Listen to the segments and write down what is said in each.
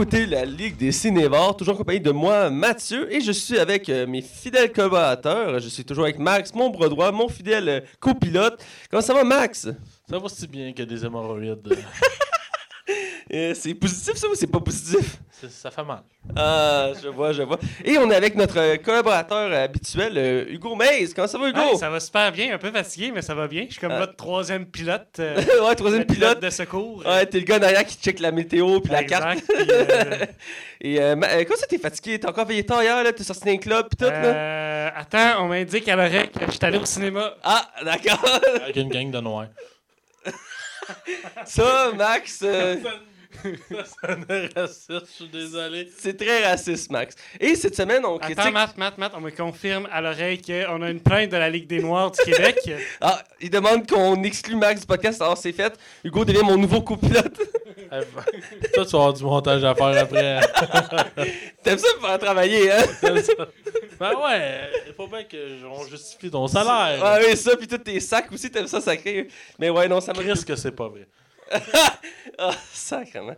Écoutez la Ligue des Cinévores, toujours en compagnie de moi, Mathieu, et je suis avec euh, mes fidèles collaborateurs. Je suis toujours avec Max, mon bras droit, mon fidèle euh, copilote. Comment ça va, Max? Ça va si bien que des hémorroïdes. Euh, c'est positif, ça, ou c'est pas positif? Ça- ça fait mal. Ah, je vois, je vois. Et on est avec notre euh, collaborateur habituel, euh, Hugo Mays. Comment ça va, Hugo? Ouais, ça va super bien, un peu fatigué, mais ça va bien. Je suis comme Ah. votre troisième pilote. euh, ouais, troisième pilote. de secours. Ouais, t'es le gars derrière qui check la météo puis la carte. Exact, puis, euh, Et euh, euh, comment ça, t'es fatigué? T'as encore veillé tard hier, là? T'es sorti d'un club pis tout, là? euh, attends, on m'indique à l'oreille que je suis allé au cinéma. Ah, d'accord. Avec une gang de noirs. ça, Max, euh, Ça sonne raciste, je suis désolé. c'est très raciste, Max. Et cette semaine, on critique... Attends, Matt, Matt, Matt, on me confirme à l'oreille qu'on a une plainte de la Ligue des Noirs du Québec. Ah, il demande qu'on exclue Max du podcast. Alors, c'est fait. Hugo devient mon nouveau copilote. Toi, tu vas avoir du montage à faire après. T'aimes ça pour faire travailler, hein? ben ouais, il faut bien qu'on justifie ton salaire. Ah oui, ça, puis tous tes sacs aussi, t'aimes ça sacré. Mais ouais, non, ça m'a... Chris que c'est pas vrai. Ah, sacrément.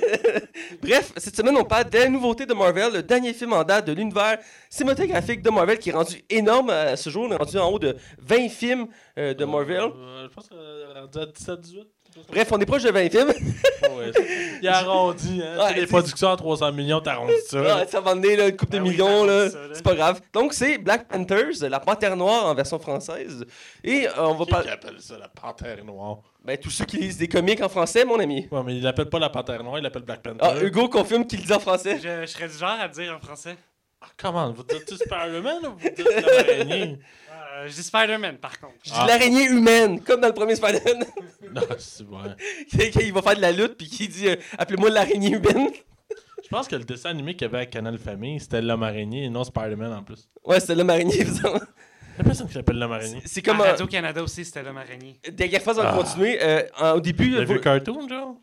Bref, cette semaine, on parle des nouveautés de Marvel, le dernier film en date de l'univers cinématographique de Marvel qui est rendu énorme à ce jour. On est rendu en haut de 20 films euh, de Marvel. Euh, je pense qu'on est rendu à 17-18. Bref, on est proche de 20 films. Ouais, il a arrondi, hein. Ouais, les productions à 300 millions, t'arrondis ça. Ah, là. ça va donner là, une coupe de Ah oui, millions, là. c'est pas grave. Donc, c'est Black Panthers, la panthère noire en version française. Et euh, on va parler. qui appelle ça la panthère noire? Ben, tous ceux qui lisent des comics en français, mon ami. Ouais, mais il l'appelle pas la panthère noire, il l'appelle Black Panther. Ah, Hugo confirme qu'il le dit en français. Je, je serais du genre à dire en français. Ah, comment? Vous dites-tu Spider-Man ou vous dites l'araignée? Euh, je dis Spider-Man, par contre. Je dis Ah. l'araignée humaine, comme dans le premier Spider-Man. non, c'est vrai. Quand il va faire de la lutte, puis qui dit euh, Appelez-moi l'araignée humaine. Je pense que le dessin animé qu'il y avait à Canal Famille, c'était l'homme araignée et non Spider-Man en plus. Ouais, c'était l'homme araignée, évidemment. Il a personne qui s'appelle l'homme araignée. C'est Comme comme. euh, Radio-Canada aussi, c'était l'homme araignée. Dernière fois, on va Ah. continuer. Euh, en- au début, Le vous- vieux cartoon, genre?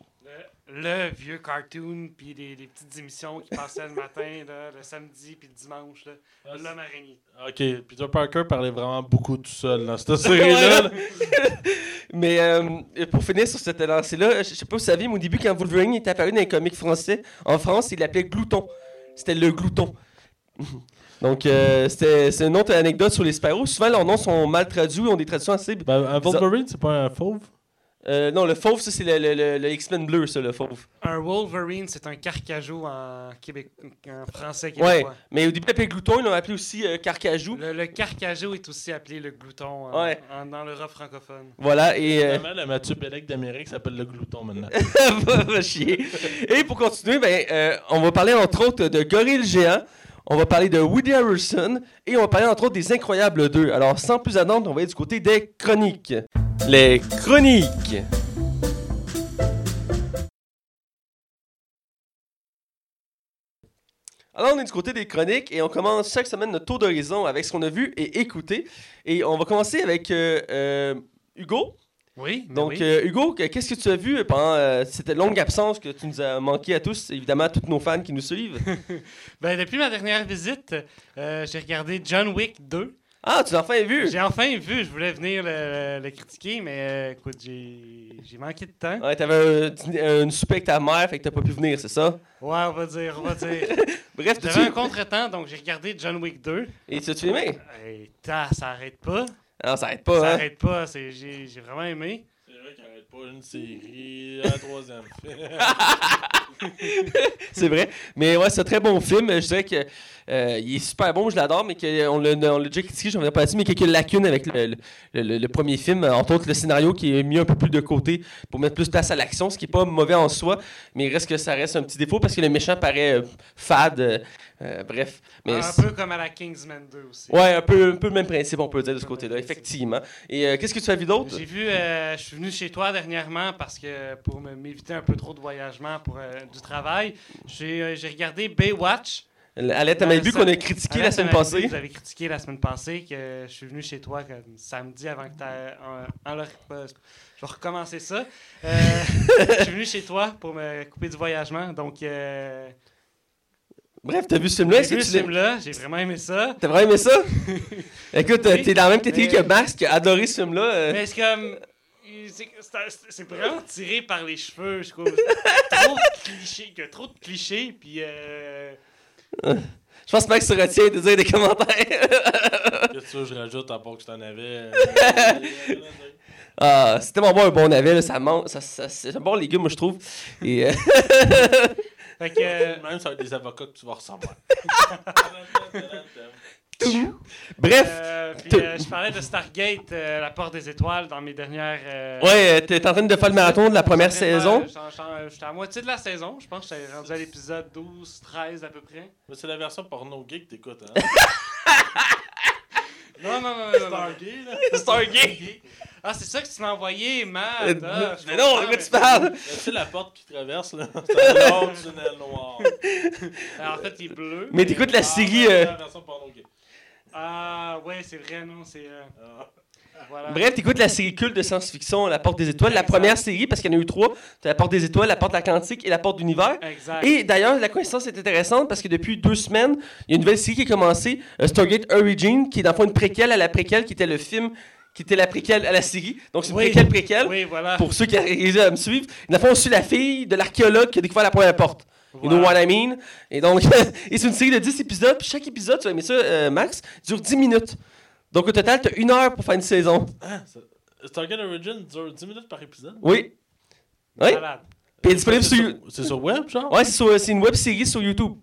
Le vieux cartoon, puis les, les petites émissions qui passaient le matin, là, le samedi, puis le dimanche. là. Ah, L'homme araignée. Ok, Peter Parker parlait vraiment beaucoup tout seul dans cette série-là. là. Mais euh, pour finir sur cette lancée-là, je je sais pas si vous saviez, mais au début, quand Wolverine est apparu dans les comics français, en France, il l'appelait Glouton. C'était le Glouton. Donc, euh, c'était- c'est une autre anecdote sur les super-héros. Souvent, leurs noms sont mal traduits, ont des traductions assez. Ben, un Wolverine, c'est pas un fauve? Euh, non, le fauve, ça, c'est le, le- le- le X-Men bleu, ça, le fauve. Un Wolverine, c'est un carcajou en, Québec, en français Ouais, québécois. mais au début, l'appelaient Glouton, ils l'ont appelé aussi euh, Carcajou. Le, le carcajou est aussi appelé le glouton en- Ouais. en- dans l'Europe francophone. Voilà, et. euh, Finalement, le Mathieu Bellec d'Amérique s'appelle le glouton maintenant. va, va chier. Et pour continuer, ben, euh, on va parler entre autres de Gorille Géant, on va parler de Woody Harrelson et on va parler entre autres des Incroyables 2. Alors sans plus attendre, on va aller du côté des chroniques. Les chroniques. Alors, on est du côté des chroniques et on commence chaque semaine notre tour d'horizon avec ce qu'on a vu et écouté. Et on va commencer avec euh, euh, Hugo. Oui, mais Donc, oui. euh, Hugo, que- qu'est-ce que tu as vu pendant cette longue absence que tu nous as manqué à tous, évidemment, à tous nos fans qui nous suivent? Ben, depuis ma dernière visite, j'ai regardé John Wick 2. Ah, tu l'as enfin vu? J'ai enfin vu, je voulais venir le, le critiquer, mais euh, écoute, j'ai manqué de temps. Ouais, t'avais un une souper avec ta mère, fait que t'as pas pu venir, c'est ça? Ouais, on va dire, on va dire. Bref, J'avais un contretemps, donc j'ai regardé John Wick 2. Et tu as-tu aimé? Et ça arrête pas. Non, ça arrête Ça pas, hein? arrête pas, c'est- j'ai vraiment aimé. C'est vrai qu'il arrête pas une série, un troisième film. c'est vrai. Mais ouais, c'est un très bon film. Je dirais que euh, il est super bon, je l'adore, mais qu'on l'a on l'a déjà critiqué, j'en reviens pas là-dessus, mais quelques lacunes avec le, le- le- le premier film. Entre autres, le scénario qui est mis un peu plus de côté pour mettre plus de place à l'action, ce qui est pas mauvais en soi, mais il reste que ça reste un petit défaut parce que le méchant paraît euh, fade. euh, euh, bref. Mais un peu comme à la Kingsman 2 aussi. Ouais, un peu, un peu le même principe, on peut dire, de ce côté-là, effectivement. Et euh, qu'est-ce que tu as vu d'autre? J'ai vu, euh, je suis venu chez toi dernièrement parce que pour m'éviter un peu trop de voyagement pour euh, du travail, j'ai euh, regardé Baywatch. Alette, t'as même vu qu'on a critiqué la semaine passée. Vous avez critiqué la semaine passée que je suis venu chez toi comme samedi avant que tu en, en leur- euh, Je vais recommencer ça. Euh, je suis venu chez toi pour me couper du voyagement. Donc, Bref, t'as vu ce film-là? j'ai vu ce film-là. J'ai vraiment aimé ça. T'as vraiment aimé ça? Écoute, Oui, t'es dans la même catégorie mais- que Max qui a adoré ce film-là. Mais c'est comme. C'est- vraiment tiré par les cheveux, je trouve. trop de clichés, que trop de clichés, puis euh, Je pense que Max se retient de dire des commentaires. Qu'est-ce que que je rajoute à part que je t'en avais? euh, ah, c'est tellement bon un bon navet, là, ça mange. Ça, ça- c'est un bon légume, moi, je trouve. Et, euh, fait que euh, Même ça va être des avocats que tu vas recevoir. Bref, euh, puis, euh, je parlais de Stargate, euh, la porte des étoiles, dans mes dernières. euh, ouais, t'es en train de faire le marathon de la première saison? j'étais à moitié de la saison, je pense que j'étais rendu à l'épisode 12, 13 à peu près. Mais c'est la version porno gay que t'écoutes, hein? Non, non, non, non. Stargay, là. Stargate. Ah, c'est ça que tu m'as envoyé, Matt. Euh, Ah, je mais non, de quoi mais- tu parles? Sais, la porte qui traverse, là? C'est un long tunnel noir. Alors, en fait, il est bleu. Mais t'écoutes la série. euh, La version porno gay. Ah, ouais, c'est vrai, non, c'est. euh, Ah. voilà. Bref, t'écoutes la série culte de science-fiction, La Porte des Étoiles, la première série, parce qu'il y en a eu trois. T'as La Porte des Étoiles, La Porte Atlantique et La Porte d'Univers. Exact. Et d'ailleurs, la coïncidence est intéressante parce que depuis deux semaines, il y a une nouvelle série qui est commencée, euh, Stargate Origin, qui est dans le fond une préquelle à la préquelle, qui était le film, qui était la préquelle à la série. Donc c'est une Oui. préquelle préquelle. Oui, voilà. Pour ceux qui arrivent à me suivre, dans le fond, on suit la fille de l'archéologue qui a découvert la première porte. You know what I mean? Et donc, et c'est une série de 10 épisodes, puis chaque épisode, tu vas aimer ça, euh, Max, dure 10 minutes. Donc au total, t'as une heure pour faire une saison. Ah, Stargate Origin dure 10 minutes par épisode? Oui. Oui. Puis elle est disponible C'est sur, C'est sur web, genre? Ouais, c'est c'est une web série sur YouTube.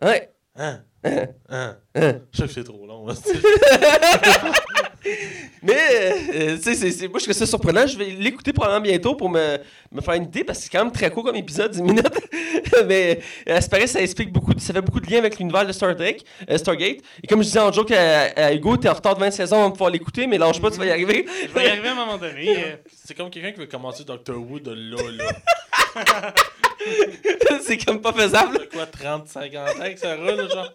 Ouais. Hein? Hein. Hein? Hein. Je sais que c'est trop long. Mais, euh, tu sais, moi, je trouve ça surprenant. Je vais l'écouter probablement bientôt pour me, me faire une idée parce que c'est quand même très court comme épisode, 10 minutes. Mais, à ce paraît, ça explique beaucoup, ça fait beaucoup de liens avec l'univers de Star Trek, euh, Stargate. Et comme je disais en joke à, à Hugo, t'es en retard de 20 saisons, on va pouvoir l'écouter, mais lâche pas, tu vas y arriver. Je vais y arriver à un moment donné. C'est comme quelqu'un qui veut commencer Doctor Who de là, là. c'est comme pas faisable. De quoi, 30, 50 ans que ça roule, genre?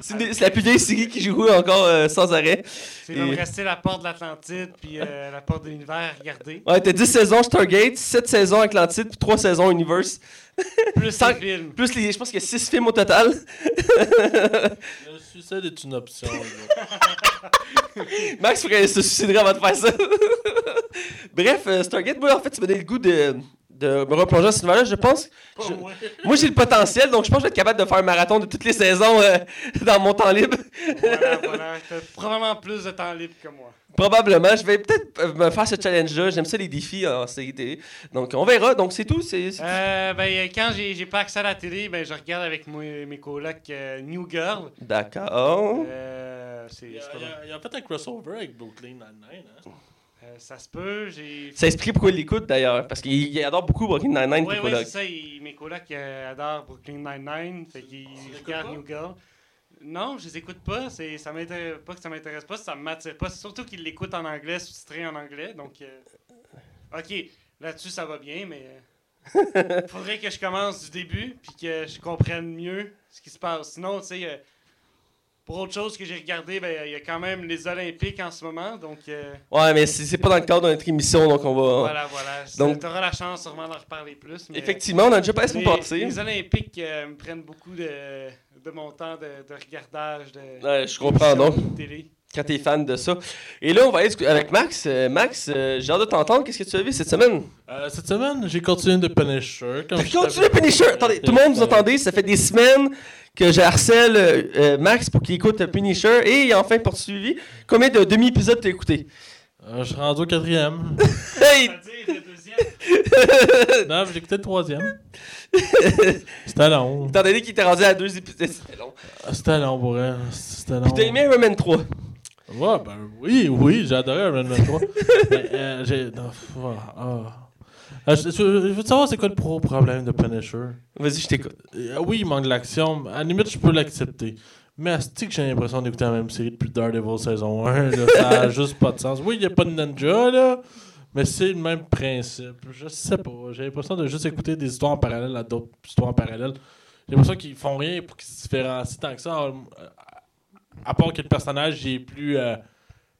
C'est c'est la plus vieille série qui joue encore euh, sans arrêt. Il va me Et- rester la porte de l'Atlantide puis euh, la porte de l'univers à regarder. Ouais, t'as 10 saisons Stargate, 7 saisons Atlantide, puis 3 saisons Universe. Plus Sans- les films. Plus les, je pense qu'il y a 6 films au total. Le suicide est une option. Max ferait se suiciderait avant de faire ça. Bref, euh, Stargate, moi en fait, tu m'as donné le goût de, de me replonger dans ce univers-là. Je pense. je- moi j'ai le potentiel, donc je pense que je vais être capable de faire un marathon de toutes les saisons euh, dans mon temps libre. Voilà, voilà. T'as probablement plus de temps libre que moi. Probablement. Je vais peut-être euh, me faire ce challenge-là. J'aime ça les défis en série télé. Donc on verra. Donc c'est tout. C'est. c'est- Euh, ben, quand j'ai j'ai pas accès à la télé, ben, je regarde avec moi- mes colocs euh, New Girl. D'accord. Euh, c'est Il y a, il y bon. a- il y a fait un crossover avec Brooklyn Nine-Nine. Hein? Euh, ça se peut, j'ai. Ça explique pourquoi il l'écoute d'ailleurs. Parce qu'il il adore beaucoup Brooklyn Nine-Nine. Oui, tes oui, c'est ça. il- mes colocs euh, adorent Brooklyn Nine-Nine. Fait qu'ils regardent? New Girl. Non, je les écoute pas. C'est, ça m'intéresse pas que ça m'intéresse pas, ça m'attire pas. C'est surtout qu'ils l'écoutent en anglais, sous-titré en anglais. Donc, euh, ok, là-dessus ça va bien, mais euh, faudrait que je commence du début puis que je comprenne mieux ce qui se passe. Sinon, tu sais, euh, pour autre chose que j'ai regardé, ben il y a quand même les Olympiques en ce moment, donc euh, Ouais, mais c'est c'est pas dans le cadre de notre émission, donc on va. voilà, voilà. Donc- Tu auras la chance sûrement d'en reparler plus. Mais, Effectivement, on a déjà passé les, une passée. les Olympiques euh, me prennent beaucoup de, de mon temps de, de regardage de Ouais, je comprends donc. de télé. Quand t'es fan de ça. Et là, on va aller discuter avec Max. Euh, Max, euh, j'ai hâte de t'entendre. Qu'est-ce que tu as vu cette semaine? Euh, cette semaine, j'ai continué de Punisher. Je Continue t'avais- Punisher! Attendez, tout le monde, vous entendez? Ça fait des semaines que je harcèle euh, Max pour qu'il écoute Punisher et il a enfin poursuivi. Combien de demi-épisodes t'as écouté? Euh, je suis rendu au quatrième. Hey! C'est-à-dire le deuxième. non, j'ai écouté le troisième. C'était long. Étant donné qu'il était rendu à deux épisodes, c'était long. Ah, C'était long pour elle. C'était long. Puis t'as aimé Iron Man 3. Ouais, ben oui, oui, j'ai adoré Iron Man 3. Mais, euh, j'ai. ah. Euh, je, veux savoir c'est quoi le pro problème de Punisher? Vas-y, je t'écoute. Euh, oui, il manque de l'action. À la limite, je peux l'accepter. Mais asti que j'ai l'impression d'écouter la même série depuis Daredevil saison 1. là, ça a juste pas de sens. Oui, il n'y a pas de ninja, là. Mais c'est le même principe. Je sais pas. J'ai l'impression de juste écouter des histoires en parallèle à d'autres histoires en parallèle. J'ai l'impression qu'ils font rien pour qu'ils se différencient tant que ça. Euh, À part que le personnage il est plus. euh,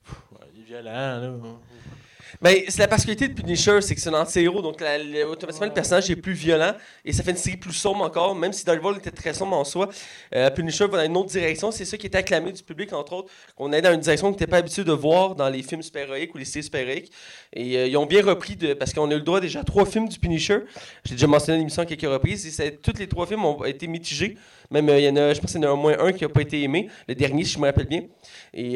pff, il est violent, là. Ben, c'est la particularité de Punisher, c'est que c'est un anti-héros, donc la- le- automatiquement le personnage est plus violent et ça fait une série plus sombre encore, même si Daredevil était très sombre en soi. Euh, Punisher va dans une autre direction, c'est ça qui était acclamé du public, entre autres, qu'on est dans une direction qu'on n'était pas habitué de voir dans les films super-héroïques ou les séries super-héroïques. Et euh, ils ont bien repris, de, parce qu'on a eu le droit déjà à trois films du Punisher. J'ai déjà mentionné l'émission à quelques reprises, et c'est- tous les trois films ont été mitigés. Même, euh, il y en a, je pense qu'il y en a au moins un qui n'a pas été aimé, le dernier, si je me rappelle bien. Et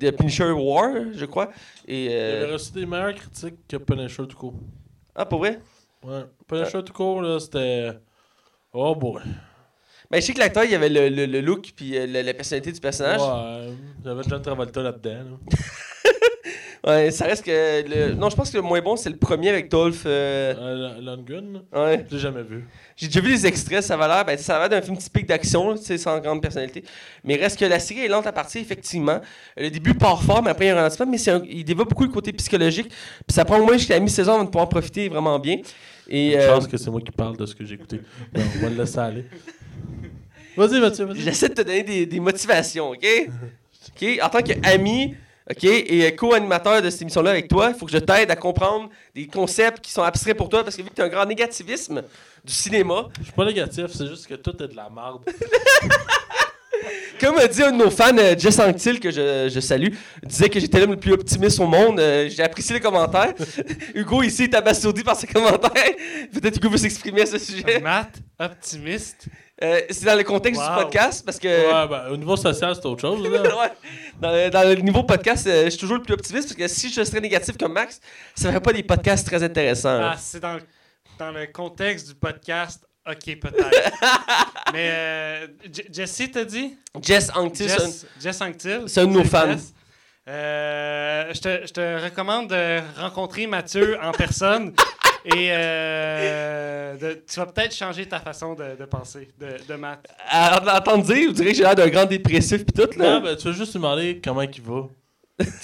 The Punisher War, je crois. Et, Il avait reçu des meilleures critiques que Punisher tout court. Ah, pour vrai? Ouais. Punisher tout court, là, c'était. Oh boy. Ben, je sais que l'acteur, il avait le, le- le look puis euh, la, la personnalité du personnage. Ouais. Ouais. Il y avait John Travolta là-dedans. là. ça reste que. Le... Non, je pense que le moins bon, c'est le premier avec Dolph. euh, Euh, Lundgren, Ouais. je l'ai jamais vu. J'ai déjà vu les extraits, ça va l'air. Ben, ça a l'air d'un film typique d'action, sans grande personnalité. Mais reste que la série est lente à partir, effectivement. Le début part fort, mais après, il y a un ralentissement. Mais c'est un- il développe beaucoup le côté psychologique. Puis ça prend au moins jusqu'à la mi-saison avant de pouvoir en profiter vraiment bien. Et. Je euh, pense que c'est moi qui parle de ce que j'ai écouté. On va le laisser aller. Vas-y, Mathieu, vas-y. J'essaie de te donner des, des motivations, OK? OK? En tant qu'ami, OK, et euh, co-animateur de cette émission-là avec toi, il faut que je t'aide à comprendre des concepts qui sont abstraits pour toi, parce que vu que tu as un grand négativisme du cinéma, Je suis pas négatif, c'est juste que tout est de la merde. comme a dit un de nos fans, euh, Jess Anctil, que je, je salue, disait que j'étais l'homme le plus optimiste au monde. Euh, J'ai apprécié les commentaires. Hugo, ici, est abasourdi par ses commentaires. Peut-être Hugo veut s'exprimer à ce sujet. Matt, optimiste? Euh, C'est dans le contexte du podcast, parce que... Ouais, ben, au niveau social, c'est autre chose. Là. Ouais. Dans, le, dans le niveau podcast, euh, je suis toujours le plus optimiste parce que si je serais négatif comme Max, ça ferait pas des podcasts très intéressants. Ah, là. c'est dans, le- dans le contexte du podcast. Ok, peut-être. Mais euh, J- Jesse t'a dit? Jess Anctil, Jess, Jess Anctil. c'est un de nos fans. Euh, je, te, je te recommande de rencontrer Mathieu en personne et euh, de- tu vas peut-être changer ta façon de, de penser de, de Matt. à l'entendre dire, vous direz que j'ai l'air d'un grand dépressif pis tout. Là. ben, tu veux juste lui demander comment il va.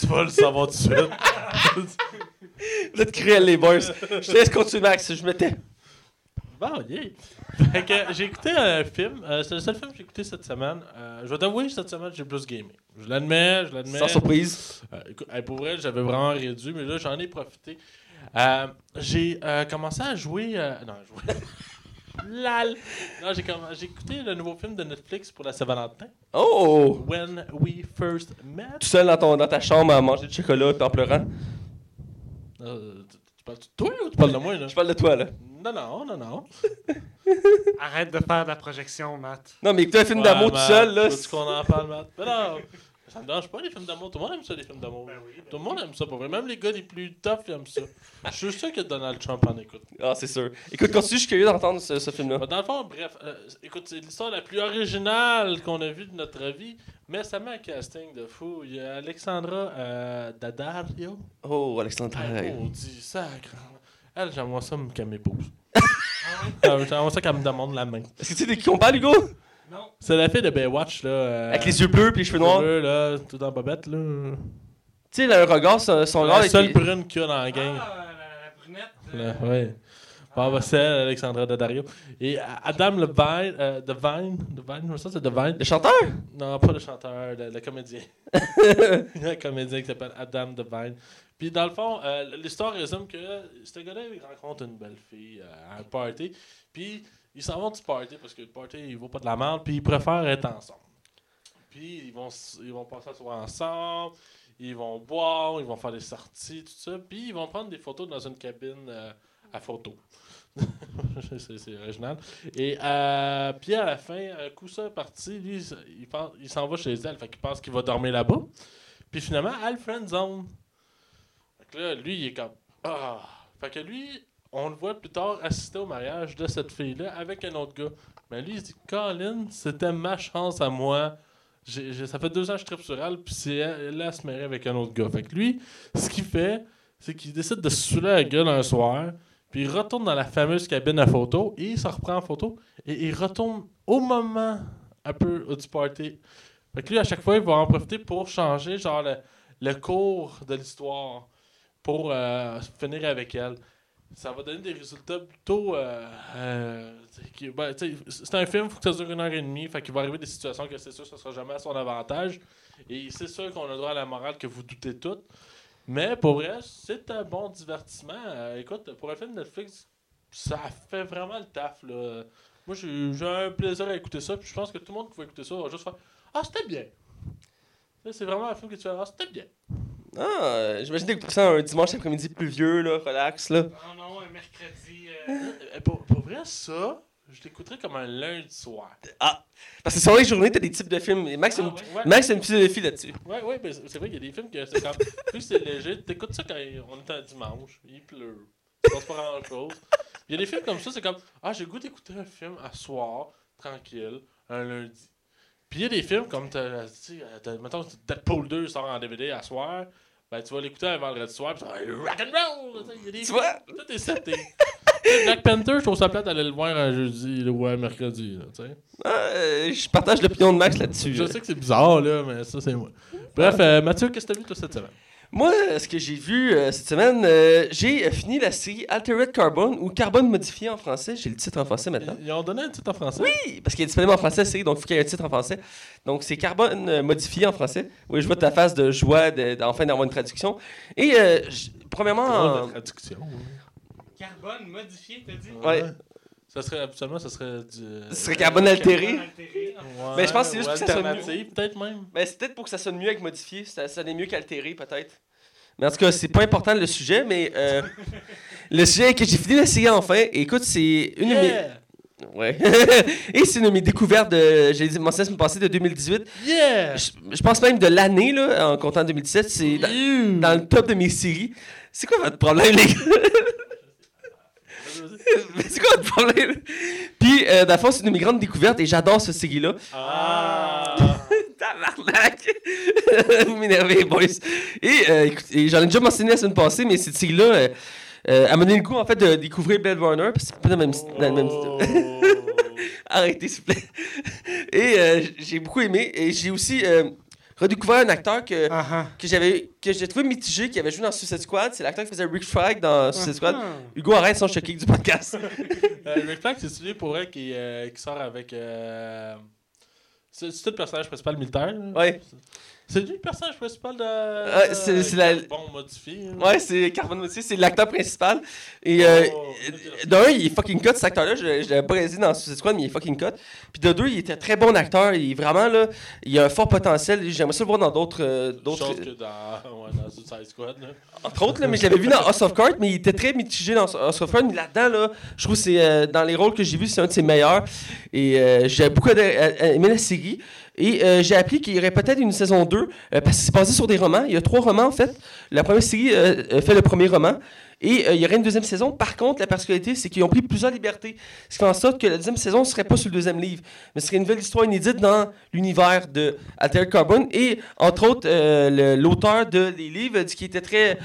tu vas le savoir tout de suite. Vous êtes cruels, les boys. Je te laisse continuer, Max. Je me tais. Bon, yeah. Fait que j'ai écouté un film. euh, c'est le seul film que j'ai écouté cette semaine. Euh, je vais t'avouer, cette semaine, j'ai plus gamé. Je l'admets, je l'admets. Sans surprise. Euh, écoute, pour vrai, j'avais vraiment réduit, mais là, j'en ai profité. Euh, j'ai euh, commencé à jouer. euh, non, à jouer. Lal! Non, j'ai comm- j'ai écouté le nouveau film de Netflix pour la Saint-Valentin. Oh! When We First Met. Tout seul dans, ton, dans ta chambre à manger du chocolat et en pleurant. Euh, tu, tu parles de toi ou tu parles de moi, là? Je parle de toi, là. Non, non, non, non. Arrête de faire de la projection, Matt. Non, mais écouter un film Ouais, d'amour tout seul, là. veux-tu qu'on en parle, Matt? Mais non! Ça me dérange pas, les films d'amour. Tout le monde aime ça, les films d'amour. Tout le monde aime ça, pour vrai. Même les gars les plus tough, ils aiment ça. Je suis sûr que Donald Trump en écoute. Ah, c'est sûr. Écoute, continue, je suis curieux d'entendre ce, ce film-là. Dans le fond, bref, euh, écoute, c'est l'histoire la plus originale qu'on a vue de notre vie, mais ça met un casting de fou. Il y a Alexandra euh, Daddario. Oh, Alexandre. Hey, oh, dit sacre. Elle, j'aimerais ça qu'elle m'épouse. Euh, j'aimerais ça qu'elle me demande la main. Est-ce que tu sais de qui on parle, Hugo? C'est la fille de Baywatch, là. euh, Avec les yeux bleus et les cheveux noirs. cheveux, là, tout en bobette, là. Tu sais, le regard, son, son regard. La est- seule brune qu'il y a dans la gang. Ah, la, la brunette. Là, ouais. Bon, bah, c'est elle, Alexandra Daddario. Et euh, Adam Levine, euh, Devine, Devine, je me sens que c'est Devine. Le chanteur? Non, pas le chanteur, le, le comédien. le comédien qui s'appelle Adam Devine. Puis dans le fond, euh, l'histoire résume que ce gars-là, il rencontre une belle fille euh, à un party. Puis ils s'en vont du party parce que le party, il vaut pas de la merde. Puis ils préfèrent être ensemble. Puis ils vont, ils vont passer la soirée ensemble. Ils vont boire, ils vont faire des sorties, tout ça. Puis ils vont prendre des photos dans une cabine euh, à photo. c'est original. Et euh, puis à la fin, un ça parti, lui, il il, s'en va chez elle, fait qu'il pense qu'il va dormir là-bas. Puis finalement, elle friend zone. Fait que là, lui, il est comme ah. Fait que lui, on le voit plus tard assister au mariage de cette fille-là avec un autre gars. Mais lui, il se dit Colin, c'était ma chance à moi. Ça fait deux ans que je tripe sur elle, puis c'est elle, elle, elle se marie avec un autre gars. Fait que lui, ce qu'il fait, c'est qu'il décide de se saouler la gueule un soir, puis il retourne dans la fameuse cabine à photo, et il se reprend en photo, et il retourne au moment un peu du party. Fait que lui, à chaque fois, il va en profiter pour changer genre le, le cours de l'histoire, pour euh, finir avec elle. Ça va donner des résultats plutôt. euh, euh, ben, c'est un film, il faut que ça dure une heure et demie. Fait qu'il va arriver des situations que c'est sûr que ça sera jamais à son avantage. Et c'est sûr qu'on a droit à la morale que vous doutez toutes. Mais pour vrai, c'est un bon divertissement. Écoute, pour un film Netflix, ça fait vraiment le taf. Là. Moi, j'ai un plaisir à écouter ça. Puis je pense que tout le monde qui va écouter ça va juste faire Ah, c'était bien. C'est vraiment un film que tu fais Ah, c'était bien. Ah, euh, j'imagine d'écouter ça un dimanche après-midi pluvieux, là, relax, là. Non, non, un mercredi. euh, Euh, pour, pour vrai, ça, je l'écouterais comme un lundi soir. Parce que sur les journées, t'as des types de films. Et Max, a Ah, une- ouais. Ouais. Max a une philosophie là-dessus. Ouais, ouais, mais c'est vrai qu'il y a des films que c'est comme. plus c'est léger, t'écoutes ça quand on est un dimanche, il pleut, il se passe pas grand chose. Il y a des films comme ça, c'est comme Ah, j'ai le goût d'écouter un film à soir, tranquille, un lundi. Puis il y a des films comme, t'as- tu sais, euh, t'as- mettons, Deadpool 2 sort en DVD à soir, ben tu vas l'écouter un vendredi soir, pis tu vas rock and roll! tu sais, il y a des Tu vois? Tout est seté. Black Panther, je trouve ça plate d'aller le voir un jeudi ou un mercredi, là, tu sais. Euh, je partage l'opinion de Max là-dessus. Je sais que c'est bizarre, là, mais ça, c'est moi. Bref, euh, Mathieu, qu'est-ce que t'as vu, toi, cette semaine? Moi, ce que j'ai vu euh, cette semaine, euh, j'ai fini la série Altered Carbon ou Carbone modifié en français. J'ai le titre en français maintenant. Ils ont donné un titre en français? Oui, parce qu'il est disponible en français, série, donc il faut qu'il y ait un titre en français. Donc c'est Carbone euh, modifié en français. Oui, je vois ta face de joie de- d'enfin d'avoir une traduction. Et euh, premièrement, en- de traduction. Carbone modifié, t'as dit? Ouais. Ça serait, habituellement, ça serait du... ce serait Carbone altéré. Carbone altéré. Ouais, Mais je pense que c'est juste ou pour que ça sonne alternative, peut-être même. Ben, c'est peut-être pour que ça sonne mieux avec modifié. Ça sonne mieux qu'altéré, peut-être. Mais en tout cas, c'est pas important le sujet, mais euh, le sujet est que j'ai fini la série enfin. Et écoute, c'est une de mes. Yeah! Ouais. Et c'est une de mes découvertes de. J'ai dit, mon semaine passée de 2018. Yeah! Je, je pense même de l'année, là, en comptant 2017. C'est dans, dans le top de mes séries. C'est quoi votre problème, les gars? c'est quoi votre problème? Puis, euh, dans le fond, c'est une de mes grandes découvertes et j'adore cette série-là. Ah! Tabarnak! Vous m'énervez, boys. Et, euh, et j'en ai déjà mentionné la semaine passée, mais cette série-là, euh, euh, elle m'a donné le goût, en fait, de découvrir Blade Runner, parce que c'est pas dans le même... dans le même- Oh. Arrêtez, s'il vous plaît. Et euh, j'ai beaucoup aimé. Et j'ai aussi euh, redécouvert un acteur que, Ah, ah. que j'avais que j'ai trouvé mitigé, qui avait joué dans Suicide Squad. C'est l'acteur qui faisait Rick Flag dans Suicide Squad. Ah. Hugo, arrête sans choquer du podcast. Euh, Rick Flag, c'est celui pour elle qui, euh, qui sort avec... euh, C'est c'est le personnage principal militaire? là? C'est lui le personnage principal de... Ouais, c'est- c'est la- Bon modifié. là. Ouais, c'est Carbone aussi, c'est l'acteur principal. Et euh, Oh, d'un, il est fucking cut cet acteur-là. Je, je l'avais pas réalisé dans Suicide Squad, mais il est fucking cut. Puis de deux, il était très bon acteur. Il est vraiment là, il a un fort potentiel. J'aimerais ça le voir dans d'autres. euh, d'autres Chose que dans, ouais, dans Suicide Squad. Là. Entre autres, là, mais je l'avais vu dans House of Cards, mais il était très mitigé dans House of Cards. Mais là-dedans, là, je trouve que c'est euh, dans les rôles que j'ai vus, c'est un de ses meilleurs. Et euh, j'ai beaucoup aimé la série. Et euh, j'ai appris qu'il y aurait peut-être une saison 2, euh, parce que c'est basé sur des romans. Il y a trois romans, en fait. La première série euh, fait le premier roman. Et il y aurait une deuxième saison. Par contre, la particularité, c'est qu'ils ont pris plusieurs libertés. Ce qui fait en sorte que la deuxième saison ne serait pas sur le deuxième livre, mais ce serait une nouvelle histoire inédite dans l'univers de Altered Carbon. Et, entre autres, l'auteur de les livres qu'il était très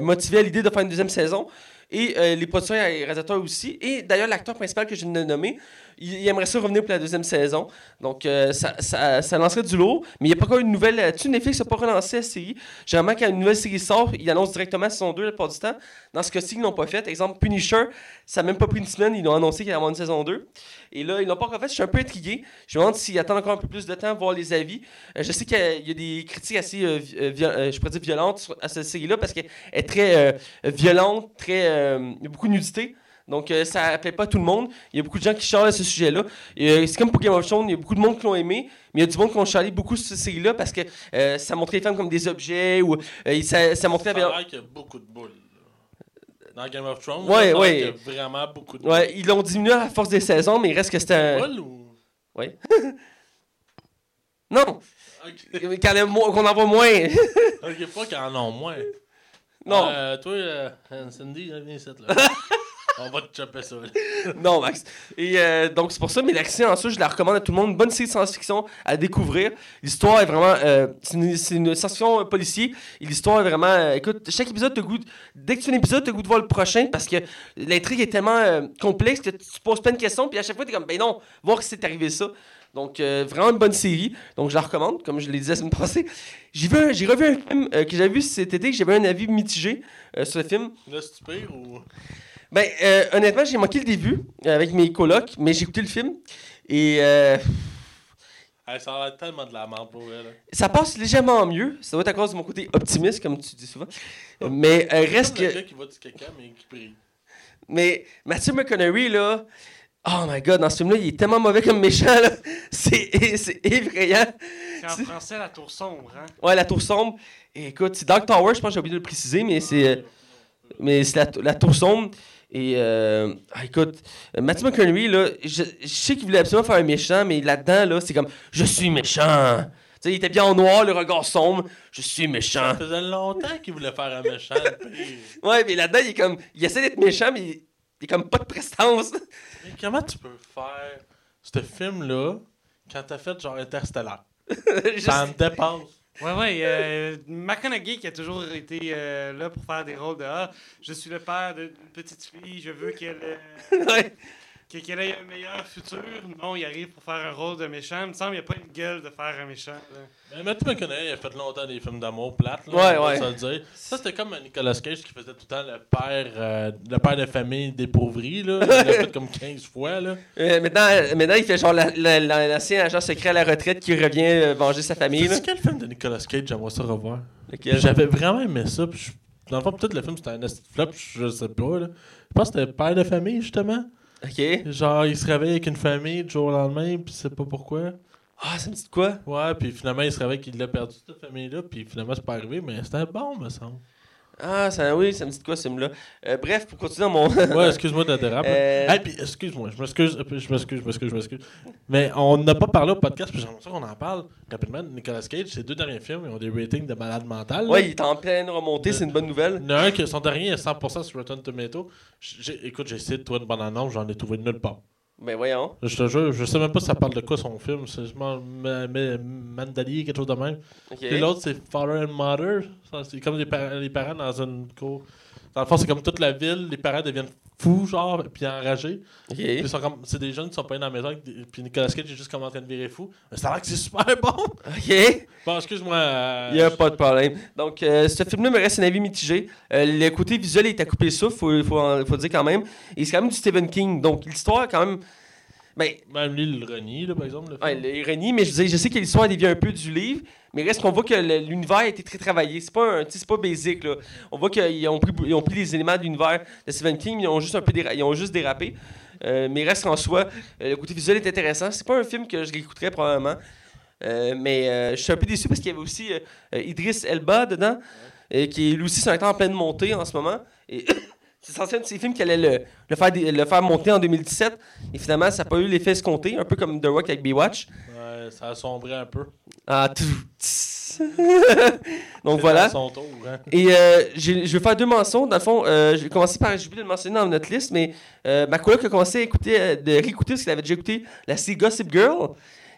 motivé à l'idée de faire une deuxième saison. Et les producteurs et les réalisateurs aussi. Et d'ailleurs, l'acteur principal que je viens de nommer, il, aimerait ça revenir pour la deuxième saison. Donc, euh, ça, ça, ça lancerait du lourd. Mais il n'y a pas encore une nouvelle là-dessus. Netflix n'a pas relancé la série. Généralement, quand une nouvelle série sort, ils annoncent directement saison 2 la plupart du temps. Dans ce cas-ci, ils ne l'ont pas fait. Exemple, Punisher, ça n'a même pas pris une semaine. Ils ont annoncé qu'il allait avoir une saison 2. Et là, ils l'ont pas encore fait. Je suis un peu intrigué. Je me demande s'ils attendent encore un peu plus de temps, voir les avis. Euh, je sais qu'il y a- des critiques assez, euh, euh, euh, je pourrais dire violentes à cette série-là parce qu'elle est très euh, violente, très, euh, beaucoup de nudité. Donc, euh, ça ne plaît pas tout le monde. Il y a beaucoup de gens qui chialent à ce sujet-là. Et, euh, c'est comme pour Game of Thrones, il y a beaucoup de monde qui l'ont aimé, mais il y a du monde qui ont chialé beaucoup sur cette série-là parce que euh, ça montrait les femmes comme des objets ou ça, ça montrait... Ça a qu'il y a beaucoup de boules. Dans Game of Thrones, Ouais, là, ouais. qu'il y a vraiment beaucoup de boules. Ouais, ils l'ont diminué à force des saisons, mais il reste que c'était un... Boules ou... Non! Ok, Qu'on en voit moins! Ok, pas qu'ils en ont moins. non! Toi, euh, Cindy, viens ici, là. On va te chopper ça. là. Non, Max. Et euh, donc, c'est pour ça, mais l'action en soi, je la recommande à tout le monde. Une bonne série de science-fiction à découvrir. L'histoire est vraiment. euh, c'est une, une science-fiction euh, policier. Et l'histoire est vraiment. euh, écoute, chaque épisode, te goût. dès que tu fais un épisode, tu as goût de voir le prochain parce que l'intrigue est tellement complexe que tu te poses plein de questions. Puis à chaque fois, tu es comme, ben non, voir si c'est arrivé ça. Donc, euh, vraiment une bonne série. Donc, je la recommande, comme je l'ai dit la semaine passée. J'ai, revu un film euh, que j'avais vu cet été, que j'avais un avis mitigé euh, sur le film. C'est pire ou? Ben, euh, honnêtement, j'ai manqué le début euh, avec mes colocs, mais j'ai écouté le film. Et. euh, ça a l'air tellement de la merde pour elle. là. Ça passe légèrement mieux. Ça doit être à cause de mon côté optimiste, comme tu dis souvent. Mais euh, reste que. gars qui va du caca, mais qui prie. Mais Matthew McConaughey, là. Oh my god, dans ce film-là, il est tellement mauvais comme méchant, là. C'est c'est effrayant. C'est en français la tour sombre, hein? Ouais, la tour sombre. Et écoute, c'est Dark Tower, je pense que j'ai oublié de le préciser, mais c'est. euh, Mais c'est la, la tour sombre. Et euh, ah, écoute, Matthew McConaughey, là, je, je sais qu'il voulait absolument faire un méchant, mais là-dedans, là, c'est comme Je suis méchant. Tu sais, il était bien en noir, le regard sombre. Je suis méchant. Ça faisait longtemps qu'il voulait faire un méchant. Ouais, mais là-dedans, il est comme. Il essaie d'être méchant, mais il, il est comme pas de prestance. Mais comment tu peux faire ce film-là quand t'as fait genre Interstellar? Ça me dépasse. Ouais, ouais. Euh, McConaughey qui a toujours été euh, là pour faire des rôles de Ah, je suis le père d'une petite fille, je veux qu'elle. que- qu'elle ait un meilleur futur? Non, il arrive pour faire un rôle de méchant. Il me semble qu'il n'y a pas une gueule de faire un méchant. là. Mais Matthew McConaughey, il a fait longtemps des films d'amour plates. Là, Ouais, on ouais. le dire. Ça, c'était comme Nicolas Cage qui faisait tout le temps le père, euh, le père de famille dépauvri. Là. Il l'a fait comme 15 fois. Là. Euh, maintenant, euh, maintenant, il fait genre la- la- la- l'ancien agent secret à la retraite qui revient euh, venger sa famille. C'est quel film de Nicolas Cage? J'aimerais ça revoir? J'avais vraiment aimé ça. Puis je- Dans le fond, peut-être le film c'était un flop, je sais pas. Là. Je pense que c'était père de famille, justement. Ok. Genre, il se réveille avec une famille du jour au lendemain, puis c'est pas pourquoi. Ah, ça me dit de quoi? Ouais, puis finalement, il se réveille qu'il l'a perdu, cette famille-là, puis finalement, c'est pas arrivé, mais c'était bon, me semble. Ah, ça, oui, ça me dit de quoi ce film-là? Euh, bref, pour continuer dans mon. Ouais, excuse-moi de déraper. Euh, puis excuse-moi, je m'excuse, je m'excuse, je m'excuse, je m'excuse. Mais on n'a pas parlé au podcast, puis j'aimerais ça qu'on en parle rapidement. Nicolas Cage, ses deux derniers films, ils ont des ratings de malade mental. là. ouais, il est en pleine remontée, c'est une bonne nouvelle. Il y en a un qui, son dernier est 100% sur Rotten Tomato. Écoute, j'ai essayé de trouver une bonne annonce, j'en ai trouvé nulle part. Ben voyons. Je te jure, je sais même pas si ça parle de quoi son film. C'est justement Ma- Ma- Mandali, quelque chose de même. Et l'autre, c'est Father and Mother. C'est comme les, par- les parents dans une cour. Dans le fond, c'est comme toute la ville, les parents deviennent fous, genre, puis enragés. Comme, c'est des jeunes qui sont pas dans la maison, puis Nicolas Cage est juste comme en train de virer fou. Mais ça a l'air que c'est super bon. Ok. Bon, excuse-moi. euh, Il n'y a pas de problème. Donc, euh, ce film-là me reste un avis mitigé. Euh, le côté visuel est à couper le souffle, faut, faut, faut dire quand même. Et c'est quand même du Stephen King. Donc, l'histoire, quand même. Ben, Même lui, il le renie, là, par exemple. Le ouais, film. l'ironie, mais je, sais que l'histoire dévie un peu du livre. Mais reste qu'on voit que l'univers a été très travaillé. C'est pas un, c'est pas basic là. On voit qu'ils ont pris, ils ont pris les éléments de l'univers de Stephen King, mais ils ont juste un peu déra- ils ont juste dérapé. Euh, mais reste qu'en soi, euh, le côté visuel est intéressant. C'est pas un film que je réécouterais probablement. Euh, mais je suis un peu déçu parce qu'il y avait aussi Idris Elba dedans, qui est lui aussi sur un temps en pleine montée en ce moment. Et c'est censé être ces films qui allait le, le faire, le faire monter en 2017. Et finalement, ça n'a pas eu l'effet escompté, un peu comme The Rock avec Baywatch. Ouais, ça a sombré un peu. Ah, tout. Donc voilà. tour, hein. Et euh, j'ai- je vais faire deux mentions. Dans le fond, euh, je vais commencer par, j'ai oublié de le mentionner dans notre liste, mais euh, ma coloc a commencé à écouter, euh, de réécouter parce qu'elle avait déjà écouté la série Gossip Girl.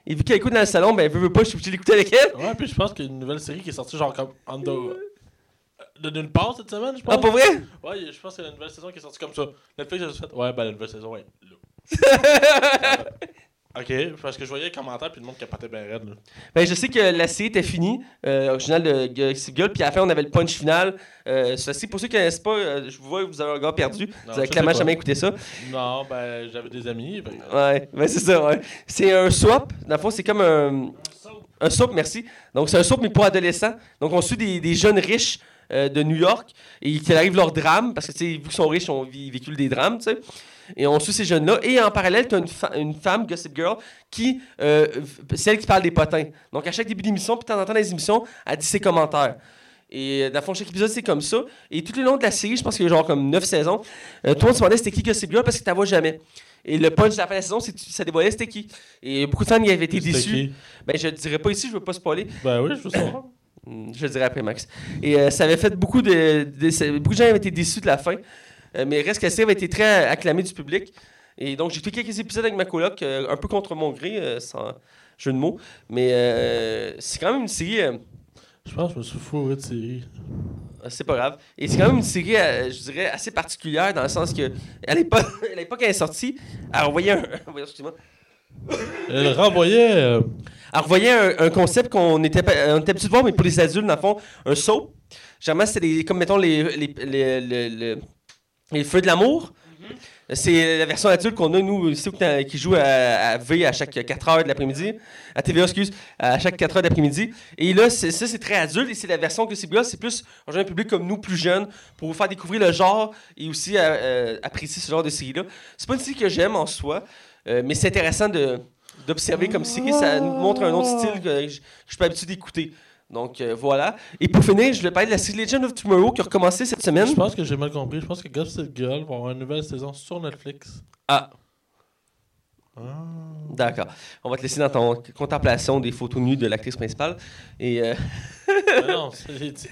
Et vu qu'elle écoute dans le salon, ben, elle veut, veut pas, je suis obligé d'écouter avec elle. Ouais, puis je pense qu'il y a une nouvelle série qui est sortie genre comme on the- de nulle part cette semaine, je pense? Ah, pour vrai? Ouais, je pense qu'il y a une nouvelle saison qui est sortie comme ça. Netflix a juste fait Ouais, ben la nouvelle saison est là. ok, parce que je voyais les commentaires puis le monde capotait bien raide. Là. Ben, je sais que la série était finie, euh, originale de Gossip Girl, puis à la fin, on avait le punch final. Euh, ceci, pour ceux qui ne connaissent pas, euh, je vous vois que vous avez un regard perdu. Non, vous avez clairement jamais écouté ça. Non, ben j'avais des amis. fait que- Ouais, ben c'est ça, ouais. C'est un swap. Dans le fond, c'est comme un. Un soap, merci. Donc, c'est un soap, mais pour adolescents. Donc, on suit des, des jeunes riches euh, de New York et qu'il arrive leur drame, parce que, tu sais, vu qu'ils sont riches, on véhiculent des drames, tu sais. Et on suit ces jeunes-là. Et en parallèle, tu as une, fa- une femme, Gossip Girl, qui. Euh, celle qui parle des potins. Donc, à chaque début d'émission, puis de temps en temps dans les émissions, elle dit ses commentaires. Et euh, dans le fond, chaque épisode, c'est comme ça. Et tout le long de la série, je pense qu'il y a genre comme 9 saisons, euh, toi, on se demandait c'était qui Gossip Girl parce que tu la vois jamais. Et le punch de la fin de la saison, c'est que ça dévoilait c'était qui. Et beaucoup de fans y avaient été déçus. qui? Ben, je le dirais pas ici, je veux pas spoiler. Ben oui, je veux savoir. Hmm, Je le dirai après, Max. Et euh, ça avait fait beaucoup de, de- Beaucoup de gens avaient été déçus de la fin. Euh, mais reste série avait été très acclamée du public. Et donc, j'ai fait quelques épisodes avec ma coloc, euh, un peu contre mon gré, euh, sans jeu de mots. Mais c'est quand même une série. Je pense que je me suis fourré de série. c'est pas grave. Et c'est quand même une série, je dirais, assez particulière dans le sens que, à l'époque, elle est sortie, elle envoyait un. Elle renvoyait. euh, Elle revoyait un, un concept qu'on était, pas- on était habitué de voir, mais pour les adultes, dans le fond, un soap. Généralement, c'était des- comme, mettons, les, les, les, les- les- les feux de l'amour. C'est la version adulte qu'on a, nous, ici, qui joue à, à V à chaque 4 heures de l'après-midi. À TVA, excuse, à chaque 4 heures d'après-midi. Et là, c'est- ça, c'est très adulte. Et c'est la version que CBS, c'est plus un public comme nous, plus jeunes, pour vous faire découvrir le genre et aussi euh, euh, apprécier ce genre de série-là. C'est pas une série que j'aime en soi, euh, mais c'est intéressant de d'observer comme série. Ça nous montre un autre style que je, que je suis pas habitué d'écouter. Donc euh, voilà. Et pour finir, je vais parler de la série Legend of Tomorrow qui a recommencé cette semaine. Je pense que j'ai mal compris. Je pense que Gossip Girl va avoir une nouvelle saison sur Netflix. Ah. D'accord. On va te laisser dans ton contemplation des photos nues de l'actrice principale. Et euh, non, c'est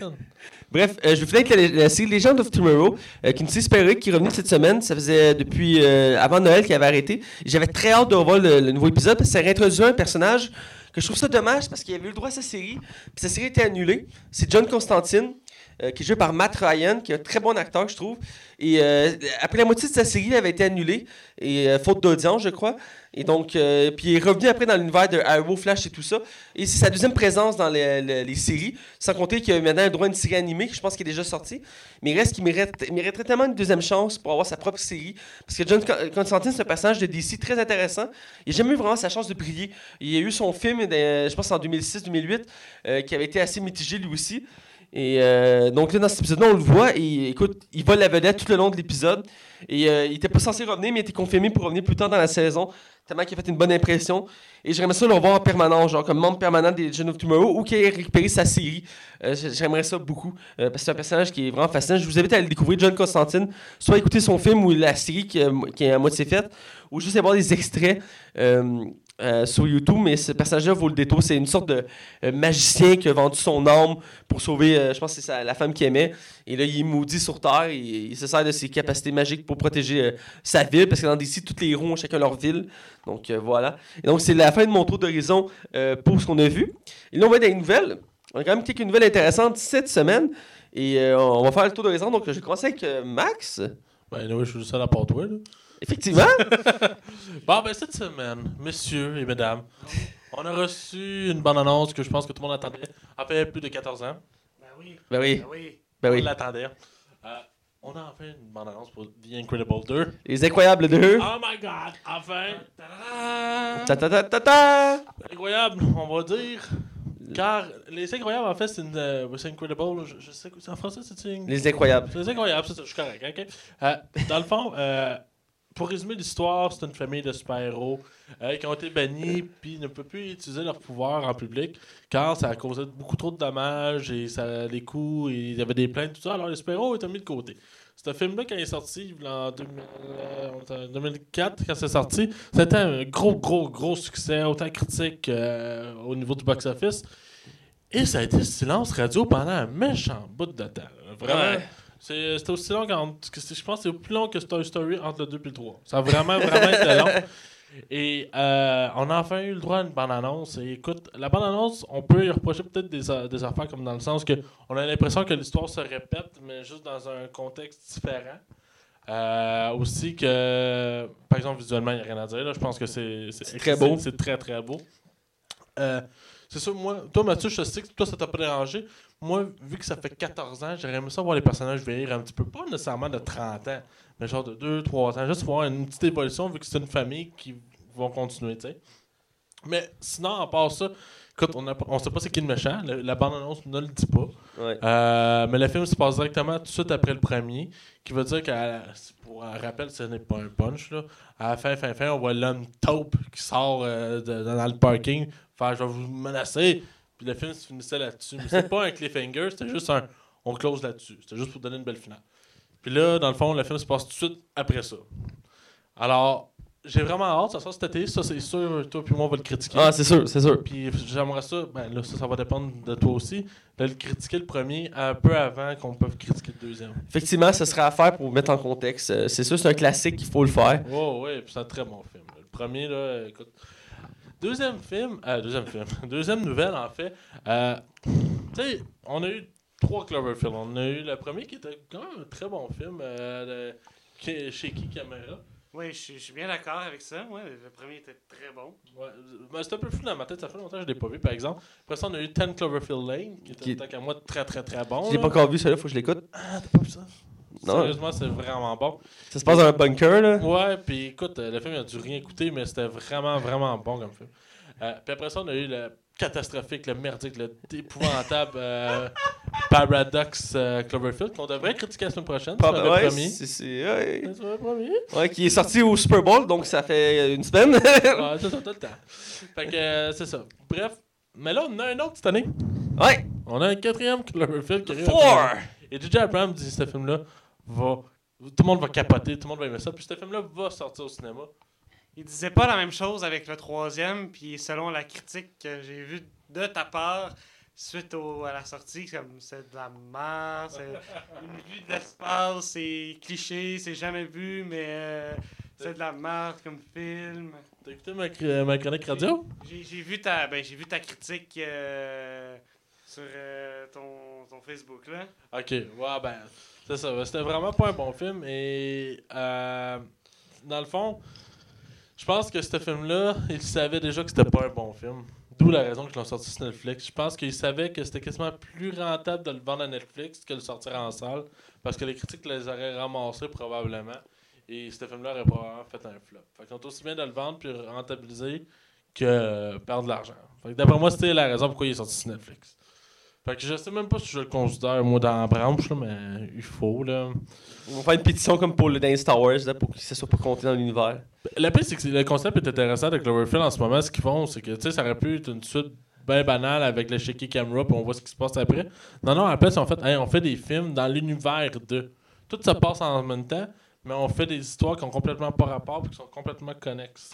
bref, euh, je vais finir avec la, la série Legend of Tomorrow, euh, qui est une série qui est revenue cette semaine. Ça faisait depuis euh, avant Noël qu'elle avait arrêté. J'avais très hâte de revoir le, le nouveau épisode parce que ça réintroduisait un personnage que je trouve ça dommage parce qu'il avait eu le droit à sa série. Puis sa série a été annulée. C'est John Constantine. Euh, qui est joué par Matt Ryan, qui est un très bon acteur, je trouve. Et euh, après la moitié de sa série, elle avait été annulée, et euh, faute d'audience, je crois. Et donc, puis il est revenu après dans l'univers de Arrow, Flash et tout ça. Et c'est sa deuxième présence dans les, les- séries, sans compter qu'il a maintenant un droit à une série animée, que je pense qu'il est déjà sorti. Mais il reste qu'il mérite, il mériterait tellement une deuxième chance pour avoir sa propre série. Parce que John Con- Constantine, c'est un personnage de DC très intéressant. Il n'a jamais eu vraiment sa chance de briller. Il y a eu son film, je pense en 2006-2008, euh, qui avait été assez mitigé lui aussi. Et euh, donc là, dans cet épisode-là, on le voit et écoute, il vole la vedette tout le long de l'épisode. Et euh, il était pas censé revenir, mais il était confirmé pour revenir plus tard dans la saison. Tellement qu'il a fait une bonne impression. Et j'aimerais ça le revoir en permanence, genre comme membre permanent des Legends of Tomorrow ou qu'il ait récupéré sa série. Euh, j'ai- j'aimerais ça beaucoup. parce que c'est un personnage qui est vraiment fascinant. Je vous invite à aller découvrir John Constantine. Soit écouter son film ou la série qui, qui est à moitié faite, ou juste avoir des extraits. Euh, sur YouTube, mais ce personnage-là vaut le détour. C'est une sorte de euh, magicien qui a vendu son âme pour sauver, euh, je pense que c'est la femme qu'il aimait. Et là, il est maudit sur Terre il se sert de ses capacités magiques pour protéger sa ville, parce que dans DC, tous les héros ont chacun leur ville. Donc voilà. Et donc, c'est la fin de mon tour d'horizon pour ce qu'on a vu. Et là, on va les nouvelles. On a quand même quelques nouvelles intéressantes cette semaine. Et on va faire le tour d'horizon. Donc, je vais commencer avec Max. Ben, oui, je suis le seul à part là. Effectivement. Bon, ben, cette semaine, messieurs et mesdames, on a reçu une bonne annonce que je pense que tout le monde attendait. En fait, plus de 14 ans. Ben oui. ben oui. Ben oui. Ben On oui. l'attendait. Euh, on a enfin une bonne annonce pour The Incredible 2. Les incroyables deux. Oh my god, enfin! Ta ta ta ta ta. Incroyable, on va dire. Car les incroyables, en fait, c'est une. euh, c'est Incredible. Je, je sais que c'est en français, c'est une. Les incroyables. C'est incroyable, c'est ça, je suis correct, ok? Euh, dans le fond, euh, pour résumer l'histoire, c'est une famille de super-héros euh, qui ont été bannis puis ne peuvent plus utiliser leur pouvoir en public car ça a causé beaucoup trop de dommages et ça, les coups, et il y avait des plaintes, tout ça. Alors les super-héros étaient mis de côté. Ce film-là, quand il est sorti, en 2000, euh, 2004, quand c'est sorti, c'était un gros, gros, gros succès, autant critique euh, au niveau du box-office. Et ça a été silence radio pendant un méchant bout de temps. Vraiment. C'est- C'était aussi long qu'entre. Je pense que c'est plus long que Toy Story entre le 2 et le 3. Ça a vraiment, vraiment été long. Et euh, on a enfin eu le droit à une bande-annonce. Et écoute, la bande-annonce, on peut y reprocher peut-être des, des affaires comme dans le sens que on a l'impression que l'histoire se répète, mais juste dans un contexte différent. Euh, aussi que, par exemple, visuellement, il n'y a rien à dire. là. Je pense que c'est c'est très beau. C'est très, très beau. Euh, c'est sûr, moi, toi, Mathieu, je sais que toi, ça t'a pas dérangé. Moi, vu que ça fait 14 ans, j'aurais aimé ça voir les personnages vieillir un petit peu. Pas nécessairement de 30 ans, mais genre de 2, 3 ans. Juste avoir une petite évolution, vu que c'est une famille qui vont continuer, tu sais. Mais sinon, à part ça, écoute, on, a, on sait pas c'est qui le méchant. Le- la bande-annonce ne le dit pas. Ouais. Euh, mais le film se passe directement tout de suite après le premier, qui veut dire qu'à pour un rappel, ce n'est pas un punch. Là. À la fin, fin, fin, on voit l'homme taupe qui sort euh, de- dans le parking, faire je vais vous menacer. Puis le film se finissait là-dessus. Mais c'est pas un cliffhanger, c'était juste un on close là-dessus. C'était juste pour donner une belle finale. Puis là, dans le fond, le film se passe tout de suite après ça. Alors, j'ai vraiment hâte, ça sort cet été, ça c'est sûr, toi puis moi on va le critiquer. Ah, c'est sûr, c'est sûr. Puis j'aimerais ça, ben là, ça, ça va dépendre de toi aussi, de le critiquer le premier un peu avant qu'on peut critiquer le deuxième. Effectivement, ce sera à faire pour vous mettre en contexte. Euh, C'est sûr, c'est un classique, il faut le faire. Oh, ouais, puis c'est un très bon film. Le premier, là, écoute. Deuxième film, euh, deuxième film, deuxième nouvelle en fait. Euh, tu sais, on a eu trois Cloverfield. On a eu le premier qui était quand même un très bon film, euh, de- chez qui Camera. Oui, je suis- bien d'accord avec ça. Ouais, le premier était très bon. Ouais, mais c'est un peu flou dans ma tête, ça fait longtemps que je l'ai pas vu par exemple. Après ça, on a eu 10 Cloverfield Lane, qui était Qui- tant qu'à moi très très très bon. Je l'ai pas encore vu, celui-là, faut que je l'écoute. Ah, t'as pas vu ça? Non. Sérieusement, c'est vraiment bon. Ça se passe dans un bunker, là? Ouais, puis écoute, euh, le film, il a dû rien écouter, mais c'était vraiment, vraiment bon comme film. Euh, puis après ça, on a eu le catastrophique, le merdique, le épouvantable euh, Paradox euh, Cloverfield, qu'on devrait critiquer la semaine prochaine. Pas- l'avais ouais, promis. c'est- c'est- ouais. Ouais, qui est sorti au Super Bowl, donc ça fait une semaine. Ouais, c'est ça, tout le temps. Fait que euh, c'est ça. Bref, mais là, on a un autre cette année. ouais, On a un quatrième Cloverfield qui arrive. four! Et J.J. Abrams dit ce film-là va. Tout le monde va capoter, tout le monde va aimer ça. Puis ce film-là va sortir au cinéma. Il disait pas la même chose avec le troisième, puis selon la critique que j'ai vue de ta part, suite au- à la sortie, comme c'est de la merde, c'est une vue de l'espace, c'est cliché, c'est jamais vu, mais euh, c'est de la merde comme film. T'as écouté ma, ma chronique radio? J'ai j'ai vu ta ben, j'ai vu ta critique euh, sur euh, ton, ton Facebook là. Ok, ben, c'est ça. C'était vraiment pas un bon film. Et euh, dans le fond, je pense que ce film-là, il savait déjà que c'était pas un bon film. D'où la raison qu'ils l'ont sorti sur Netflix. Je pense qu'ils savaient que c'était quasiment plus rentable de le vendre à Netflix que de le sortir en salle. Parce que les critiques les auraient ramassés probablement. Et ce film-là aurait probablement fait un flop. Fait ont aussi bien de le vendre puis rentabiliser que euh, perdre de l'argent. D'après moi, c'était la raison pourquoi il est sorti sur Netflix. Fait que je sais même pas si je le considère, moi, dans la branche, là, mais il faut, là. On va faire une pétition comme pour le dans Star Wars, là, pour que ça soit pas compté dans l'univers. Le pire, c'est que le concept est intéressant de Cloverfield en ce moment. Ce qu'ils font, c'est que, tu sais, ça aurait pu être une suite bien banale avec le shaky camera, puis on voit ce qui se passe après. Non, non, après, c'est en fait, hey, on fait des films dans l'univers de. Tout ça passe en même temps, mais on fait des histoires qui ont complètement pas rapport, puis qui sont complètement connexes.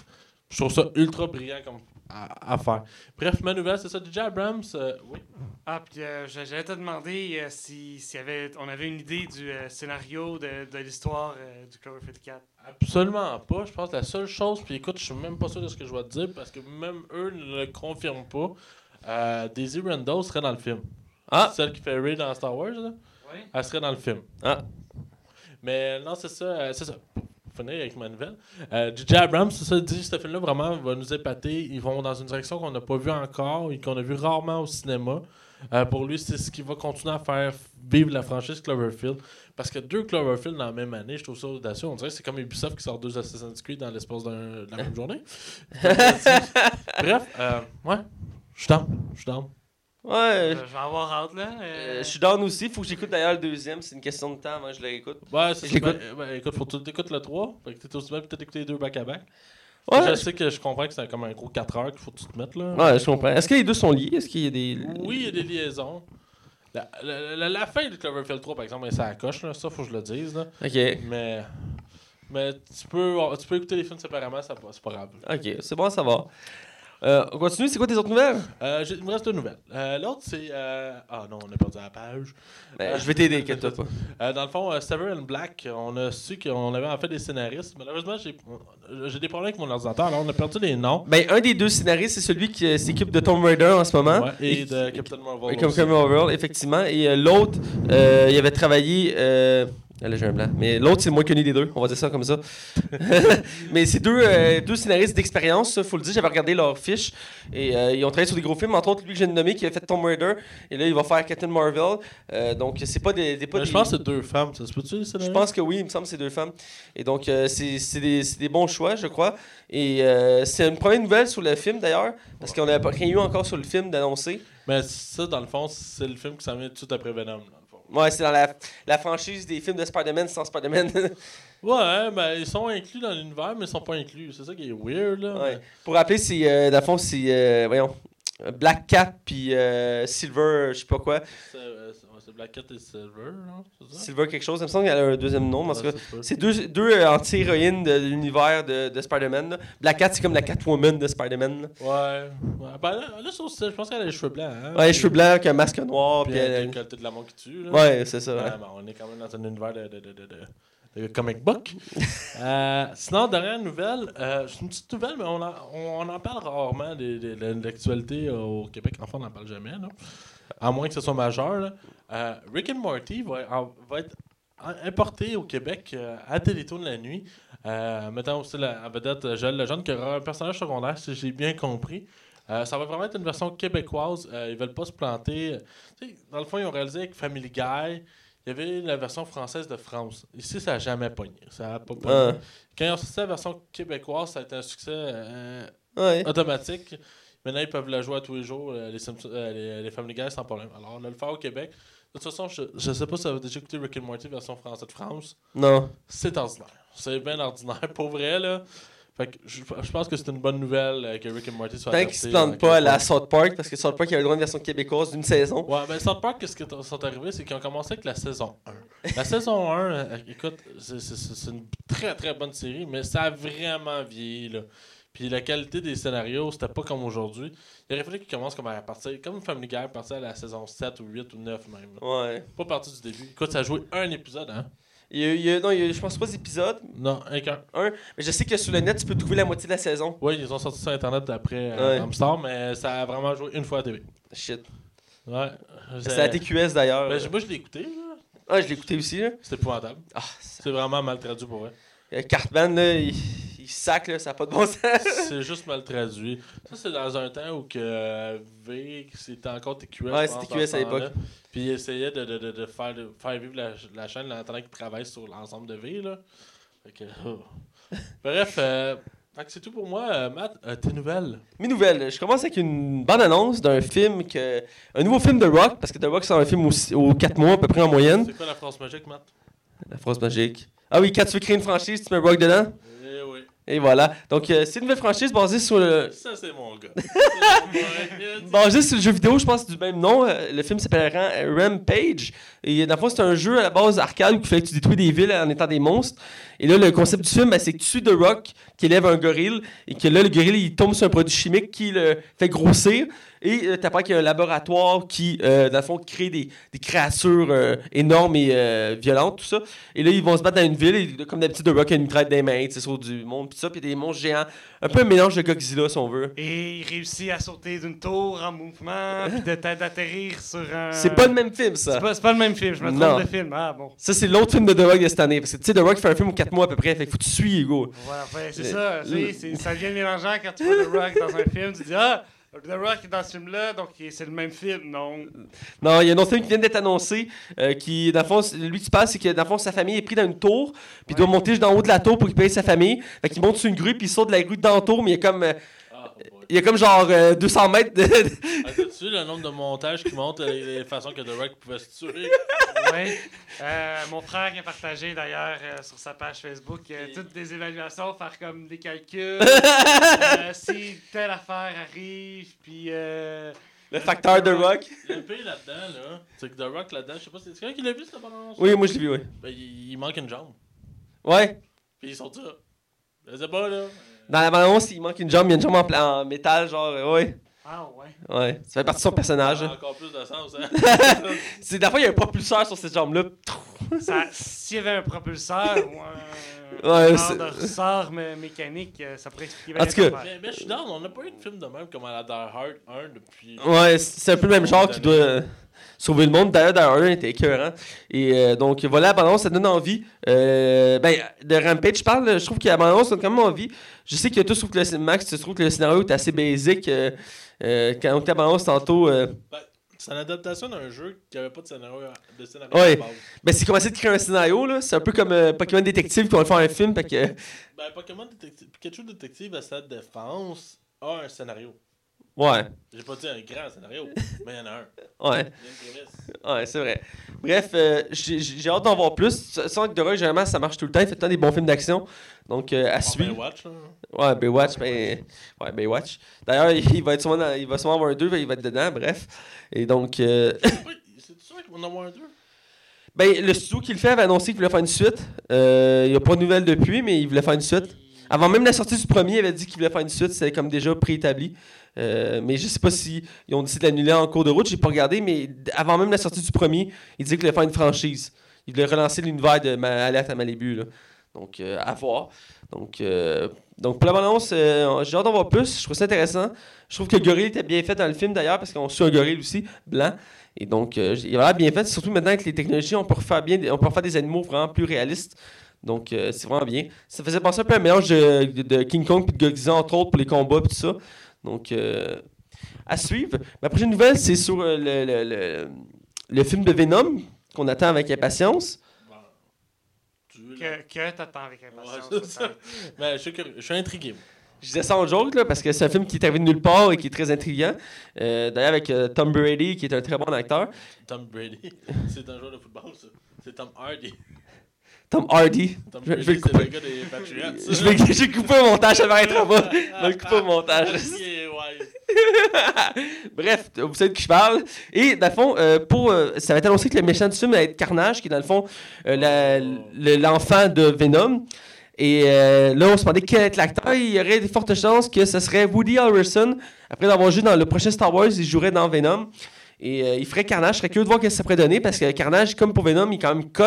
Je trouve ça ultra brillant comme à, à faire. Bref, ma nouvelle, c'est ça. DJ Abrams, euh, oui. Ah puis euh, j'a- j'allais te demander euh, si, s'il y avait on avait une idée du euh, scénario de, de l'histoire euh, du Cloverfield 4. Absolument pas. Je pense que la seule chose, puis écoute, je suis même pas sûr de ce que je vais te dire parce que même eux ne le confirment pas. Euh, Daisy Randall serait dans le film. Ah! Celle qui fait Ray dans Star Wars, là, Oui. elle serait dans le film. Ah. Mais non, c'est ça. euh, c'est ça. Finir avec ma nouvelle. Euh, J.J. Abrams, c'est ça, dit ce film-là vraiment va nous épater. Ils vont dans une direction qu'on n'a pas vue encore et qu'on a vu rarement au cinéma. Euh, pour lui, c'est ce qui va continuer à faire vivre la franchise Cloverfield. Parce que deux Cloverfield dans la même année, je trouve ça audacieux. On dirait que c'est comme Ubisoft qui sort deux Assassin's Creed dans l'espace d'un- de la même journée. Bref, euh, ouais, je suis down. Je suis down. Ouais. Je vais avoir hâte là. euh, Euh, je suis down aussi, faut que j'écoute d'ailleurs le deuxième, c'est une question de temps avant que je le réécoute. Ouais, c'est l'écoute. Ben, ben, écoute, faut que tu écoutes le 3. Fait que t'es aussi bien peut-être écouter les deux back-à-back. Ouais, Je sais que je comprends que c'est comme un gros 4 heures qu'il faut que tu te mettes là. ouais je comprends. Est-ce que les deux sont liés? Est-ce qu'il y a des. Oui, il y a des liaisons. La, la- la- la fin de Cloverfield 3, par exemple, ça coche, là, ça faut que je le dise. Là. Ok, Mais, mais tu, peux, tu peux écouter les films séparément, ça, c'est pas grave. ok, c'est bon à savoir. Euh, on continue, c'est quoi tes autres nouvelles? Euh, j'ai- il me reste deux nouvelles. Euh, L'autre, c'est. euh, Ah non, on a perdu la page. Ben, Je vais t'aider, inquiète-toi pas. Euh, dans le fond, euh, Sever and Black, on a su qu'on avait en fait des scénaristes. Malheureusement, j'ai euh, j'ai des problèmes avec mon ordinateur, alors on a perdu les noms. Ben, un des deux scénaristes, c'est celui qui euh, s'occupe de Tomb Raider en ce moment. Ouais, et de Captain Marvel. Comme aussi. Cameron Overall, effectivement. Et euh, l'autre, euh, il avait travaillé. Euh... Là, j'ai un blanc. Mais l'autre, c'est le moins connu des deux. On va dire ça comme ça. Mais c'est deux, euh, deux scénaristes d'expérience, il faut le dire. J'avais regardé leurs fiches. Et euh, ils ont travaillé sur des gros films, entre autres lui que de nommer, qui a fait Tomb Raider. Et là, il va faire Captain Marvel. Euh, donc, c'est pas des. des- pas des- je pense que c'est deux femmes, ça se peut-tu les je pense que oui, il me semble que c'est deux femmes. Et donc, euh, c'est c'est des, c'est des bons choix, je crois. Et c'est une première nouvelle sur le film, d'ailleurs, parce qu'on n'a rien eu encore sur le film d'annoncer. Mais ça, dans le fond, c'est le film qui s'en vient tout après Venom, fond. Ouais, c'est dans la, la franchise des films de Spider-Man sans Spider-Man. Ouais, ben ils sont inclus dans l'univers, mais ils sont pas inclus. C'est ça qui est weird, là. Ouais. Pour rappeler, c'est, euh, dans le fond, c'est, euh, voyons, Black Cat puis euh, Silver, je sais pas quoi. C'est c'est- ouais, c'est Black Cat et Silver, non? Ça? Silver quelque chose, il me semble qu'il y a un deuxième nom, parce que c'est deux, deux euh, anti-héroïnes de l'univers de, de Spider-Man. Black Cat, c'est comme la Catwoman de Spider-Man. Ouais. ouais. Ben là, je pense qu'elle a les cheveux blancs. Hein? Ouais, cheveux blancs, avec un masque noir. Puis Puis elle a elle- une qualité de l'amour qui tue, là. Ouais, c'est ça. Ouais, ouais. ben, on est quand même dans un univers de, de, de, comic book. Euh, sinon, dernière nouvelle, euh, c'est une petite nouvelle, mais on en, on, on en parle rarement de, de- de- de l'actualité au Québec. Enfin, on n'en parle jamais, là. à moins que ce soit majeur. là. Euh, Rick and Morty va, en- va être importé au Québec euh, à Télétoon de la nuit. Euh, mettant aussi la vedette euh, Joël Lejeune, qui aura un personnage secondaire, si j'ai bien compris. Euh, ça va vraiment être une version québécoise. Euh, ils veulent pas se planter. Dans le fond, ils ont réalisé avec Family Guy. il y avait la version française de France. Ici, ça n'a jamais pogné. Ça a pas pogné. Ah. Quand ils ont sorti la version québécoise, ça a été un succès Ouais. automatique. Maintenant, ils peuvent la jouer à tous les jours, les, les, les Family Guy, sans problème. Alors, on a le faire au Québec. De toute façon, je, je sais pas si vous avez déjà écouté Rick and Morty version française de France. Non. C'est ordinaire. C'est bien ordinaire, pour vrai, là. Fait que je, je pense que c'est une bonne nouvelle euh, que Rick and Morty soit Tant qu'ils se en plantent pas à la. South Park, parce que South Park il y avait le droit à une version québécoise d'une saison. Ouais, ben South Park, qu'est-ce qui est- sont arrivés, c'est qu'ils ont commencé avec la saison 1. La saison 1, euh, écoute, c'est- c'est c'est une très très bonne série, mais ça a vraiment vieilli, là. Puis la qualité des scénarios, c'était pas comme aujourd'hui. Il aurait fallu qu'ils commencent comme à partir, comme Family Guy, à partir à la saison 7 ou 8 ou 9 même. Ouais. Pas partir du début. Écoute, ça a joué un épisode, hein? Il y a, il y a- non, il y a, je pense pas d'épisodes. Non, un qu'un. Un. Mais je sais que sur le net, tu peux trouver la moitié de la saison. Oui, ils ont sorti sur Internet après euh, Ouais. Hamstar, mais ça a vraiment joué une fois à télé. Shit. Ouais. C'est à TQS d'ailleurs. Ben, moi, je l'ai écouté, là. Ah, je l'ai écouté aussi. Là. C'était épouvantable. Ah, ça- C'est vraiment mal traduit pour vrai. euh, Cartman, là, il, il sac, là, ça n'a pas de bon sens. c'est juste mal traduit. Ça, c'est dans un temps où que euh, V, c'était encore TQS. Ouais, c'était TQS à l'époque. Puis il essayait de, de, de, de faire, faire vivre la, la chaîne en attendant qu'il travaille sur l'ensemble de V. Là. Fait que, oh. Bref, euh, c'est tout pour moi. Euh, Matt, euh, tes nouvelles? Mes nouvelles, je commence avec une bande annonce d'un film que. Un nouveau film de Rock, parce que The Rock sort un film aux, aux 4 mois à peu près en moyenne. C'est quoi la France magique, Matt? La phrase magique. Ah oui, quand tu veux créer une franchise, tu mets Rock dedans? Et voilà. Donc, euh, c'est une nouvelle franchise basée sur le. Ça, c'est mon gars. Ça, c'est mon gars. Basé sur le jeu vidéo, je pense, du même nom. Euh, Le film s'appelle Ram- Rampage. Et dans le fond, c'est un jeu à la base arcade où il fallait que tu détruis des villes en étant des monstres. Et là, le concept du film, ben, c'est que tu suis The Rock qui élève un gorille et que là, le gorille, il tombe sur un produit chimique qui le fait grossir. Et euh, t'apprends qu'il y a un laboratoire qui, euh, dans le fond, crée des, des créatures euh, énormes et euh, violentes, tout ça. Et là, ils vont se battre dans une ville. Et comme d'habitude, The Rock a une mitraille des mains, tu sais, sur du monde, puis ça. A des monstres géants. Un peu un mélange de Godzilla, si on veut. Et il réussit à sauter d'une tour en mouvement, puis d'atterrir sur un. C'est pas le même film, ça. C'est pas, c'est pas le même film, je me trompe de film. Ah bon. Ça, c'est l'autre film de The Rock de cette année. Parce que tu sais, The Rock fait un film aux 4 mois à peu près. Fait qu'il faut que tu suis, Hugo. Voilà, ouais, c'est Le- ça. c'est- ça devient mélangeant quand tu vois The Rock dans un film. Tu dis Ah, The Rock est dans ce film-là, donc c'est le même film. Non. Non, il y a un autre film qui vient d'être annoncé. euh, qui, dans le fond, lui qui se passe, c'est que dans le fond, sa famille est prise dans une tour. Puis il doit monter jusqu'en haut de la tour pour récupérer sa famille. Fait qu'il monte sur une grue, puis il saute de la grue dans la tour. Mais il y a comme, euh. Il y a comme genre euh, 200 mètres de. Ah, T'as-tu le nombre de montages qui montrent les, les façons que The Rock pouvait se tuer? Ouais. Euh, mon frère qui a partagé d'ailleurs euh, sur sa page Facebook euh, toutes des évaluations, faire comme des calculs. euh, si telle affaire arrive, puis. euh, le facteur de Rock. Le pire là-dedans, là, c'est que The Rock là-dedans, je sais pas si c'est quelqu'un qui l'a vu cette bande Oui, moi je l'ai vu, oui. Ben, il, il manque une jambe. Ouais. Puis ils sont ça. Je sais pas, là. Dans la bande-annonce, il manque une jambe. Il y a une jambe en, métal, genre. euh, ouais. Ah ouais. Ouais. Ça fait partie de son personnage. Ça a encore plus de sens, hein. C'est, la fois, il y a un propulseur sur cette jambe-là. Ça- S'il y avait un propulseur ou un Ouais, genre de ressort mé- mécanique, euh, ça pourrait expliquer En tout cas- mais, mais je suis down, on n'a pas eu de film de même comme à la Die Hard 1 depuis. Ouais, c'est un peu le même genre qui doit euh, sauver le monde. D'ailleurs, d'ailleurs, un était écœurant. Et euh, donc, voilà, la bande ça donne envie. Euh, ben, de Rampage, je parle, je trouve que la bande donne quand même envie. Je sais que toi, trouve que le, Max, tu trouves que le scénario est assez basique. Euh, quand on était à tantôt, Ben, c'est une adaptation d'un jeu qui avait pas de scénario, de scénario Ouais. ben, c'est commencé de créer un scénario. là. C'est un peu comme Pokémon Détective qui va faire un film. Fait que, Ben, Pokémon Détective, Pikachu Détective à sa défense a un scénario. Ouais, J'ai pas dit un grand scénario, mais il y en a un. ouais. Une. Ouais, c'est vrai. Bref, euh, j'ai hâte d'en voir plus. Sans que de Rock, généralement, ça marche tout le temps. Il fait des bons films d'action. Donc, euh, à suivre. Watch, là. Ouais, Baywatch, ben. Ouais, Baywatch. D'ailleurs, il va être sûrement dans- il va sûrement avoir un 2, il va être dedans, bref. Et donc. euh, c'est sûr qu'on en a moins deux. ben, le studio qui le fait avait annoncé qu'il voulait faire une suite. Euh, il n'y a pas de nouvelles depuis, mais il voulait faire une suite. Avant même la sortie du premier, il avait dit qu'il voulait faire une suite. C'était comme déjà préétabli. Euh, mais je sais pas si ils ont décidé de l'annuler en cours de route. J'ai pas regardé, mais avant même la sortie du premier, il disait qu'il voulait faire une franchise. Il voulait relancer l'univers de Ma Alerte à Malibu. Donc, euh, à voir. Donc, euh, donc pour la balance, euh, j'ai hâte d'en voir plus. Je trouve ça intéressant. Je trouve que le gorille était bien fait dans le film d'ailleurs, parce qu'on suit un gorille aussi, blanc. Et donc, euh, il a bien fait. Surtout maintenant avec les technologies, on peut refaire, bien, on peut refaire des animaux vraiment plus réalistes. Donc, c'est vraiment bien. Ça faisait penser un peu à un mélange de King Kong et de Godzilla, entre autres, pour les combats et tout ça. Donc, euh, à suivre. Ma prochaine nouvelle, c'est sur euh, le, le- le- le film de Venom, qu'on attend avec impatience. Bon. Tu? Que, que t'attends avec impatience. Ouais, ça. Ben, je suis curieux. Je suis intrigué. Je disais ça en joke, là, parce que c'est un film qui est arrivé de nulle part et qui est très intriguant. Euh, D'ailleurs, avec euh, Tom Brady, qui est un très bon acteur. Tom Brady, c'est un joueur de football, ça. C'est Tom Hardy. Tom Hardy. Tom Je- vais le le couper. gars des Patriots. Je vais, j'ai coupé au montage, ça m'arrêtera pas. Je vais le couper au montage. Ouais. Bref, vous savez de qui je parle. Et dans le fond, euh, pour, euh, ça va être annoncé que le méchant du film va être Carnage, qui est dans le fond euh, la- le- l'enfant de Venom. Et là, on se demandait quel est l'acteur. Il y aurait des fortes chances que ce serait Woody Harrelson. Après d'avoir joué dans le prochain Star Wars, il jouerait dans Venom. Et euh, il ferait Carnage. Je serais curieux de voir ce que ça pourrait donner parce que Carnage, comme pour Venom, il est quand même cut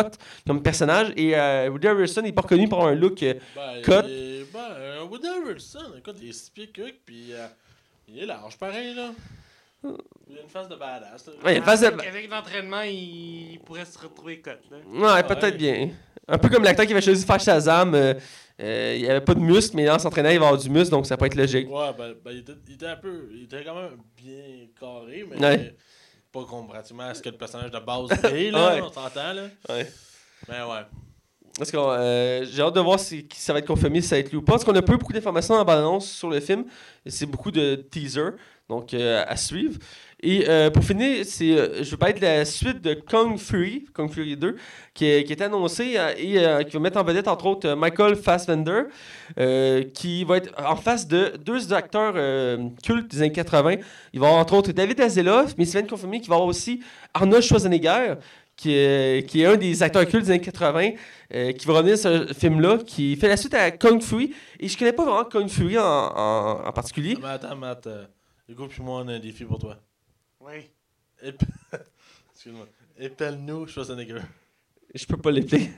comme personnage. Et euh, Woody Harrelson n'est pas reconnu pour avoir un look. euh, Ben, Cut. il est- Ben, euh, Woody Harrelson, écoute, il est 6 pieds puis euh, il est large, pareil, là. Il a une face de badass. Ouais, il a une face de- Avec, avec l'entraînement, il pourrait se retrouver cote. là. Ouais, peut-être Ouais. bien. Un peu comme l'acteur qui avait choisi de faire Shazam. euh, euh, il avait pas de muscle, mais en s'entraînant, il va avoir du muscle, donc ça peut être logique. Ouais, ben, ben, il, était, il était un peu. Il était quand même bien carré, mais. Ouais. Pas comparativement à ce que le personnage de base est, là. Ouais. On s'entend, là? Ouais. Mais ouais. Parce que euh, j'ai hâte de voir si, ça va être confirmé, si ça va être lui ou pas. Parce qu'on a pas eu beaucoup d'informations en bande-annonce sur le film. Et C'est beaucoup de teasers, donc euh, à suivre. Et euh, pour finir, euh, je vais parler de la suite de Kung Fury, Kung Fury 2, qui est, qui annoncée euh, et qui va mettre en vedette, entre autres, Michael Fassbender, qui va être en face de deux acteurs cultes des années 80. Il va avoir, entre autres, David Hasselhoff, mais bien confirmé qu'il va avoir aussi Arnold Schwarzenegger, qui est, un des acteurs cultes des années 80, euh, qui va revenir ce film-là, qui fait la suite à Kung Fury. Et je connais pas vraiment Kung Fury en, en- particulier. Mais attends, Matt. Euh, Hugo puis moi, on a un défi pour toi. Oui. Excuse-moi. Épelle-nous Schwarzenegger. Je peux pas l'appeler.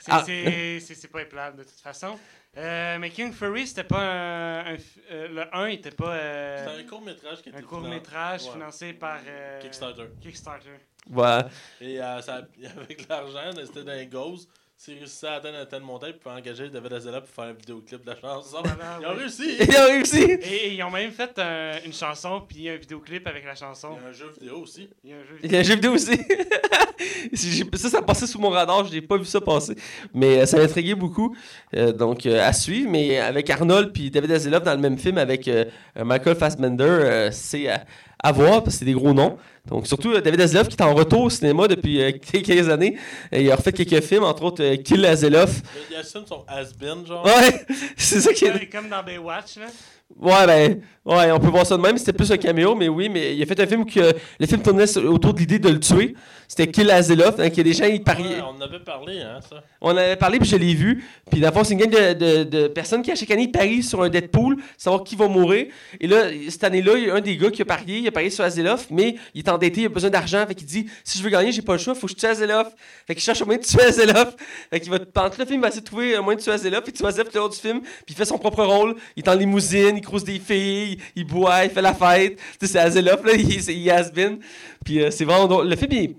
C'est Ah. pas éplable de toute façon. Euh, mais King Fury, c'était pas un. euh, le 1 était pas euh, C'est un court-métrage qui était un court-métrage Ouais. financé par. euh, Kickstarter. Kickstarter. Voilà. Et euh, ça, avec l'argent, c'était dans les gauze. S'ils réussissaient à atteindre un tel montant, ils pouvaient engager David Azella pour faire un vidéoclip de la chanson. Ils ont réussi! Il a réussi! Et, ils ont même fait un- une chanson puis un vidéoclip avec la chanson. Il y a un jeu vidéo aussi. Il y a un jeu Il y a un jeu vidéo aussi. J'ai- ça, ça passait sous mon radar, je n'ai pas vu ça passer. Mais euh, ça m'a intrigué beaucoup. Euh, donc, euh, à suivre. Mais avec Arnold puis David Hasselhoff dans le même film avec euh, Michael Fassbender, euh, c'est à, voir parce que c'est des gros noms. Donc, surtout euh, David Hasselhoff qui est en retour au cinéma depuis euh, quelques années. Euh, il a refait quelques films, entre autres euh, Kill Hasselhoff. Il assume son has-been, genre. Ouais, c'est ça qui est. Comme dans Baywatch, là. Ouais, ben, ouais, on peut voir ça de même. C'était plus un caméo, mais oui, mais il a fait un film que le film tournait autour de l'idée de le tuer. C'était Kill Hasselhoff, hein, a des gens, ils pariaient. Ouais, on en avait parlé, hein, ça. On en avait parlé, puis je l'ai vu. Puis, dans le fond, c'est une gang de, de- de personnes qui, à chaque année, parient sur un Deadpool, savoir qui va mourir. Et là, cette année-là, il y a un des gars qui a parié, il a parié sur Hasselhoff, mais il est endetté, il a besoin d'argent. Fait qu'il dit si je veux gagner, j'ai pas le choix, faut que je tue Hasselhoff. Fait qu'il cherche un moyen de tuer Hasselhoff. Fait qu'il va, pendant tout le film, il va essayer de trouver un moyen de tuer Hasselhoff, puis tu Hasselhoff tout le long du film, puis il fait son propre rôle. Il est en limousine, il croise des filles, il boit, il fait la fête. Tu sais, c'est là, il, il has been. Puis euh, c'est vraiment drôle. Le film, il-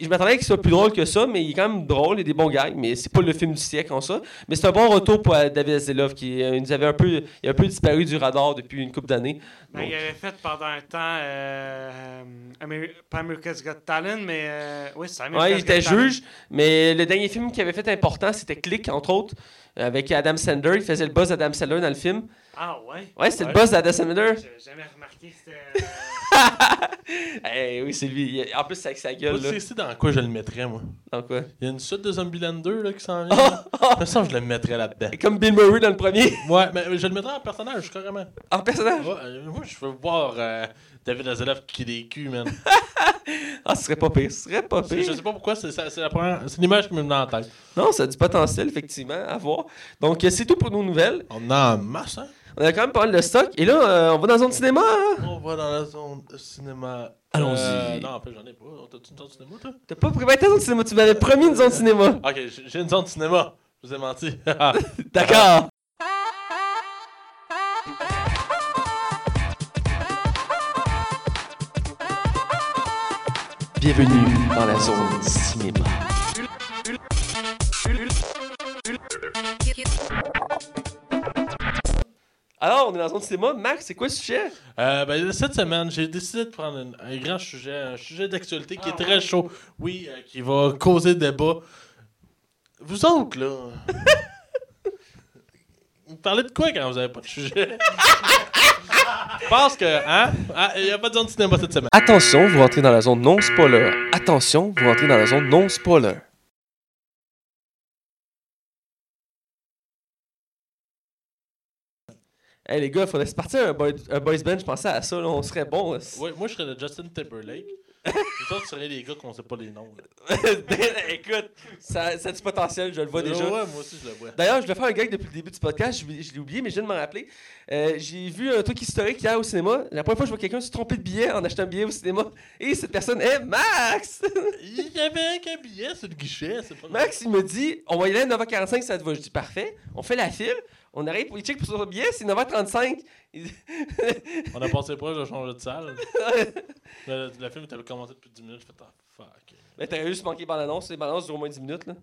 je m'attendais qu'il soit plus drôle que ça, mais il est quand même drôle, il y a des bons gags, mais c'est pas le film du siècle en ça. Mais c'est un bon retour pour euh, David Hasselhoff, qui euh, nous avait un peu, il a un peu disparu du radar depuis une couple d'années. Ben, il avait fait pendant un temps. Euh, Ameri- pas America's Got Talent, mais. euh, oui, c'est America's Ouais, il était Got Talent. juge, mais le dernier film qu'il avait fait important, c'était Click, entre autres, avec Adam Sandler. Il faisait le boss d'Adam Sandler dans le film. Ah, ouais? Ouais, c'était Ouais. le boss d'Adam Sandler. J'ai jamais remarqué c'était. Eh oui, c'est lui. En plus, c'est avec sa Moi, gueule. tu sais dans quoi je le mettrais, moi? Donc, quoi? Il y a une suite de Zombieland 2 là, qui s'en vient. là. Je me sens que je le mettrais là-dedans. Comme Bill Murray dans le premier, Ouais, mais je le mettrais en personnage, carrément. en personnage? Ouais, euh, moi, je veux voir euh, David Hasselhoff qui des culs, man. Ah, ce serait pas pire. Ce serait pas pire. Je sais pas pourquoi, c'est première- c'est l'image qui me vient en tête. Non, ça a du potentiel, effectivement, à voir. Donc, euh, c'est tout pour nos nouvelles. On a en masse, hein? On a quand même pas mal de stock. Et là, euh, on va dans une zone cinéma. hein? On va dans la zone de cinéma. Allons-y. Euh, non, en fait, j'en ai pas. T'as-tu une zone de cinéma, toi? T'as pas préparé ta zone cinéma. Tu m'avais promis une zone cinéma. Ok, j'ai- j'ai une zone de cinéma. Je vous ai menti. D'accord. Bienvenue dans la zone cinéma. Alors, on est dans zone cinéma. Max, c'est quoi le sujet? Euh, ben, cette semaine, j'ai décidé de prendre un, un grand sujet, un sujet d'actualité qui Ah, est très ouais. chaud. Oui, euh, qui va causer débat. Vous autres, là. vous parlez de quoi quand vous avez pas de sujet? Je pense que, hein? Ah, Il n'y a pas de zone cinéma cette semaine. Attention, vous rentrez dans la zone non spoiler. Attention, vous rentrez dans la zone non Hey les gars, faudrait se partir un, boy- un boys band, je pensais à ça, là, on serait bon. Ouais, moi, je serais le Justin Timberlake. Vous autres seriez les gars qu'on sait pas les noms. là. Écoute, ça, ça a du potentiel, je le vois déjà. Ouais, moi aussi, je le vois. D'ailleurs, je voulais faire un gag depuis le début du podcast, je, je l'ai oublié, mais je viens de m'en rappeler. Euh, J'ai vu un truc historique hier au cinéma. La première fois que je vois quelqu'un se tromper de billet en achetant un billet au cinéma. Et cette personne est Max! Il y avait qu'un billet sur le guichet, c'est pas Max, il me dit on va y aller à 9h45, ça te va? Je dis parfait. On fait la file. On arrive pour il check pour son billet, c'est 9h35. Il dit- On a passé proche de changer de salle. Le, le film était commencé depuis 10 minutes. Je fais, ah, fuck. Ben, t'aurais juste manqué bandes annonces. Les bandes annonces durent au moins 10 minutes. Là.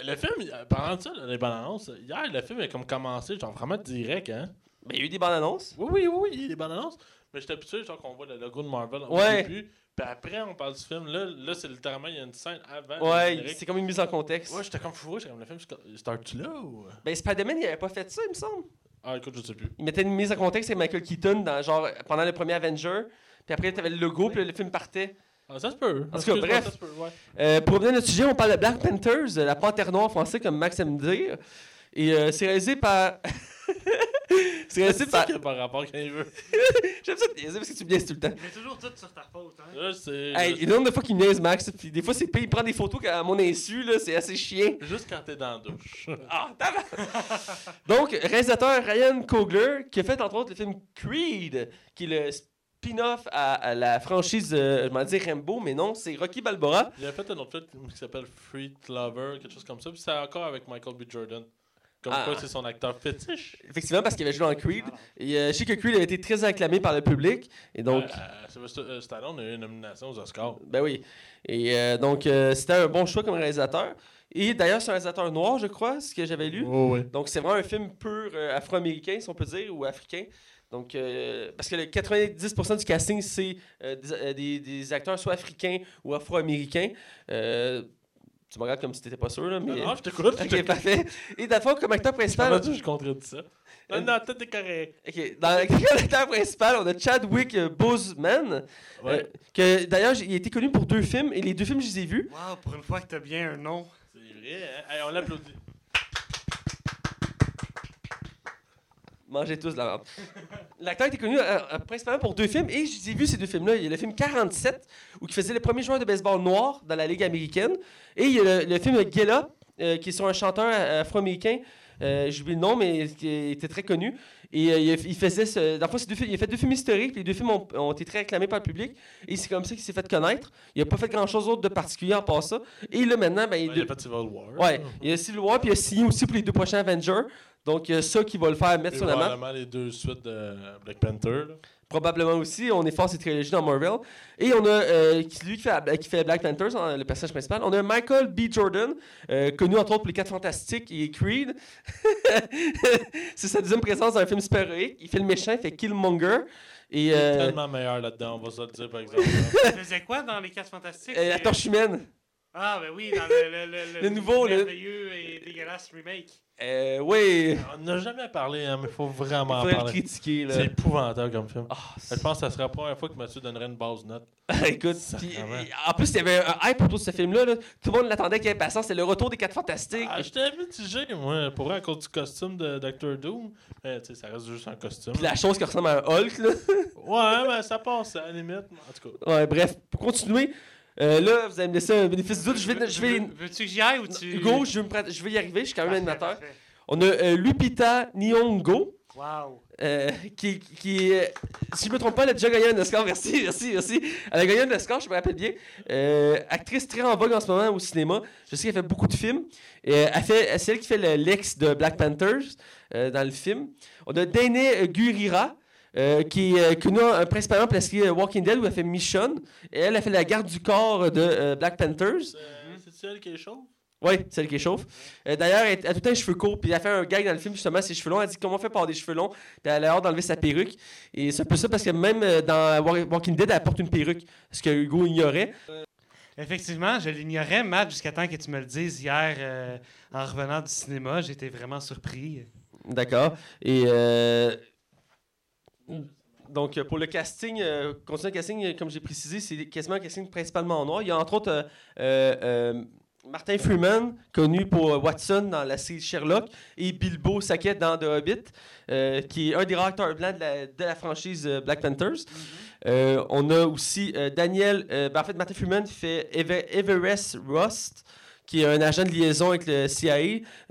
Le film, de ça, les bandes annonces, hier, le film a comme commencé, genre vraiment direct, hein. Ben, il y a eu des bandes annonces. Oui, oui, oui, il y a des bandes annonces. Mais j'étais habitué, genre, qu'on voit le logo de Marvel au Ouais. début. Puis après, on parle du film. Là, là c'est littéralement, il y a une scène avant. Ouais, c'est comme une mise en contexte. Ouais, j'étais comme fou, j'étais comme le film, start-tu là ou? Ben, Spider-Man, il avait pas fait ça, il me semble. Ah, écoute, je sais plus. Il mettait une mise en contexte avec Michael Keaton dans, genre, pendant le premier Avenger. Puis après, t'avais le logo, puis le film partait. Ah, ça se peut. En tout cas, bref. ça se peut, ouais. Euh, pour revenir à notre sujet, on parle de Black Panthers, la panthère noire en français, comme Max aime dire. Et euh, c'est réalisé par. c'est par. ça qui a pas rapport quand il veut. J'aime ça te niaiser parce que tu me niaises tout le temps. Il met toujours tout sur ta faute. Hein? Là, c'est. Hey, le nombre de fois qu'il me niaise, Max, puis des fois, c'est pire, il prend des photos à mon insu, là, c'est assez chiant. Juste quand t'es dans la douche. Ah! Donc, réalisateur Ryan Coogler, qui a fait entre autres le film Creed, qui est le spin-off à, à la franchise, euh, je m'en dire Rambo, mais non, c'est Rocky Balboa. Il a fait un autre film qui s'appelle Free Lover, quelque chose comme ça. Puis c'est encore avec Michael B. Jordan. Comme Ah. quoi, c'est son acteur fétiche. Effectivement, parce qu'il avait joué dans Creed. Et euh, je sais que Creed a été très acclamé par le public. Et donc, Euh, Sylvester euh, Stallone a eu une nomination aux Oscars. ben oui. Et euh, donc, euh, c'était un bon choix comme réalisateur. Et d'ailleurs, c'est un réalisateur noir, je crois, ce que j'avais lu. Oh, oui. Donc, c'est vraiment un film pur euh, afro-américain, si on peut dire, ou africain. Donc, euh, parce que le 90% du casting, c'est euh, des, euh, des- des acteurs soit africains ou afro-américains. Euh, tu me regardes comme si t'étais pas sûr, là, mais... Non, non, je t'écoute. je Ok, parfait. Et d'abord, comme acteur principal... Je contredis ça? Non, non, tout est correct. Ok, dans l'acteur principal, on a Chadwick Boseman, Ouais, euh, que d'ailleurs, il a été connu pour deux films, et les deux films, je les ai vus. Wow, pour une fois que t'as bien un nom. c'est vrai. Hein? Hey, on l'applaudit. Mangez tous de la merde. L'acteur était connu euh, euh, principalement pour deux films, et je les ai vus ces deux films-là. Il y a le film 47, où il faisait le premier joueur de baseball noir dans la Ligue américaine, et il y a le, le film Get Up, euh, qui est sur un chanteur euh, afro-américain. Euh, J'oublie le nom, mais qui était très connu. Et euh, il, a- il faisait ce, dans le fond, c'est deux films- il a fait deux films historiques, puis les deux films ont, ont été très acclamés par le public, et c'est comme ça qu'il s'est fait connaître. Il n'a pas fait grand-chose d'autre de particulier en part ça. Et là, maintenant, ben, il, il a fait Civil War. Ouais, il a Civil War, puis il a signé aussi pour les deux prochains Avengers. Donc, il y a ça qui va le faire mettre Et sur la map. probablement les deux suites de Black Panther. là. Probablement aussi. On est fort cette trilogie dans Marvel. Et on a euh, lui qui fait, qui fait Black Panthers, hein, le personnage principal. On a Michael B. Jordan, euh, connu entre autres pour Les 4 Fantastiques et Creed. C'est sa deuxième présence dans un film super-héroïque. Il fait le méchant, il fait Killmonger. Et Il est euh, tellement meilleur là-dedans, on va se le dire par exemple. Tu faisais quoi dans les 4 Fantastiques? Euh, la torche humaine. Ah, ben oui, dans le, le, le, Le nouveau, le- merveilleux et dégueulasse remake. Euh, oui. on n'a jamais parlé, hein, mais il faut vraiment le parler. critiquer. Là. C'est épouvantable comme film. Ah, Je pense que ça serait la première fois que Mathieu donnerait une base note. Écoute, en plus, il y avait un hype autour de ce film-là. là. Tout le monde l'attendait avec impatience. C'est le retour des 4 Fantastiques. Ah, J'étais mitigé, moi, pour vrai, à cause du costume de Doctor Doom. Mais, tu sais, ça reste juste un costume. Puis la chose qui ressemble à un Hulk. Là. Ouais, mais ça passe, à la limite. En tout cas. Ouais, bref, pour continuer, euh, là, vous allez me laisser un bénéfice doute. Je vais, je vais, Veux- Veux-tu que j'y aille ou tu. Hugo, je vais, me prête- je vais y arriver. Je suis quand même Parfait, animateur. parfait. On a euh, Lupita Nyong'o, Wow. euh, qui, qui euh, si je me trompe pas, elle a déjà gagné un Oscar. Merci, merci, merci. Elle a gagné un Oscar, je me rappelle bien. Euh, actrice très en vogue en ce moment au cinéma. Je sais qu'elle fait beaucoup de films. Et, elle fait, c'est elle qui fait le- l'ex de Black Panthers dans le film. On a Dane Gurira. Euh, qui est euh, connue euh, principalement la série euh, Walking Dead où elle fait Mission. Et elle a fait la garde du corps de euh, Black Panthers. C'est- C'est-tu elle qui est chauve? Oui, celle qui chauffe. Euh, D'ailleurs, elle, elle a tout le temps les cheveux courts, puis elle a fait un gag dans le film, justement, ses cheveux longs. Elle dit comment on fait pour avoir des cheveux longs, puis elle a hâte d'enlever sa perruque. Et c'est un peu ça, parce que même euh, dans Wa- Walking Dead, elle porte une perruque, ce que Hugo ignorait. Effectivement, je l'ignorais, Matt, jusqu'à temps que tu me le dises hier euh, en revenant du cinéma. J'étais vraiment surpris. D'accord. Et euh, donc, euh, pour le casting, euh, continuer le casting, euh, comme j'ai précisé, c'est quasiment un casting principalement en noir. Il y a entre autres euh, Martin Freeman, connu pour Watson dans la série Sherlock, et Bilbo Sackett dans The Hobbit, qui est un des rares acteurs blancs de la, de la franchise Black Panthers. Euh, on a aussi Daniel, ben, en fait, Martin Freeman fait Ever- Everest Rust, qui est un agent de liaison avec le CIA,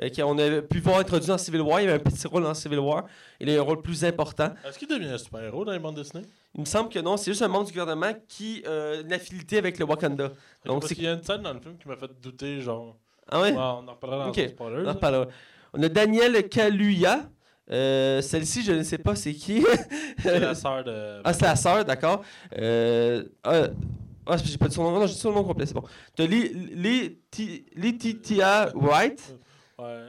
euh, qu'on a pu voir introduit dans Civil War. Il avait un petit rôle dans Civil War. Il a un rôle plus important. Est-ce qu'il devient un super-héros dans les bandes dessinées? Il me semble que non, c'est juste un membre du gouvernement qui euh, a une affinité avec le Wakanda. Donc, Parce qu'il y a une scène dans le film qui m'a fait douter, genre. Ah ouais? Ouais, on en reparlera dans Ok. le spoiler. On en là. reparlera. On a Daniel Kaluuya. Euh, Celle-ci, je ne sais pas c'est qui. C'est la sœur de. ah, c'est la sœur, d'accord. Euh, ah, ah, j'ai pas dit son nom. Non, j'ai dit son nom complet, c'est bon. Tu as Letitia Wright. Ouais.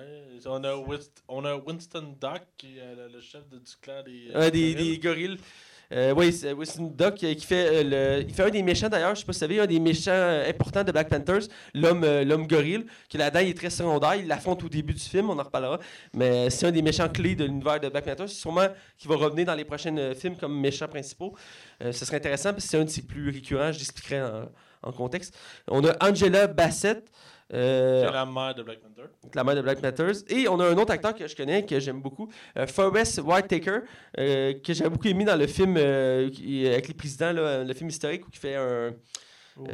On a, Wist- on a Winston Duck, qui est le, chef de- du clan des. Des, gorilles. Euh, oui, c'est Duck euh, qui fait euh, le, il fait un des méchants d'ailleurs, je sais pas si vous savez, un des méchants importants de Black Panthers, l'homme l'homme gorille, qui là-dedans est très secondaire, il l'affronte au début du film, on en reparlera, mais c'est un des méchants clés de l'univers de Black Panthers, sûrement qui va revenir dans les prochains films comme méchants principaux. Euh, ce serait intéressant parce que c'est un de ses plus récurrents, je l'expliquerai en, en contexte. On a Angela Bassett. Euh, C'est la mère de Black Panther. la mère de Black Panthers. Et on a un autre acteur que je connais, que j'aime beaucoup, euh, Forrest Whitaker, euh, que j'avais beaucoup aimé dans le film euh, qui- avec les présidents, là, le film historique où il fait un.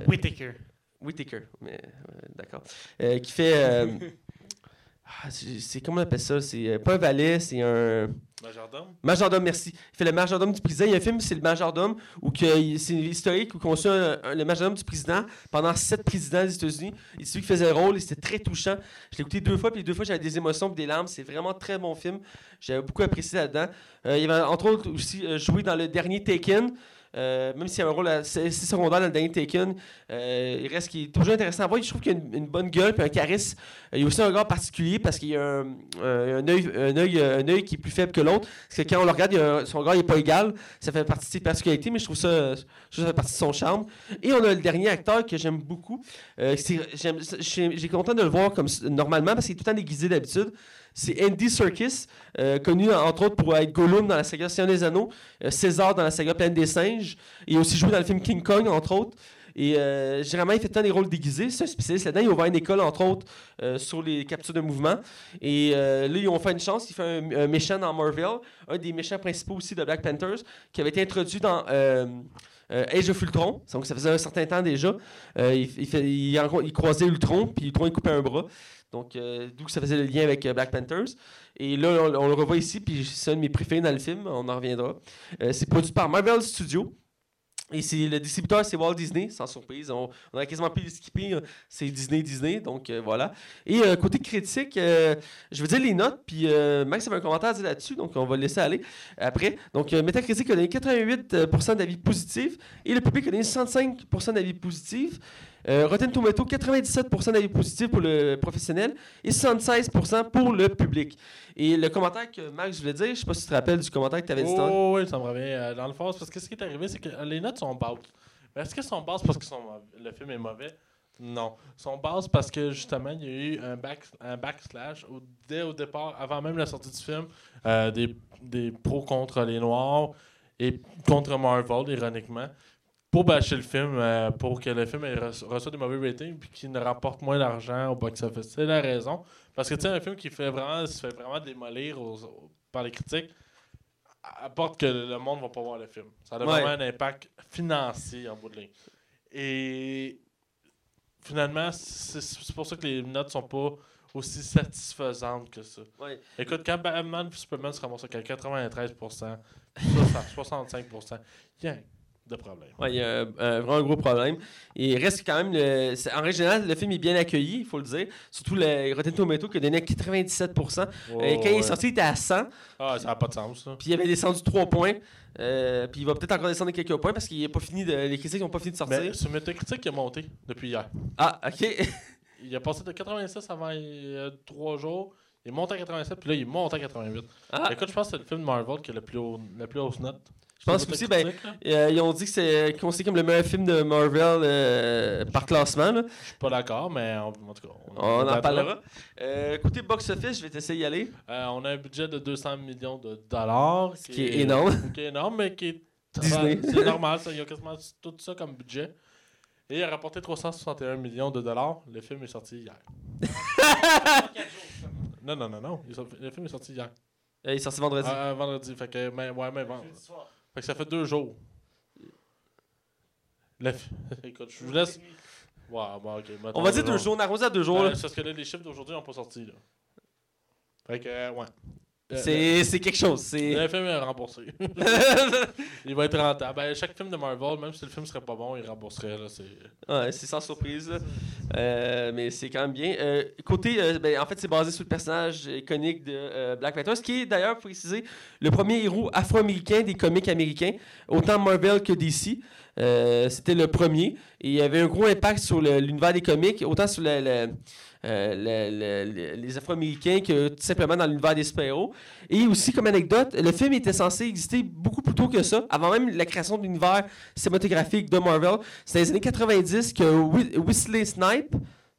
Whitaker. Whitaker, mais euh, d'accord. Euh, qui fait. euh, ah, c'est comment on appelle ça? C'est euh, pas un valet, c'est un. Majordome? Majordome, merci. Il fait le majordome du président. Il y a un film, c'est le majordome, où que c'est historique, où on suit un- un- le majordome du président pendant sept présidents des États-Unis. Et c'est lui qui faisait le rôle, et c'était très touchant. Je l'ai écouté deux fois, puis les deux fois, j'avais des émotions et des larmes. C'est vraiment un très bon film. J'avais beaucoup apprécié là-dedans. Euh, il avait entre autres aussi euh, joué dans le dernier Taken. Euh, même s'il y a un rôle assez secondaire dans le dernier Taken, euh, il reste toujours intéressant à voir. Je trouve qu'il a une, bonne gueule puis un charisme. Il y a aussi un regard particulier parce qu'il y a un, euh, œil, un, œil, un œil qui est plus faible que l'autre. Parce que quand on le regarde, son regard n'est pas égal. Ça fait partie de ses particularités, mais je trouve ça, je trouve ça fait partie de son charme. Et on a le dernier acteur que j'aime beaucoup. J'ai content de le voir normalement parce qu'il est tout le temps déguisé d'habitude. C'est Andy Serkis, euh, connu entre autres pour être Gollum dans la saga Seigneur des Anneaux, euh, César dans la saga Planète des Singes, et aussi joué dans le film King Kong, entre autres. Et euh, généralement, il fait tant des rôles déguisés. C'est un spécialiste là-dedans. Il a ouvert une école, entre autres, sur les captures de mouvement. Et là, ils ont fait une chance. Il fait un, méchant dans Marvel, un des méchants principaux aussi de Black Panthers, qui avait été introduit dans Age of Ultron. Donc, ça faisait un certain temps déjà. Il, il, il, il croisait Ultron, puis Ultron, il coupait un bras. Donc, euh, d'où ça faisait le lien avec euh, Black Panthers. Et là, on, le revoit ici, puis c'est un de mes préférés dans le film. On en reviendra. Euh, c'est produit par Marvel Studios. Et c'est le distributeur, c'est Walt Disney, sans surprise. On, a quasiment pu le skipper. euh, C'est Disney, Disney. Donc euh, voilà. Et côté critique, je veux dire les notes. Puis Max avait un commentaire à dire là-dessus. Donc on va le laisser aller après. Donc Metacritic a donné 88% d'avis positifs. Et le public a donné 65% d'avis positifs. Euh, Rotten Tomato, 97% d'avis positifs pour le professionnel et 76% pour le public. Et le commentaire que Max voulait dire, je sais pas si tu te rappelles du commentaire que tu avais dit. Oh, oui, ça me revient euh, dans le fond. Parce que ce qui est arrivé, c'est que euh, les notes sont basses. Est-ce qu'elles sont basses parce que le film est mauvais? Non. Elles sont basses parce que justement, il y a eu un, back, un backslash au- dès au départ, avant même la sortie du film, euh, des pros contre les Noirs et contre Marvel, ironiquement. Pour bâcher le film, euh, pour que le film reçoive des mauvais ratings puis qu'il ne rapporte moins d'argent au box-office. C'est la raison. Parce que tu sais, un film qui fait vraiment, se fait vraiment démolir aux- aux- par les critiques, apporte que le monde va pas voir le film. Ça a Ouais. vraiment un impact financier en bout de ligne. Et finalement, c'est pour ça que les notes sont pas aussi satisfaisantes que ça. Ouais. Écoute, quand Batman et Superman se ramassent avec 93%, 65%, il y a de problèmes. Ouais, il y a un, un vraiment gros problème. Et il reste quand même. Le, en règle générale, le film est bien accueilli, il faut le dire. Surtout le Rotten Tomato qui a donné à 97%. Et quand il est sorti, il était à 100. Ah, ça n'a pas de sens, ça. Puis il avait descendu 3 points. Euh, puis il va peut-être encore descendre de quelques points parce qu'il est pas fini de, les critiques n'ont pas fini de sortir. Mais Metacritic, il a monté depuis hier. Ah, ok. il a passé de 86 avant euh, 3 jours. Il est monté à 87, puis là, il monte à 88. Ah. Écoute, je pense que c'est le film de Marvel qui a le plus haut, la plus hausse note. Je pense C'est aussi, ben? Euh, ils ont dit que c'est considéré comme le meilleur film de Marvel euh, par classement. là. Je suis pas d'accord, mais on- en tout cas. On en débattra. parlera. Euh, côté box-office, je vais t'essayer d'y aller. Euh, on a un budget de 200 millions de dollars. Ce qui est énorme. Qui est énorme, mais qui est. Disney. C'est normal, ça. Il y a quasiment tout ça comme budget. Et il a rapporté 361 millions de dollars. Le film est sorti hier. Non, non, non, non. Le film est sorti hier. Il est sorti vendredi. Vendredi. Fait que, mais, ouais, mais vendredi. Fait que ça fait deux jours. Fi- Écoute, je vous laisse. Bon, ok. on va dire deux jours. On a arrosé à deux jours. là. Ouais, c'est parce que là, les chiffres d'aujourd'hui n'ont pas sorti. Là. Fait que, euh, ouais. Euh, C'est quelque chose. C'est. Le film est remboursé. il va être rentable. Ben, chaque film de Marvel, même si le film serait pas bon, il rembourserait. Ouais, c'est sans surprise. Euh, mais c'est quand même bien. Euh, côté, euh, ben, en fait, c'est basé sur le personnage iconique de Black Panther, ce qui est d'ailleurs, faut préciser, le premier héros afro-américain des comics américains, autant Marvel que DC. C'était le premier. Et il y avait un gros impact sur l'univers des comics, autant sur le- euh, le- le- le- les Afro-Américains que tout simplement dans l'univers des super-héros. Et aussi, comme anecdote, le film était censé exister beaucoup plus tôt que ça, avant même la création de l'univers cinématographique de Marvel. C'est dans les années 90 que Wesley Snipe,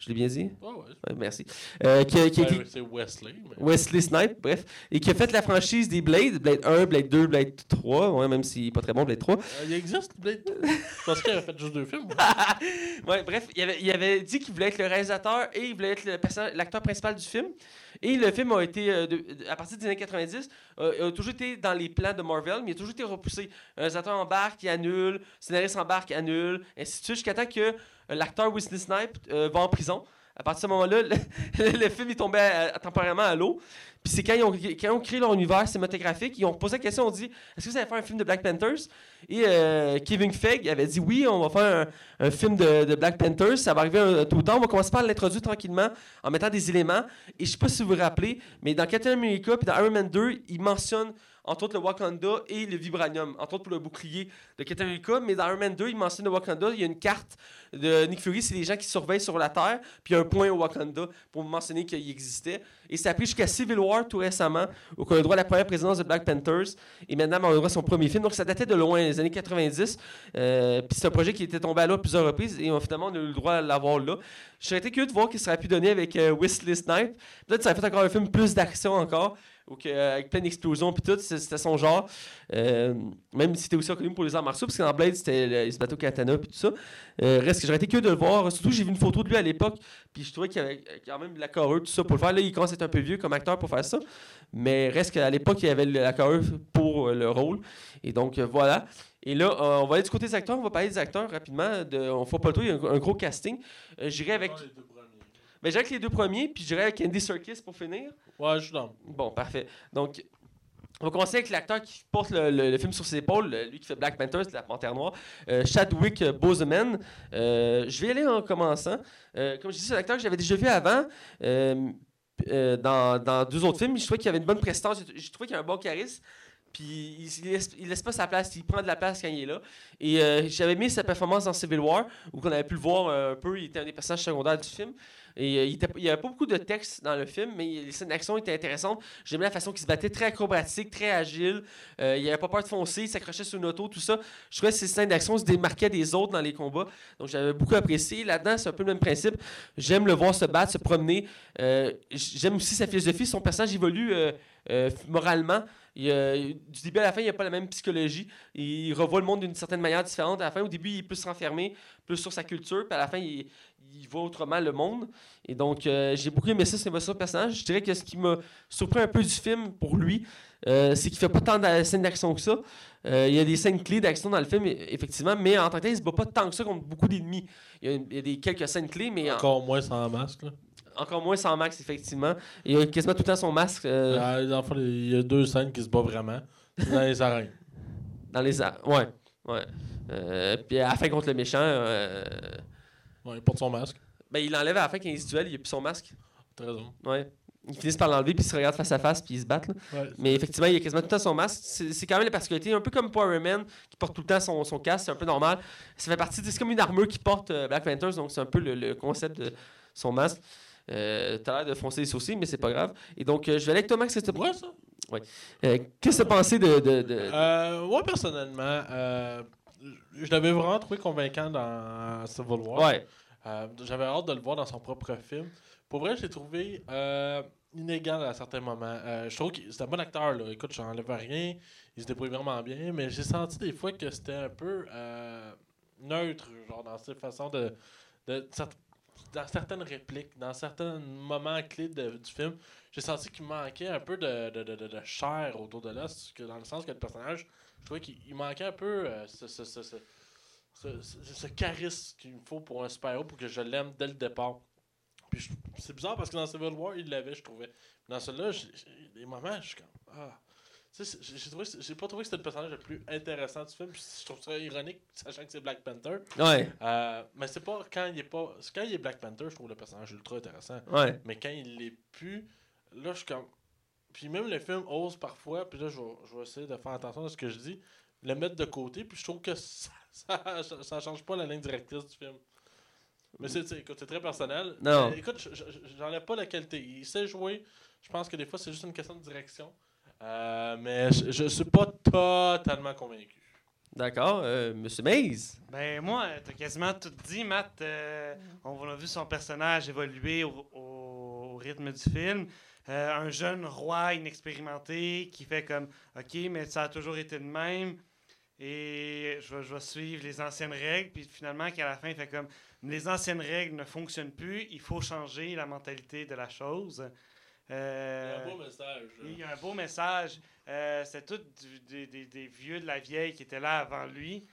je l'ai bien dit? Ouais, ouais. Ouais, merci. Euh, qui qui Ben, qui- c'est Wesley. mais- Wesley Snipe, bref, et qui a fait la franchise des Blade, Blade 1, Blade 2, Blade 3, ouais, même s'il n'est pas très bon, Blade 3. Euh, il existe, Blade. Je pensais qu'il avait fait juste deux films. Ouais, bref, il avait, il avait dit qu'il voulait être le réalisateur et il voulait être le l'acteur principal du film. Et le film a été, euh, de- à partir des années 90, euh, a toujours été dans les plans de Marvel, mais il a toujours été repoussé. Un réalisateur embarque, il annule, scénariste embarque, il annule, ainsi de suite, jusqu'à temps que l'acteur Wesley Snipe euh, va en prison. À partir de ce moment-là, le, film est tombé à- temporairement à l'eau. Puis c'est quand ils, ont, ils créé leur univers cinématographique, ils ont posé la question, on dit est-ce que vous allez faire un film de Black Panthers? Et euh, Kevin Feige avait dit oui, on va faire un, film de, Black Panthers, ça va arriver tout le temps. On va commencer par l'introduire tranquillement en mettant des éléments. Et je sais pas si vous vous rappelez, mais dans Captain America puis dans Iron Man 2, il mentionne entre le Wakanda et le Vibranium, entre autres pour le bouclier de America. Mais dans Iron Man 2, il mentionne le Wakanda. Il y a une carte de Nick Fury, c'est les gens qui surveillent sur la Terre, puis il y a un point au Wakanda pour mentionner qu'il existait. Et ça a pris jusqu'à Civil War tout récemment, où on a le droit à la première présidence de Black Panthers. Et maintenant, on a le droit à son premier film. Donc ça datait de loin, les années 90. Euh, puis c'est un projet qui était tombé à l'eau plusieurs reprises, et finalement, on a eu le droit à l'avoir là. Je serais été curieux de voir qu'il serait pu donner avec euh, Wesley Snipe. Peut-être que ça aurait fait encore un film plus d'action encore, ou que, euh, avec plein d'explosions, puis tout, c'était son genre. Euh, même si c'était aussi reconnu pour les arts martiaux, parce que dans Blade, c'était il se battait au katana, puis tout ça. Euh, reste j'aurais été curieux de le voir. Surtout, j'ai vu une photo de lui à l'époque, puis je trouvais qu'il avait quand même de la carrure, tout ça pour le faire. Là, il commence à être un peu vieux comme acteur pour faire ça. Mais reste qu'à l'époque, il avait la carrure pour le rôle. Et donc, voilà. Et là, on va aller du côté des acteurs. On va parler des acteurs rapidement. De, on ne fait pas le tour, il y a un, un gros casting. J'irai avec, Ben, j'irai avec les deux premiers, puis j'irai avec Andy Serkis pour finir. Ouais, je suis dans. Bon, parfait. Donc, on va commencer avec l'acteur qui porte le, le- le film sur ses épaules, le- lui qui fait Black Panther, c'est la Panthère Noire, euh, Chadwick Boseman. Euh, je vais y aller en commençant. Euh, comme je dis, c'est un acteur que j'avais déjà vu avant. dans, dans deux autres films, je trouvais qu'il avait une bonne prestance, je, trouvais qu'il a un bon charisme. Puis il, il laisse, il laisse pas sa place, il prend de la place quand il est là. Et j'avais aimé sa performance dans Civil War, où on avait pu le voir un peu, il était un des personnages secondaires du film. Euh, il, était- il y avait pas beaucoup de texte dans le film, mais les scènes d'action étaient intéressantes. J'aimais la façon qu'il se battait, très acrobatique, très agile. Euh, il avait pas peur de foncer, il s'accrochait sur une auto, tout ça. Je trouvais que ces scènes d'action se démarquaient des autres dans les combats. Donc j'avais beaucoup apprécié. Là-dedans, c'est un peu le même principe. J'aime le voir se battre, se promener. Euh, J'aime aussi sa philosophie. Son personnage évolue moralement. Du début à la fin, il n'a pas la même psychologie. Il revoit le monde d'une certaine manière différente. À la fin, au début, il est plus renfermé, plus sur sa culture. Puis à la fin, il, voit autrement le monde. Et donc, euh, j'ai beaucoup aimé ça, de personnage. Je dirais que ce qui m'a surpris un peu du film pour lui, euh, c'est qu'il fait pas tant de scènes d'action que ça. Euh, il y a des scènes clés d'action dans le film, effectivement, mais en tant que tel, il se bat pas tant que ça contre beaucoup d'ennemis. Il y a, a des, quelques scènes clés, mais en- Encore moins sans masque. Là. Encore moins sans max, effectivement. Il a quasiment tout le temps son masque euh, Ah, il y a deux scènes qui se battent vraiment. C'est dans les arènes. dans les airs. Ouais, ouais. Euh, puis à la fin contre le méchant, euh, Ouais, il porte son masque. ben, il l'enlève à la fin quand il se duel, il a plus son masque. T'as raison. Ouais. Ils finissent par l'enlever, puis ils se regardent face à face, puis ils se battent. là. Ouais, Mais effectivement, il a quasiment tout le temps son masque. C'est c'est quand même la particularité, un peu comme Power Man, qui porte tout le temps son, son casque, c'est un peu normal. Ça fait partie, c'est comme une armure qui porte euh, Black Panthers, donc c'est un peu le, le concept de son masque. Euh, T'as l'air de foncer les sourcils, mais c'est pas grave. Et donc, euh, je vais aller avec toi, Max. Ça. euh, qu'est-ce que t'as pensé de. de, de- Euh, moi, personnellement, je l'avais vraiment trouvé convaincant dans Civil War. Ouais. J'avais hâte de le voir dans son propre film. Pour vrai, je l'ai trouvé inégal à certains moments. Je trouve que c'est un bon acteur. Là. Écoute, j'enlève rien. Il se débrouille vraiment bien. Mais j'ai senti des fois que c'était un peu neutre, genre dans ses façons de. de dans certaines répliques, dans certains moments clés de- du film, j'ai senti qu'il manquait un peu de, de, de, chair autour de là. que Dans le sens que le personnage, je trouvais qu'il il manquait un peu euh, ce, ce, ce, ce, charisme qu'il me faut pour un super-héros pour que je l'aime dès le départ. Puis c'est bizarre parce que dans Civil War, il l'avait, je trouvais. Dans celui-là, des moments, je suis comme. Ah. J'ai- pas trouvé que c'était le personnage le plus intéressant du film. Puis je trouve ça ironique, sachant que c'est Black Panther. Ouais. Euh, mais c'est pas quand il est pas. Quand il est Black Panther, je trouve le personnage ultra intéressant. Ouais. Mais quand il l'est plus, là, je suis comme. Puis même le film ose parfois, puis là, je vais, je vais essayer de faire attention à ce que je dis, le mettre de côté, puis je trouve que ça, ça, ça change pas la ligne directrice du film. Mais c'est, c'est- écoute, c'est très personnel. Non. Euh, écoute, je- je- j'enlève pas la qualité. Il sait jouer. Je pense que des fois, c'est juste une question de direction. Euh, mais je, je suis pas totalement convaincu. D'accord. Euh, Monsieur Maze. Ben moi, t'as quasiment tout dit, Matt. Euh, on a vu son personnage évoluer au, au- au rythme du film. Euh, un jeune roi inexpérimenté qui fait comme OK, mais ça a toujours été de même. Et je vais, je vais suivre les anciennes règles. Puis finalement, qu'à la fin, il fait comme les anciennes règles ne fonctionnent plus. Il faut changer la mentalité de la chose. Euh, message. il y a un beau message. Euh, c'est tout du- des, des- des vieux de la vieille qui étaient là avant lui,